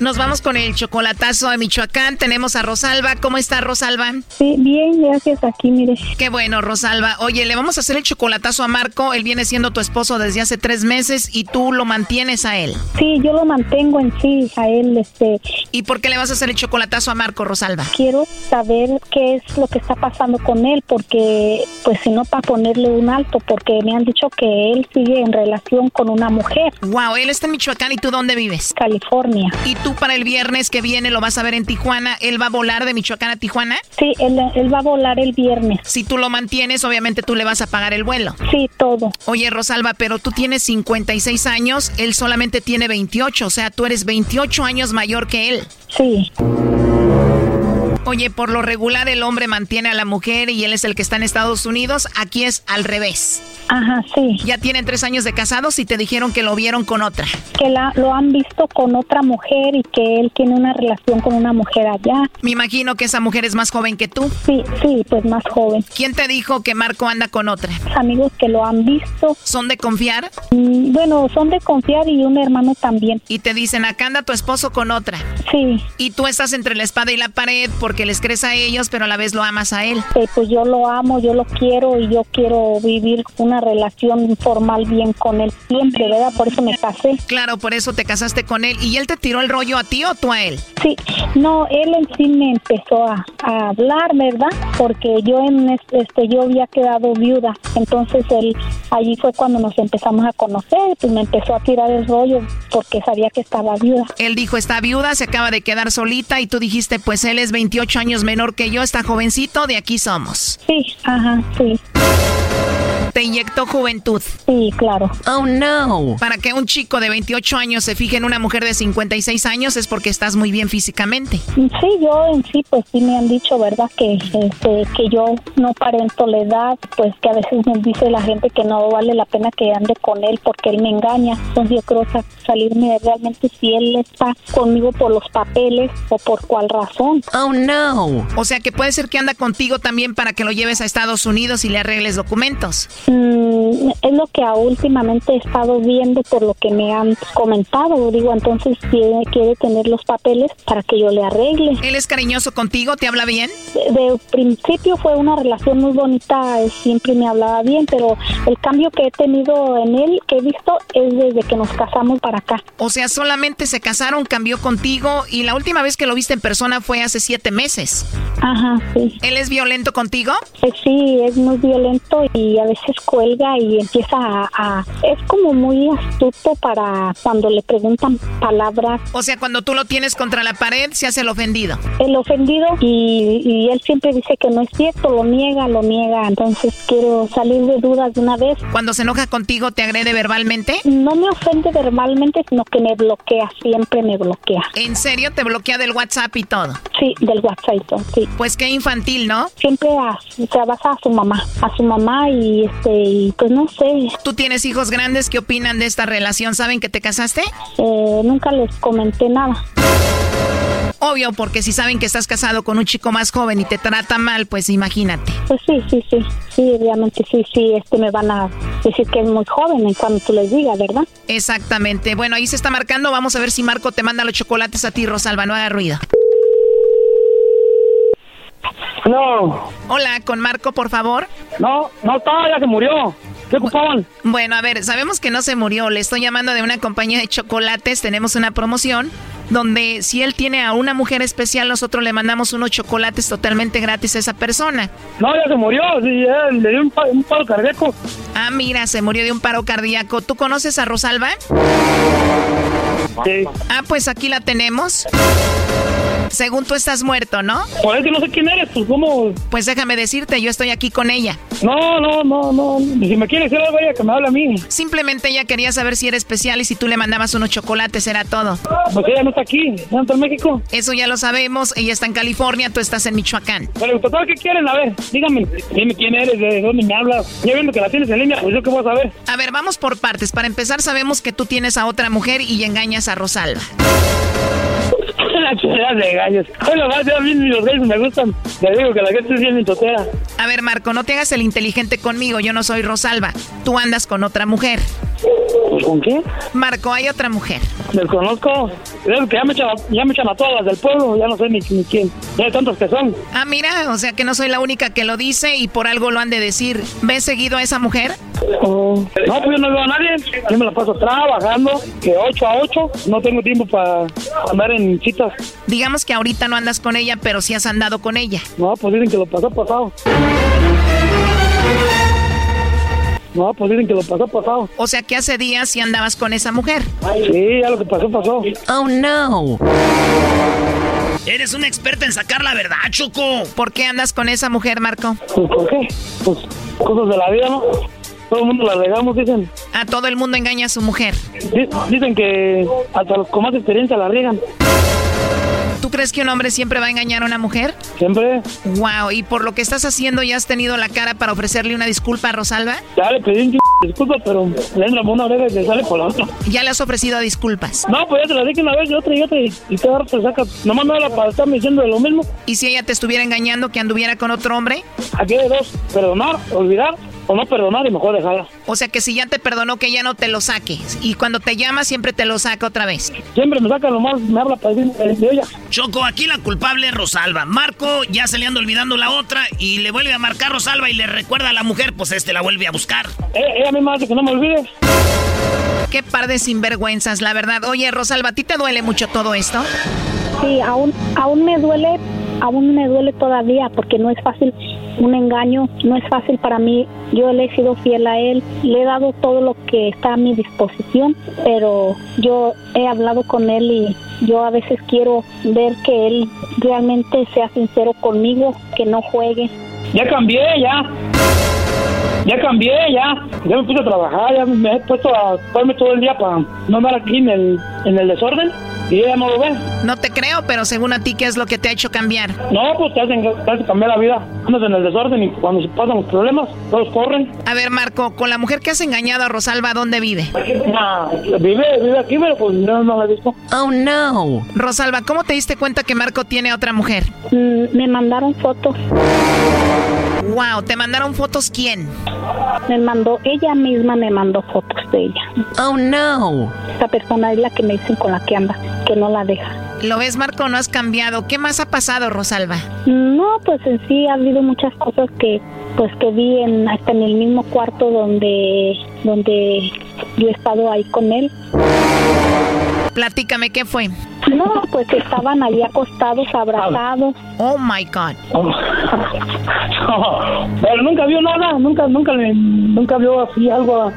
Nos vamos con el chocolatazo a Michoacán. Tenemos a Rosalba. ¿Cómo está Rosalba? Sí, bien, gracias. Aquí, mire. Qué bueno, Rosalba. Oye, le vamos a hacer el chocolatazo a Marco. Él viene siendo tu esposo desde hace tres meses y tú lo mantienes a él. Sí, yo lo mantengo en sí, a él, este. ¿Y por qué le vas a hacer el chocolatazo a Marco, Rosalba? Quiero saber qué es lo que está pasando con él, porque, pues, si no, para ponerle un alto, porque me han dicho que él sigue en relación con una mujer. Wow, él está en Michoacán y tú dónde vives? California. ¿Y tú para el viernes que viene lo vas a ver en Tijuana? ¿Él va a volar de Michoacán a Tijuana? Sí, él, él va a volar el viernes. Si tú lo mantienes, obviamente tú le vas a pagar el vuelo. Sí, todo. Oye, Rosalba, pero tú tienes 56 años, él solamente tiene 28, o sea, tú eres 28 años mayor que él. Sí. Oye, por lo regular el hombre mantiene a la mujer y él es el que está en Estados Unidos. Aquí es al revés. Ajá, sí. Ya tienen tres años de casados y te dijeron que lo vieron con otra. Que la, lo han visto con otra mujer y que él tiene una relación con una mujer allá. Me imagino que esa mujer es más joven que tú. Sí, sí, pues más joven. ¿Quién te dijo que Marco anda con otra? Amigos que lo han visto. ¿Son de confiar? Mm, bueno, son de confiar y un hermano también. Y te dicen, acá anda tu esposo con otra. Sí. Y tú estás entre la espada y la pared porque porque les crees a ellos, pero a la vez lo amas a él. pues yo lo amo, yo lo quiero y yo quiero vivir una relación formal bien con él siempre, ¿verdad? Por eso me casé. Claro, por eso te casaste con él. ¿Y él te tiró el rollo a ti o tú a él? Sí, no, él en sí me empezó a, hablar, ¿verdad? Porque yo en este yo había quedado viuda, entonces él allí fue cuando nos empezamos a conocer, pues me empezó a tirar el rollo porque sabía que estaba viuda. Él dijo, está viuda, se acaba de quedar solita y tú dijiste, pues él es 28 años menor que yo, está jovencito, de aquí somos. Sí, ajá, sí. Te inyectó juventud. Sí, claro. Oh, no. Para que un chico de 28 años se fije en una mujer de 56 años es porque estás muy bien físicamente. Sí, yo en sí, pues sí me han dicho, ¿verdad? Que, este, que yo no parento la edad, pues que a veces me dice la gente que no vale la pena que ande con él porque él me engaña. Entonces yo creo salirme realmente si él está conmigo por los papeles o por cuál razón. Oh, no. O sea que puede ser que anda contigo también para que lo lleves a Estados Unidos y le arregles documentos. Mm, es lo que últimamente he estado viendo por lo que me han comentado. Digo, entonces quiere, quiere tener los papeles para que yo le arregle. ¿Él es cariñoso contigo? ¿Te habla bien? De, principio fue una relación muy bonita, siempre me hablaba bien, pero el cambio que he tenido en él, que he visto, es desde que nos casamos para acá. O sea, solamente se casaron, cambió contigo y la última vez que lo viste en persona fue hace siete meses. Ajá, sí. ¿Él es violento contigo? Eh, sí, es muy violento y a veces cuelga y empieza a, Es como muy astuto para cuando le preguntan palabras. O sea, cuando tú lo tienes contra la pared, se hace el ofendido. El ofendido y, y él siempre dice que no es cierto, lo niega, lo niega. Entonces quiero salir de dudas de una vez. Cuando se enoja contigo, ¿te agrede verbalmente? No me ofende verbalmente, sino que me bloquea, siempre me bloquea. ¿En serio? ¿Te bloquea del WhatsApp y todo? Sí, del WhatsApp y todo, sí. Pues qué infantil, ¿no? Siempre a, se basa a su mamá, a su mamá y este y pues no sé. ¿Tú tienes hijos grandes? ¿Qué opinan de esta relación? ¿Saben que te casaste? Eh, nunca les comenté nada. Obvio, porque si saben que estás casado con un chico más joven y te trata mal, pues imagínate. Pues sí, sí, sí, sí, obviamente sí, sí, este me van a decir que es muy joven en cuanto tú les digas, ¿verdad? Exactamente. Bueno, ahí se está marcando. Vamos a ver si Marco te manda los chocolates a ti, Rosalba. No haga ruido. No. Hola, con Marco, por favor. No, no está, ya se murió. ¿Qué ocupaban? Bueno, a ver, sabemos que no se murió. Le estoy llamando de una compañía de chocolates. Tenemos una promoción donde si él tiene a una mujer especial, nosotros le mandamos unos chocolates totalmente gratis a esa persona. No, ya se murió. Sí, le dio un, un paro cardíaco. Ah, mira, se murió de un paro cardíaco. ¿Tú conoces a Rosalba? Sí. Ah, pues aquí la tenemos. Según tú estás muerto, ¿no? Pues es que no sé quién eres, pues cómo. Pues déjame decirte, yo estoy aquí con ella. No, no, no, no. Si me quiere decir algo, ella que me hable a mí. Simplemente ella quería saber si era especial y si tú le mandabas unos chocolates, era todo. Pues ella no está aquí, ella está en México. Eso ya lo sabemos, ella está en California, tú estás en Michoacán. Pero, total, ¿qué quieren? A ver, dígame, dime quién eres, de dónde me hablas. Ya viendo que la tienes en línea, pues yo qué voy a saber. A ver, vamos por partes. Para empezar, sabemos que tú tienes a otra mujer y engañas a Rosalba. De gallos. Bueno, más a mí los gallos me gustan. Le digo que la gente es bien mintotera. A ver, Marco, no te hagas el inteligente conmigo. Yo no soy Rosalba. Tú andas con otra mujer. ¿Con qué? Marco, hay otra mujer. Desconozco. Es que ya me, echan, ya me echan a todas las del pueblo. Ya no sé ni, ni quién. Ya hay tantos que son. Ah, mira, o sea que no soy la única que lo dice y por algo lo han de decir. ¿Ves seguido a esa mujer? Oh. No, pues yo no veo a nadie. Yo me la paso trabajando, que 8 a 8. No tengo tiempo para andar en citas. Digamos que ahorita no andas con ella, pero sí has andado con ella. No, pues dicen que lo pasó pasado. No, pues dicen que lo pasó pasado. O sea que hace días sí andabas con esa mujer. Sí, ya lo que pasó pasó. Oh, no. Eres un experto en sacar la verdad, Choco. ¿Por qué andas con esa mujer, Marco? Pues, ¿Por qué? Pues cosas de la vida, ¿no? Todo el mundo la regamos, dicen. A todo el mundo engaña a su mujer. Dicen que hasta los con más experiencia la riegan. ¿Tú crees que un hombre siempre va a engañar a una mujer? Siempre. Wow, y por lo que estás haciendo, ¿ya has tenido la cara para ofrecerle una disculpa a Rosalba? Ya le pedí un disculpa, pero le entra por una oreja y le sale por la otra. ¿Ya le has ofrecido disculpas? No, pues ya te la dije una vez y otra y otra y, cada rato saca. Nomás me habla para estarme diciendo de lo mismo. ¿Y si ella te estuviera engañando que anduviera con otro hombre? Aquí hay dos, perdonar, olvidar o no perdonar y mejor dejarla. O sea que si ya te perdonó, que ya no te lo saques. Y cuando te llama, siempre te lo saca otra vez. Siempre me saca lo más, me habla para decir eh, de ella. Choco, aquí la culpable es Rosalba. Marco ya se le anda olvidando la otra y le vuelve a marcar Rosalba y le recuerda a la mujer, pues este la vuelve a buscar. Eh, ella misma hace que no me olvide. Qué par de sinvergüenzas, la verdad. Oye, Rosalba, ¿a ti te duele mucho todo esto? Sí, aún, aún me duele, aún me duele todavía porque no es fácil un engaño, no es fácil para mí. Yo le he sido fiel a él, le he dado todo lo que está a mi disposición, pero yo he hablado con él y yo a veces quiero ver que él realmente sea sincero conmigo, que no juegue. Ya cambié, ya. Ya cambié, ya. Ya me puse a trabajar, ya me he puesto a ponerme todo el día para no andar aquí en en el desorden. Y ella no lo ve. No te creo, pero según a ti, ¿qué es lo que te ha hecho cambiar? No, pues te hacen, te hacen cambiar la vida. Andas en el desorden y cuando se pasan los problemas, todos corren. A ver, Marco, con la mujer que has engañado a Rosalba, ¿dónde vive? Nah, vive, vive aquí, pero pues no, no la he visto. Oh, no. Rosalba, ¿cómo te diste cuenta que Marco tiene a otra mujer? Mm, me mandaron fotos. Wow, ¿te mandaron fotos quién? Me mandó, ella misma me mandó fotos de ella. Oh, no. Esta persona es la que me dicen con la que anda, que no la deja. ¿Lo ves, Marco? No has cambiado. ¿Qué más ha pasado, Rosalba? No, pues en sí ha habido muchas cosas que, pues que vi en, hasta en el mismo cuarto donde, donde yo he estado ahí con él. Platícame, ¿qué fue? No, pues estaban ahí acostados, abrazados. Oh my God. pero nunca vio nada, nunca, nunca, nunca vio así algo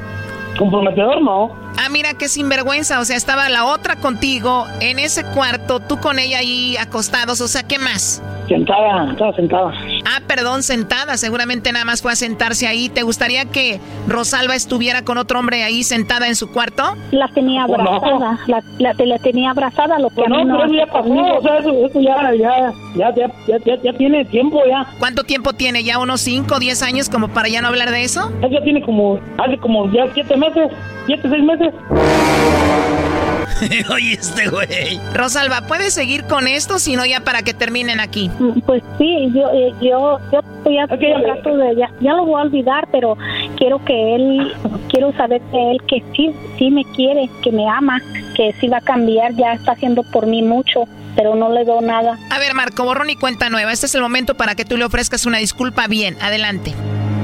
comprometedor, ¿no? Ah, mira qué sinvergüenza. O sea, estaba la otra contigo en ese cuarto, tú con ella ahí acostados. O sea, ¿qué más? Sentada, estaba sentada. Ah, perdón, sentada. Seguramente nada más fue a sentarse ahí. ¿Te gustaría que Rosalba estuviera con otro hombre ahí sentada en su cuarto? La tenía Pues no. abrazada, la, la, la tenía abrazada, lo que Pues a mí no, no pero eso ya pasó, o sea, eso, eso ya, ya, ya, ya, ya, ya, ya tiene tiempo ya. ¿Cuánto tiempo tiene? ¿Ya unos 5 o 10 años como para ya no hablar de eso? Eso ya tiene como, hace como ya siete meses, siete, seis meses. Oye, este güey. Rosalba, ¿puedes seguir con esto? Si no, ya para que terminen aquí. Pues sí, yo, eh, yo, yo ya, trato de, ya, ya lo voy a olvidar, pero quiero que él, quiero saber de él que sí, sí me quiere, que me ama, que sí va a cambiar, ya está haciendo por mí mucho, pero no le doy nada. A ver, Marco, borrón y cuenta nueva. Este es el momento para que tú le ofrezcas una disculpa bien. Adelante.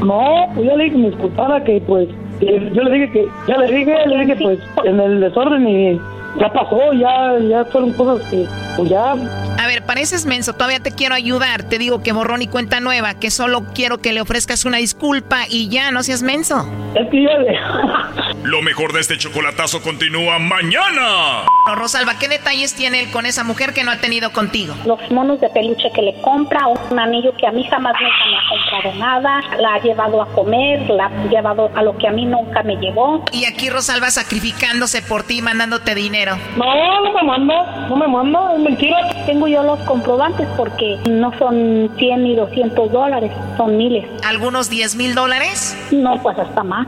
No, pues yo le dije que me disculpara, que pues, yo le dije que, ya le dije, le dije pues, en el desorden y ya pasó, ya, ya fueron cosas que, pues ya, A ver, pareces menso, todavía te quiero ayudar. Te digo que borrón y cuenta nueva, que solo quiero que le ofrezcas una disculpa y ya, no seas menso. es que yo. Lo mejor de este chocolatazo continúa mañana. Rosalba, ¿qué detalles tiene él con esa mujer que no ha tenido contigo? Los monos de peluche que le compra, un anillo que a mí jamás nunca me ha comprado nada, la ha llevado a comer, la ha llevado a lo que a mí nunca me llevó. Y aquí Rosalba sacrificándose por ti, mandándote dinero. No, no me manda, no me manda, es mentira. Tengo yo los comprobantes porque no son 100 ni 200 dólares, son miles. ¿Algunos 10 mil dólares? No, pues hasta más.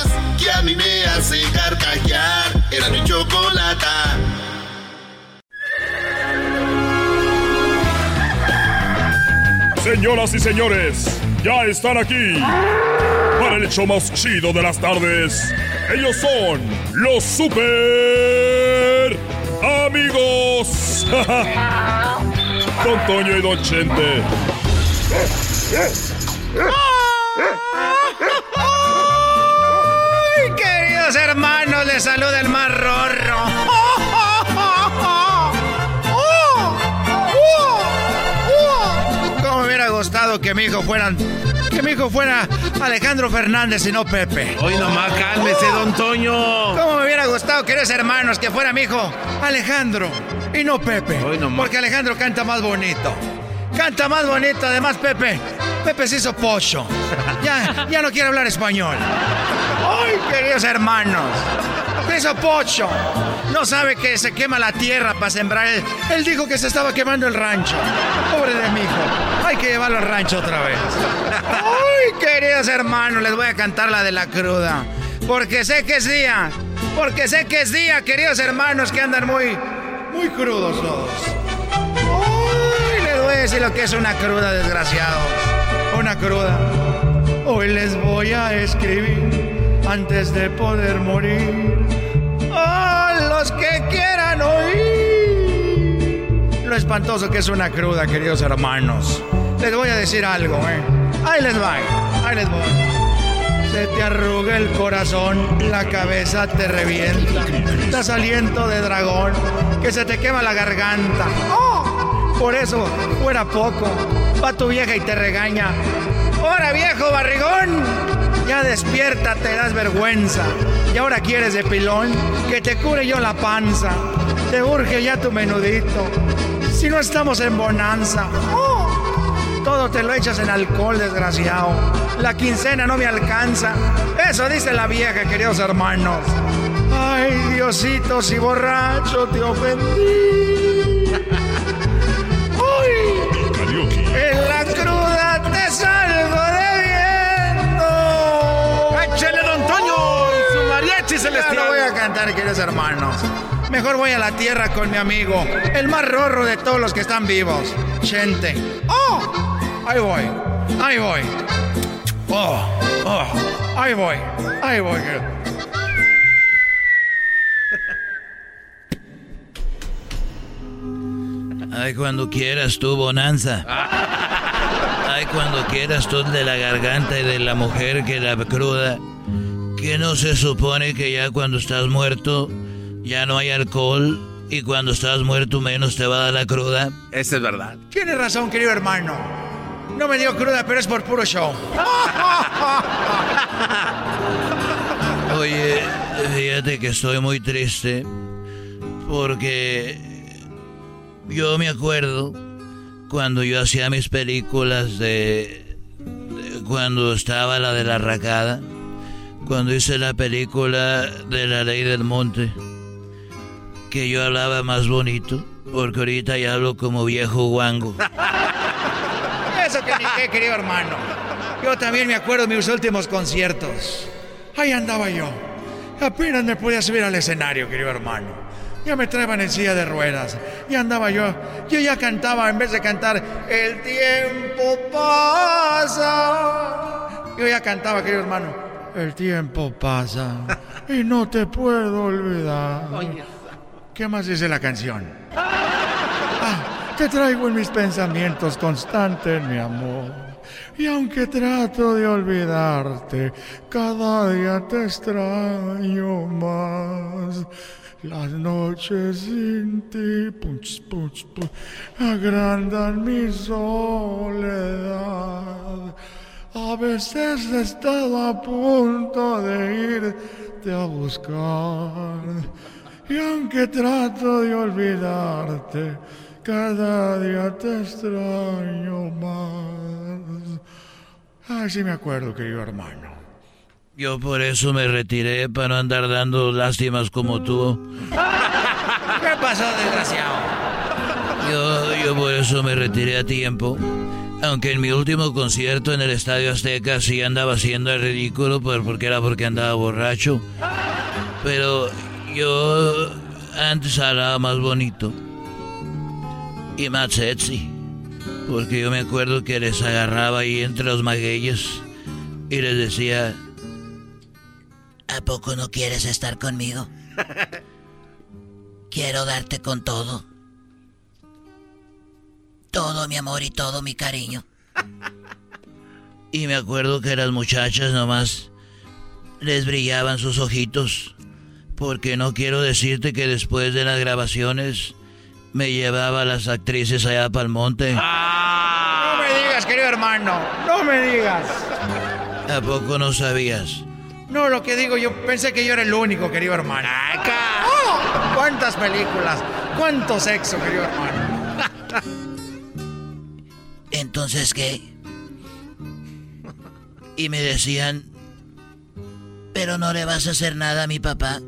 Era mi chocolata. Señoras y señores, ya están aquí para el hecho más chido de las tardes. Ellos son los super amigos. Don Toño y Don Chente. Queridos hermanos! Les saluda el más rorro. ¿Cómo me hubiera gustado que mi hijo fuera... Que mi hijo fuera Alejandro Fernández y no Pepe. Hoy nomás cálmese, don Toño. ¿Cómo me hubiera gustado, queridos hermanos, que fuera mi hijo Alejandro y no Pepe? Porque Alejandro canta más bonito. Canta más bonito, además Pepe. Pepe se hizo pocho. Ya, ya no quiere hablar español. ¡Ay, queridos hermanos! Se hizo pocho. No sabe que se quema la tierra para sembrar. Él, él dijo que se estaba quemando el rancho. Pobre de mi hijo. Hay que llevarlo al rancho otra vez. ¡Ay, queridos hermanos! Les voy a cantar la de la cruda. Porque sé que es día. Porque sé que es día, queridos hermanos, que andan muy, muy crudos todos. Decir lo que es una cruda, desgraciados. Una cruda. Hoy les voy a escribir antes de poder morir. A los que quieran oír. Lo espantoso que es una cruda, queridos hermanos. Les voy a decir algo, ¿eh? Ahí les va, ahí les voy. Se te arruga el corazón, la cabeza te revienta. Das aliento de dragón, que se te quema la garganta. ¡Oh! Por eso, fuera poco. Va tu vieja y te regaña. ¡Ahora, viejo barrigón! Ya despierta, te das vergüenza. Y ahora quieres de pilón que te cure yo la panza. Te urge ya tu menudito. Si no estamos en bonanza. ¡Oh! Todo te lo echas en alcohol, desgraciado. La quincena no me alcanza. Eso dice la vieja, queridos hermanos. Ay, Diosito, si borracho te ofendí. Uy, en la cruda te salgo debiendo. ¡Échele, don Toño! y ¡Su mariachi celestial! Ya no voy a cantar, queridos hermanos. Mejor voy a la tierra con mi amigo, el más rorro de todos los que están vivos, Chente. ¡Oh! Ahí voy, ahí voy. ¡Oh! ¡Oh! Ahí voy, ahí voy. Ay, cuando quieras tú, Bonanza. Ay, cuando quieras tú de la garganta y de la mujer que la cruda. Que no se supone que ya cuando estás muerto ya no hay alcohol y cuando estás muerto menos te va a dar la cruda. Esa es verdad. Tienes razón, querido hermano. No me dio cruda, pero es por puro show. Oye, fíjate que estoy muy triste porque yo me acuerdo cuando yo hacía mis películas de, de cuando estaba la de la racada, cuando hice la película de la ley del monte, que yo hablaba más bonito, porque ahorita ya hablo como viejo guango. Eso que ni qué, querido hermano. Yo también me acuerdo de mis últimos conciertos. Ahí andaba yo. Apenas me podía subir al escenario, querido hermano. Ya me traían en silla de ruedas. Y andaba yo. Yo ya cantaba, en vez de cantar, el tiempo pasa. Yo ya cantaba, querido hermano. El tiempo pasa y no te puedo olvidar. ¿Qué más dice la canción? Ah, te traigo en mis pensamientos constantes, mi amor. Y aunque trato de olvidarte, cada día te extraño más. Las noches sin ti punch, punch, punch, agrandan mi soledad. A veces he estado a punto de irte a buscar. Y aunque trato de olvidarte, cada día te extraño más. Ay, sí me acuerdo, querido hermano. Yo por eso me retiré para no andar dando lástimas como tú. ¿Qué pasó, desgraciado? Yo, yo por eso me retiré a tiempo. Aunque en mi último concierto en el Estadio Azteca sí andaba haciendo el ridículo, pues porque era porque andaba borracho. Pero yo antes hablaba más bonito. Y más sexy. Porque yo me acuerdo que les agarraba ahí entre los magueyes y les decía... ¿A poco no quieres estar conmigo? Quiero darte con todo. Todo mi amor y todo mi cariño. Y me acuerdo que las muchachas nomás les brillaban sus ojitos. Porque no quiero decirte que después de las grabaciones me llevaba a las actrices allá para el monte. No me digas, querido hermano. No me digas. ¿A poco no sabías? No, lo que digo, yo pensé que yo era el único, querido hermano. ¡Oh! ¿Cuántas películas? ¿Cuánto sexo, querido hermano? Entonces, ¿qué? Y me decían, pero no le vas a hacer nada a mi papá.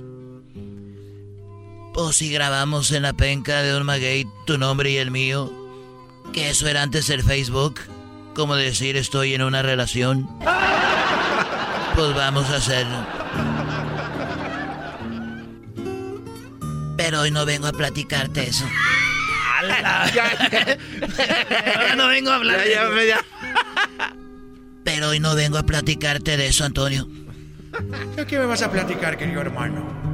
O si grabamos en la penca de un maguey tu nombre y el mío, que eso era antes el Facebook, como decir estoy en una relación. Pues vamos a hacerlo. Pero hoy no vengo a platicarte eso. Ahora no vengo a hablar. Pero hoy no vengo a platicarte de eso, Antonio. ¿De qué me vas a platicar, querido hermano?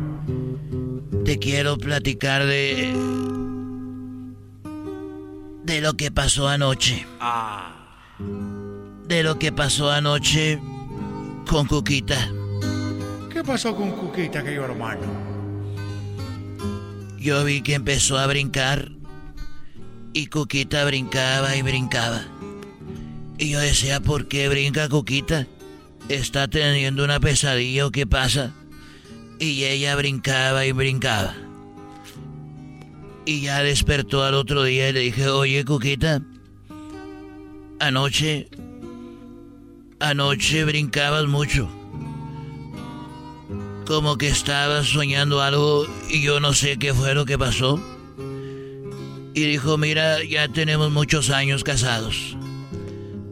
Te quiero platicar de. de lo que pasó anoche. Ah. De lo que pasó anoche con Cuquita. ¿Qué pasó con Cuquita, querido hermano? Yo vi que empezó a brincar y Cuquita brincaba y brincaba. Y yo decía, ¿por qué brinca Cuquita? ¿Está teniendo una pesadilla o qué pasa? Y ella brincaba y brincaba. Y ya despertó al otro día y le dije, oye Cuquita, anoche, anoche brincabas mucho. Como que estabas soñando algo y yo no sé qué fue lo que pasó. Y dijo, mira, ya tenemos muchos años casados.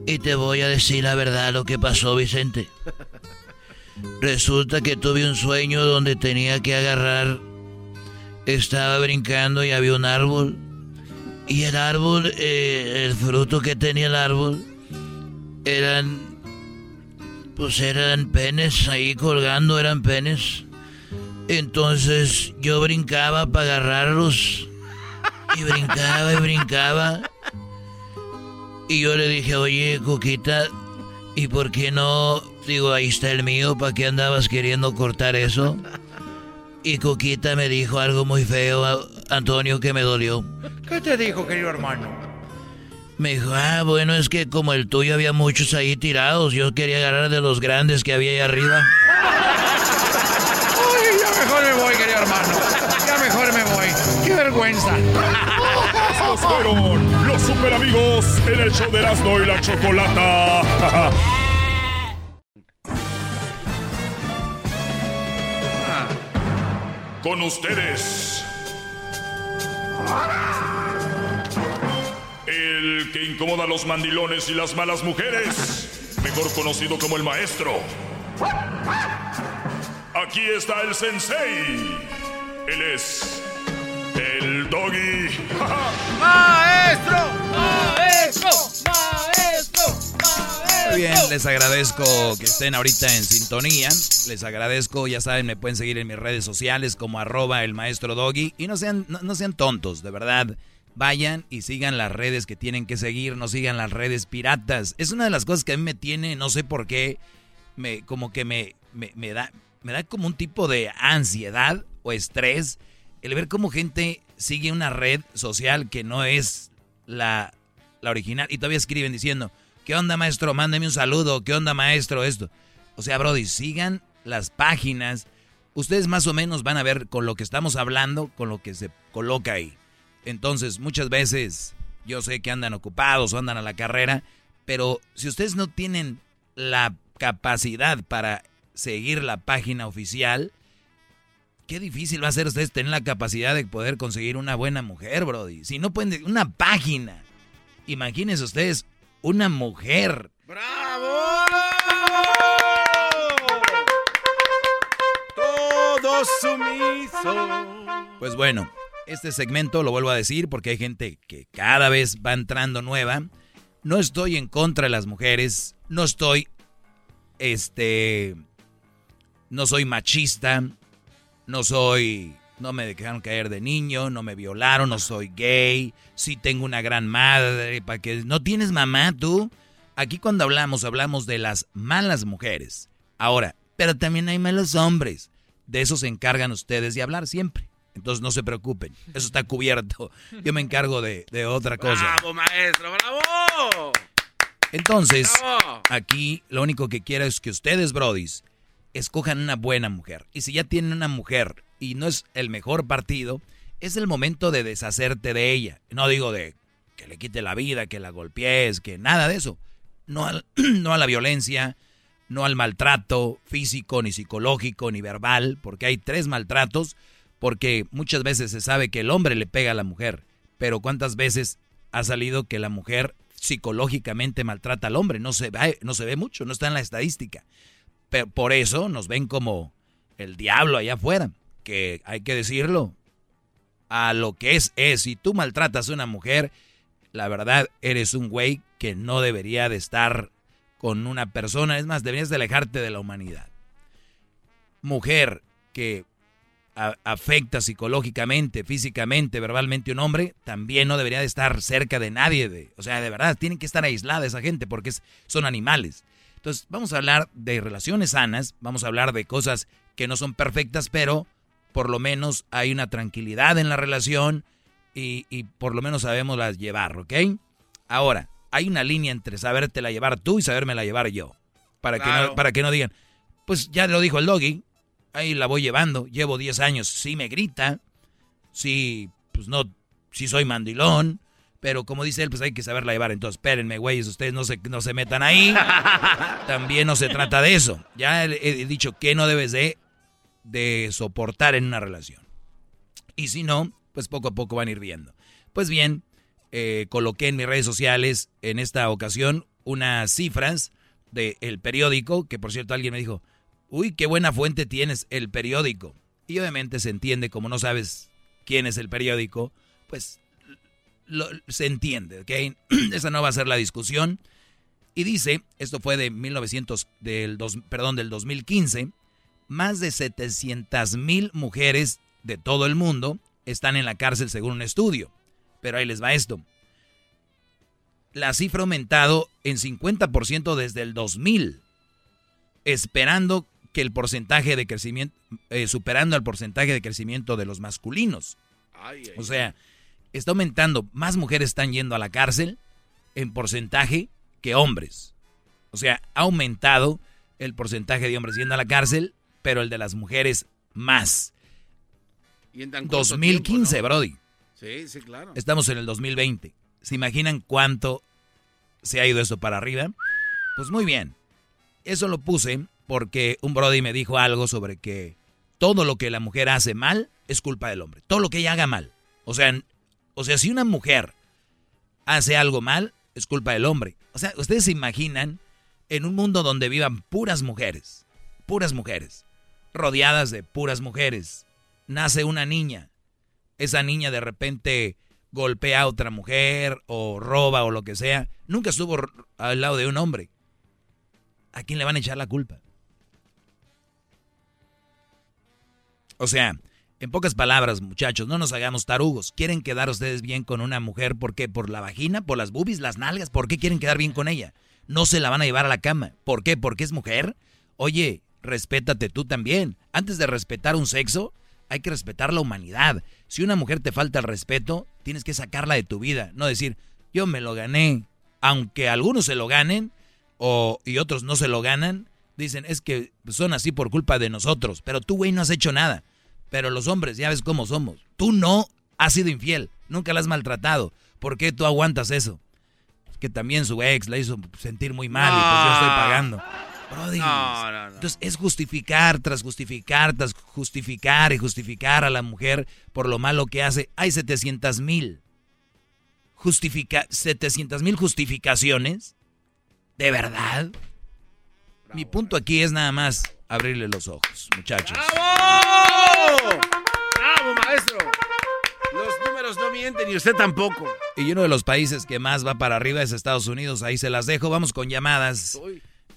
Y te voy a decir la verdad lo que pasó, Vicente. Resulta que tuve un sueño donde tenía que agarrar. Estaba brincando y había un árbol. Y el árbol, eh, el fruto que tenía el árbol, eran. Pues eran penes ahí colgando, eran penes. Entonces yo brincaba para agarrarlos. Y brincaba y brincaba. Y yo le dije, oye, Coquita, ¿y por qué no? Digo, ahí está el mío, ¿para qué andabas queriendo cortar eso? Y Coquita me dijo algo muy feo, Antonio, que me dolió. ¿Qué te dijo, querido hermano? Me dijo, ah, bueno, es que como el tuyo había muchos ahí tirados, yo quería agarrar de los grandes que había ahí arriba. Ay, ya mejor me voy, querido hermano. Ya mejor me voy. ¡Qué vergüenza! Los super amigos en el show de Erasmo y la Chocolata. Con ustedes. El que incomoda a los mandilones y las malas mujeres. Mejor conocido como el maestro. Aquí está el sensei. Él es el doggy. ¡Maestro! ¡Maestro! ¡Maestro! Muy bien, les agradezco que estén ahorita en sintonía. Les agradezco, ya saben, me pueden seguir en mis redes sociales como arroba el maestro doggy. Y no sean, no, no sean tontos, de verdad. Vayan y sigan las redes que tienen que seguir, no sigan las redes piratas. Es una de las cosas que a mí me tiene, no sé por qué, me, como que me, me, me da, me da como un tipo de ansiedad o estrés el ver cómo gente sigue una red social que no es la, la original y todavía escriben diciendo, ¿qué onda maestro? Mándeme un saludo, ¿qué onda maestro? Esto. O sea, Brody, sigan las páginas. Ustedes más o menos van a ver con lo que estamos hablando, con lo que se coloca ahí. Entonces, muchas veces yo sé que andan ocupados o andan a la carrera, pero si ustedes no tienen la capacidad para seguir la página oficial, qué difícil va a ser ustedes tener la capacidad de poder conseguir una buena mujer, Brody. Si no pueden, una página. Imagínense ustedes, una mujer. Todo sumiso. Pues bueno, este segmento lo vuelvo a decir porque hay gente que cada vez va entrando nueva. No estoy en contra de las mujeres, no estoy, este, no soy machista, no soy, no me dejaron caer de niño, no me violaron, no soy gay, sí tengo una gran madre, para que no tienes mamá tú. Aquí cuando hablamos, hablamos de las malas mujeres. Ahora, pero también hay malos hombres. De eso se encargan ustedes de hablar siempre. Entonces no se preocupen, eso está cubierto. Yo me encargo de, de otra cosa. ¡Bravo, maestro! ¡Bravo! Entonces, ¡Bravo! aquí lo único que quiero es que ustedes, brodis, escojan una buena mujer. Y si ya tienen una mujer y no es el mejor partido, es el momento de deshacerte de ella. No digo de que le quite la vida, que la golpees, que nada de eso. No, al- no a la violencia, no al maltrato físico, ni psicológico, ni verbal, porque hay tres maltratos, porque muchas veces se sabe que el hombre le pega a la mujer, pero ¿cuántas veces ha salido que la mujer psicológicamente maltrata al hombre? No se ve, no se ve mucho, no está en la estadística. Pero por eso nos ven como el diablo allá afuera, que hay que decirlo, a lo que es es, si tú maltratas a una mujer, la verdad eres un güey que no debería de estar con una persona, es más, deberías de alejarte de la humanidad. Mujer que afecta psicológicamente, físicamente, verbalmente a un hombre, también no debería de estar cerca de nadie. O sea, de verdad, tienen que estar aislada esa gente porque son animales. Entonces, vamos a hablar de relaciones sanas, vamos a hablar de cosas que no son perfectas, pero por lo menos hay una tranquilidad en la relación y, y por lo menos sabemos las llevar, ¿ok? Ahora, hay una línea entre sabértela llevar tú y sabérmela llevar yo. Para, que no, para que no digan, pues ya lo dijo el doggy, ahí la voy llevando, llevo 10 años, sí me grita, sí, pues no, sí soy mandilón, pero como dice él, pues hay que saberla llevar. Entonces, espérenme, güeyes, ustedes no se, no se metan ahí. También no se trata de eso. Ya he, dicho que no debes de, de soportar en una relación. Y si no, pues poco a poco van a ir viendo. Pues bien, eh, coloqué en mis redes sociales en esta ocasión unas cifras del periódico, que por cierto alguien me dijo, uy, qué buena fuente tienes, el periódico. Y obviamente se entiende, como no sabes quién es el periódico, pues se entiende, ¿ok? Esa no va a ser la discusión. Y dice, esto fue de 1900, del dos, perdón, del 2015, más de 700 mil mujeres de todo el mundo están en la cárcel según un estudio. Pero ahí les va esto. La cifra ha aumentado en 50% desde el 2000, esperando que el porcentaje de crecimiento, eh, superando el porcentaje de crecimiento de los masculinos. o sea, está aumentando, más mujeres están yendo a la cárcel en porcentaje que hombres. O sea, ha aumentado el porcentaje de hombres yendo a la cárcel, pero el de las mujeres más. Y en 2015, Brody. Sí, sí, claro. Estamos en el 2020. ¿Se imaginan cuánto se ha ido eso para arriba? Pues muy bien. Eso lo puse porque un Brody me dijo algo sobre que todo lo que la mujer hace mal es culpa del hombre. Todo lo que ella haga mal. O sea, o sea, si una mujer hace algo mal, es culpa del hombre. O sea, ustedes se imaginan en un mundo donde vivan puras mujeres, puras mujeres, rodeadas de puras mujeres. Nace una niña esa niña de repente golpea a otra mujer o roba o lo que sea, nunca estuvo al lado de un hombre. ¿A quién le van a echar la culpa? O sea, en pocas palabras, muchachos, no nos hagamos tarugos. ¿Quieren quedar ustedes bien con una mujer? ¿Por qué? ¿Por la vagina? ¿Por las boobies? ¿Las nalgas? ¿Por qué quieren quedar bien con ella? No se la van a llevar a la cama. ¿Por qué? ¿Porque es mujer? Oye, respétate tú también. Antes de respetar un sexo, hay que respetar la humanidad. Si una mujer te falta el respeto, tienes que sacarla de tu vida, no decir, yo me lo gané, aunque algunos se lo ganen o, y otros no se lo ganan, dicen, es que son así por culpa de nosotros, pero tú, güey, no has hecho nada. Pero los hombres, ya ves cómo somos. Tú no has sido infiel, nunca la has maltratado. ¿Por qué tú aguantas eso? que también su ex la hizo sentir muy mal y pues yo estoy pagando. Brody. Entonces es justificar tras justificar tras justificar y justificar a la mujer por lo malo que hace. Hay 700 mil. Justifica 700 mil justificaciones. ¿De verdad? Mi punto aquí es nada más abrirle los ojos, muchachos. ¡Bravo! ¡Bravo, maestro! Los números no mienten y usted tampoco. Y uno de los países que más va para arriba es Estados Unidos. Ahí se las dejo. Vamos con llamadas.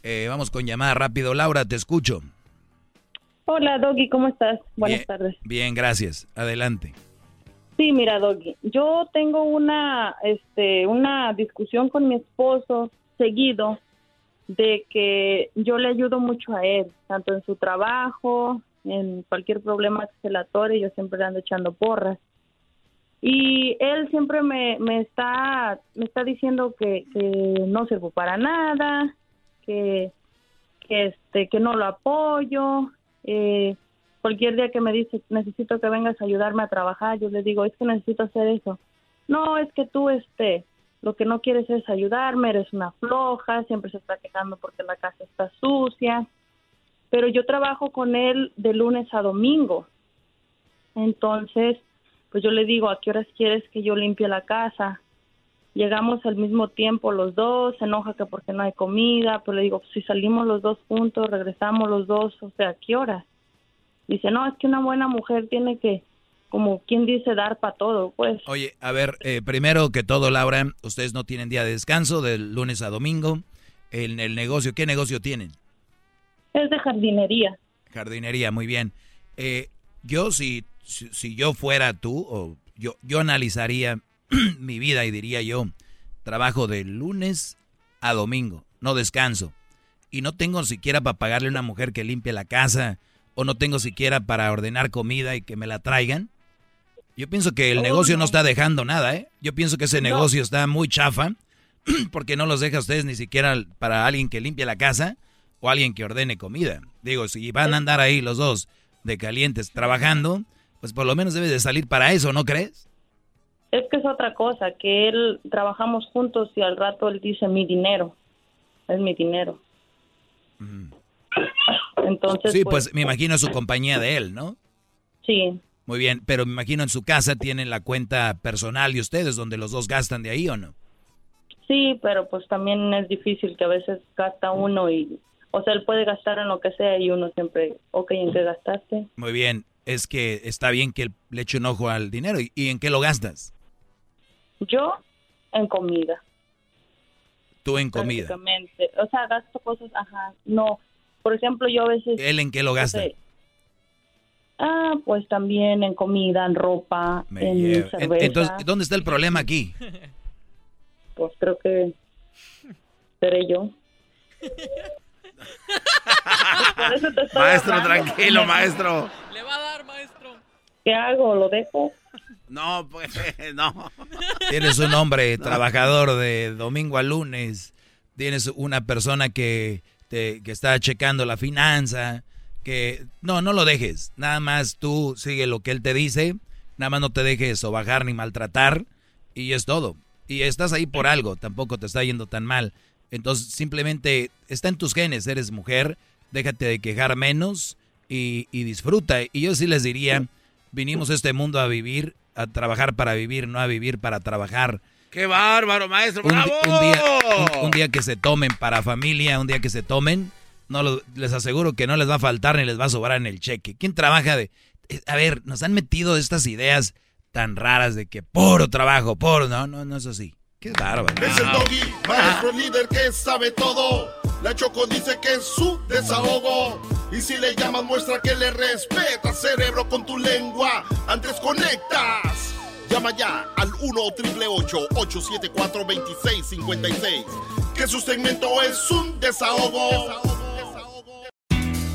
Eh, vamos con llamada rápido. Laura, te escucho. Hola, Doggy, ¿cómo estás? Buenas tardes. Bien, gracias. Adelante. Sí, mira, Doggy, yo tengo una, este, una discusión con mi esposo seguido de que yo le ayudo mucho a él, tanto en su trabajo, en cualquier problema que se le atore, yo siempre le ando echando porras. Y él siempre me, me, está, me está diciendo que, que no sirvo para nada, que, este que no lo apoyo eh, cualquier día que me dice necesito que vengas a ayudarme a trabajar yo le digo es que necesito hacer eso no es que tú este lo que no quieres es ayudarme, eres una floja, siempre se está quejando porque la casa está sucia. Pero yo trabajo con él de lunes a domingo. Entonces, pues yo le digo, ¿a qué horas quieres que yo limpie la casa? Llegamos al mismo tiempo los dos, se enoja que porque no hay comida, pero le digo, si salimos los dos juntos, regresamos los dos, o sea, ¿a qué horas? Dice, no, es que una buena mujer tiene que, como quien dice, dar para todo, pues. Oye, a ver, eh, primero que todo, Laura, ustedes no tienen día de descanso, del lunes a domingo. En el negocio, ¿qué negocio tienen? Es de jardinería. Jardinería, muy bien. Eh, yo, si, si, yo fuera tú, o yo, yo analizaría mi vida y diría yo, trabajo de lunes a domingo, no descanso. Y no tengo siquiera para pagarle a una mujer que limpie la casa, o no tengo siquiera para ordenar comida y que me la traigan. Yo pienso que el Oh, negocio no. no. está dejando nada, ¿eh? Yo pienso que ese No. negocio está muy chafa, porque no los deja a ustedes ni siquiera para alguien que limpie la casa o alguien que ordene comida. Digo, si van a andar ahí los dos de calientes trabajando, pues por lo menos debe de salir para eso, ¿no crees? Es que es otra cosa, que él trabajamos juntos y al rato él dice mi dinero, es mi dinero. Entonces, Sí, pues me imagino su compañía de él, ¿no? Sí, Muy bien, pero me imagino en su casa tienen la cuenta personal de ustedes, donde los dos gastan de ahí o no. sí, pero pues también es difícil que a veces gasta uno y, o sea, él puede gastar en lo que sea y uno siempre, ok, ¿en qué gastaste? Muy bien, es que está bien que le eche un ojo al dinero. ¿Y, y en qué lo gastas? Yo en comida. Tú en comida. prácticamente. O sea, gasto cosas, ajá, no. Por ejemplo, yo a veces... ¿Él en qué lo gasta? no sé, ah, pues también en comida, en ropa, Me en cerveza. Entonces, ¿dónde está el problema aquí? Pues creo que seré yo. Maestro, hablando. tranquilo, maestro. Le va a dar, maestro. ¿Qué hago? ¿Lo dejo? No, pues, no. Tienes un hombre trabajador de domingo a lunes. Tienes una persona que, te, que está checando la finanza. Que no, no lo dejes. Nada más tú sigue lo que él te dice. Nada más no te dejes o bajar ni maltratar. Y es todo. Y estás ahí por algo. Tampoco te está yendo tan mal. Entonces simplemente está en tus genes. Eres mujer. Déjate de quejar menos y, y disfruta. Y yo sí les diría, vinimos a este mundo a vivir, a trabajar para vivir, no a vivir para trabajar. ¡Qué bárbaro, maestro! Un, ¡Bravo! un día, un, un día que se tomen para familia, un día que se tomen, no les aseguro que no les va a faltar ni les va a sobrar en el cheque. ¿Quién trabaja de...? eh, A ver, nos han metido estas ideas tan raras de que puro trabajo, puro... No, no, no es así. Qué bárbaro. Es el doggy, maestro líder que sabe todo. La Choco dice que es su desahogo. Y si le llamas, muestra que le respeta, cerebro, con tu lengua. Antes conectas. Llama ya al 1 874 2656 Que su segmento es un desahogo.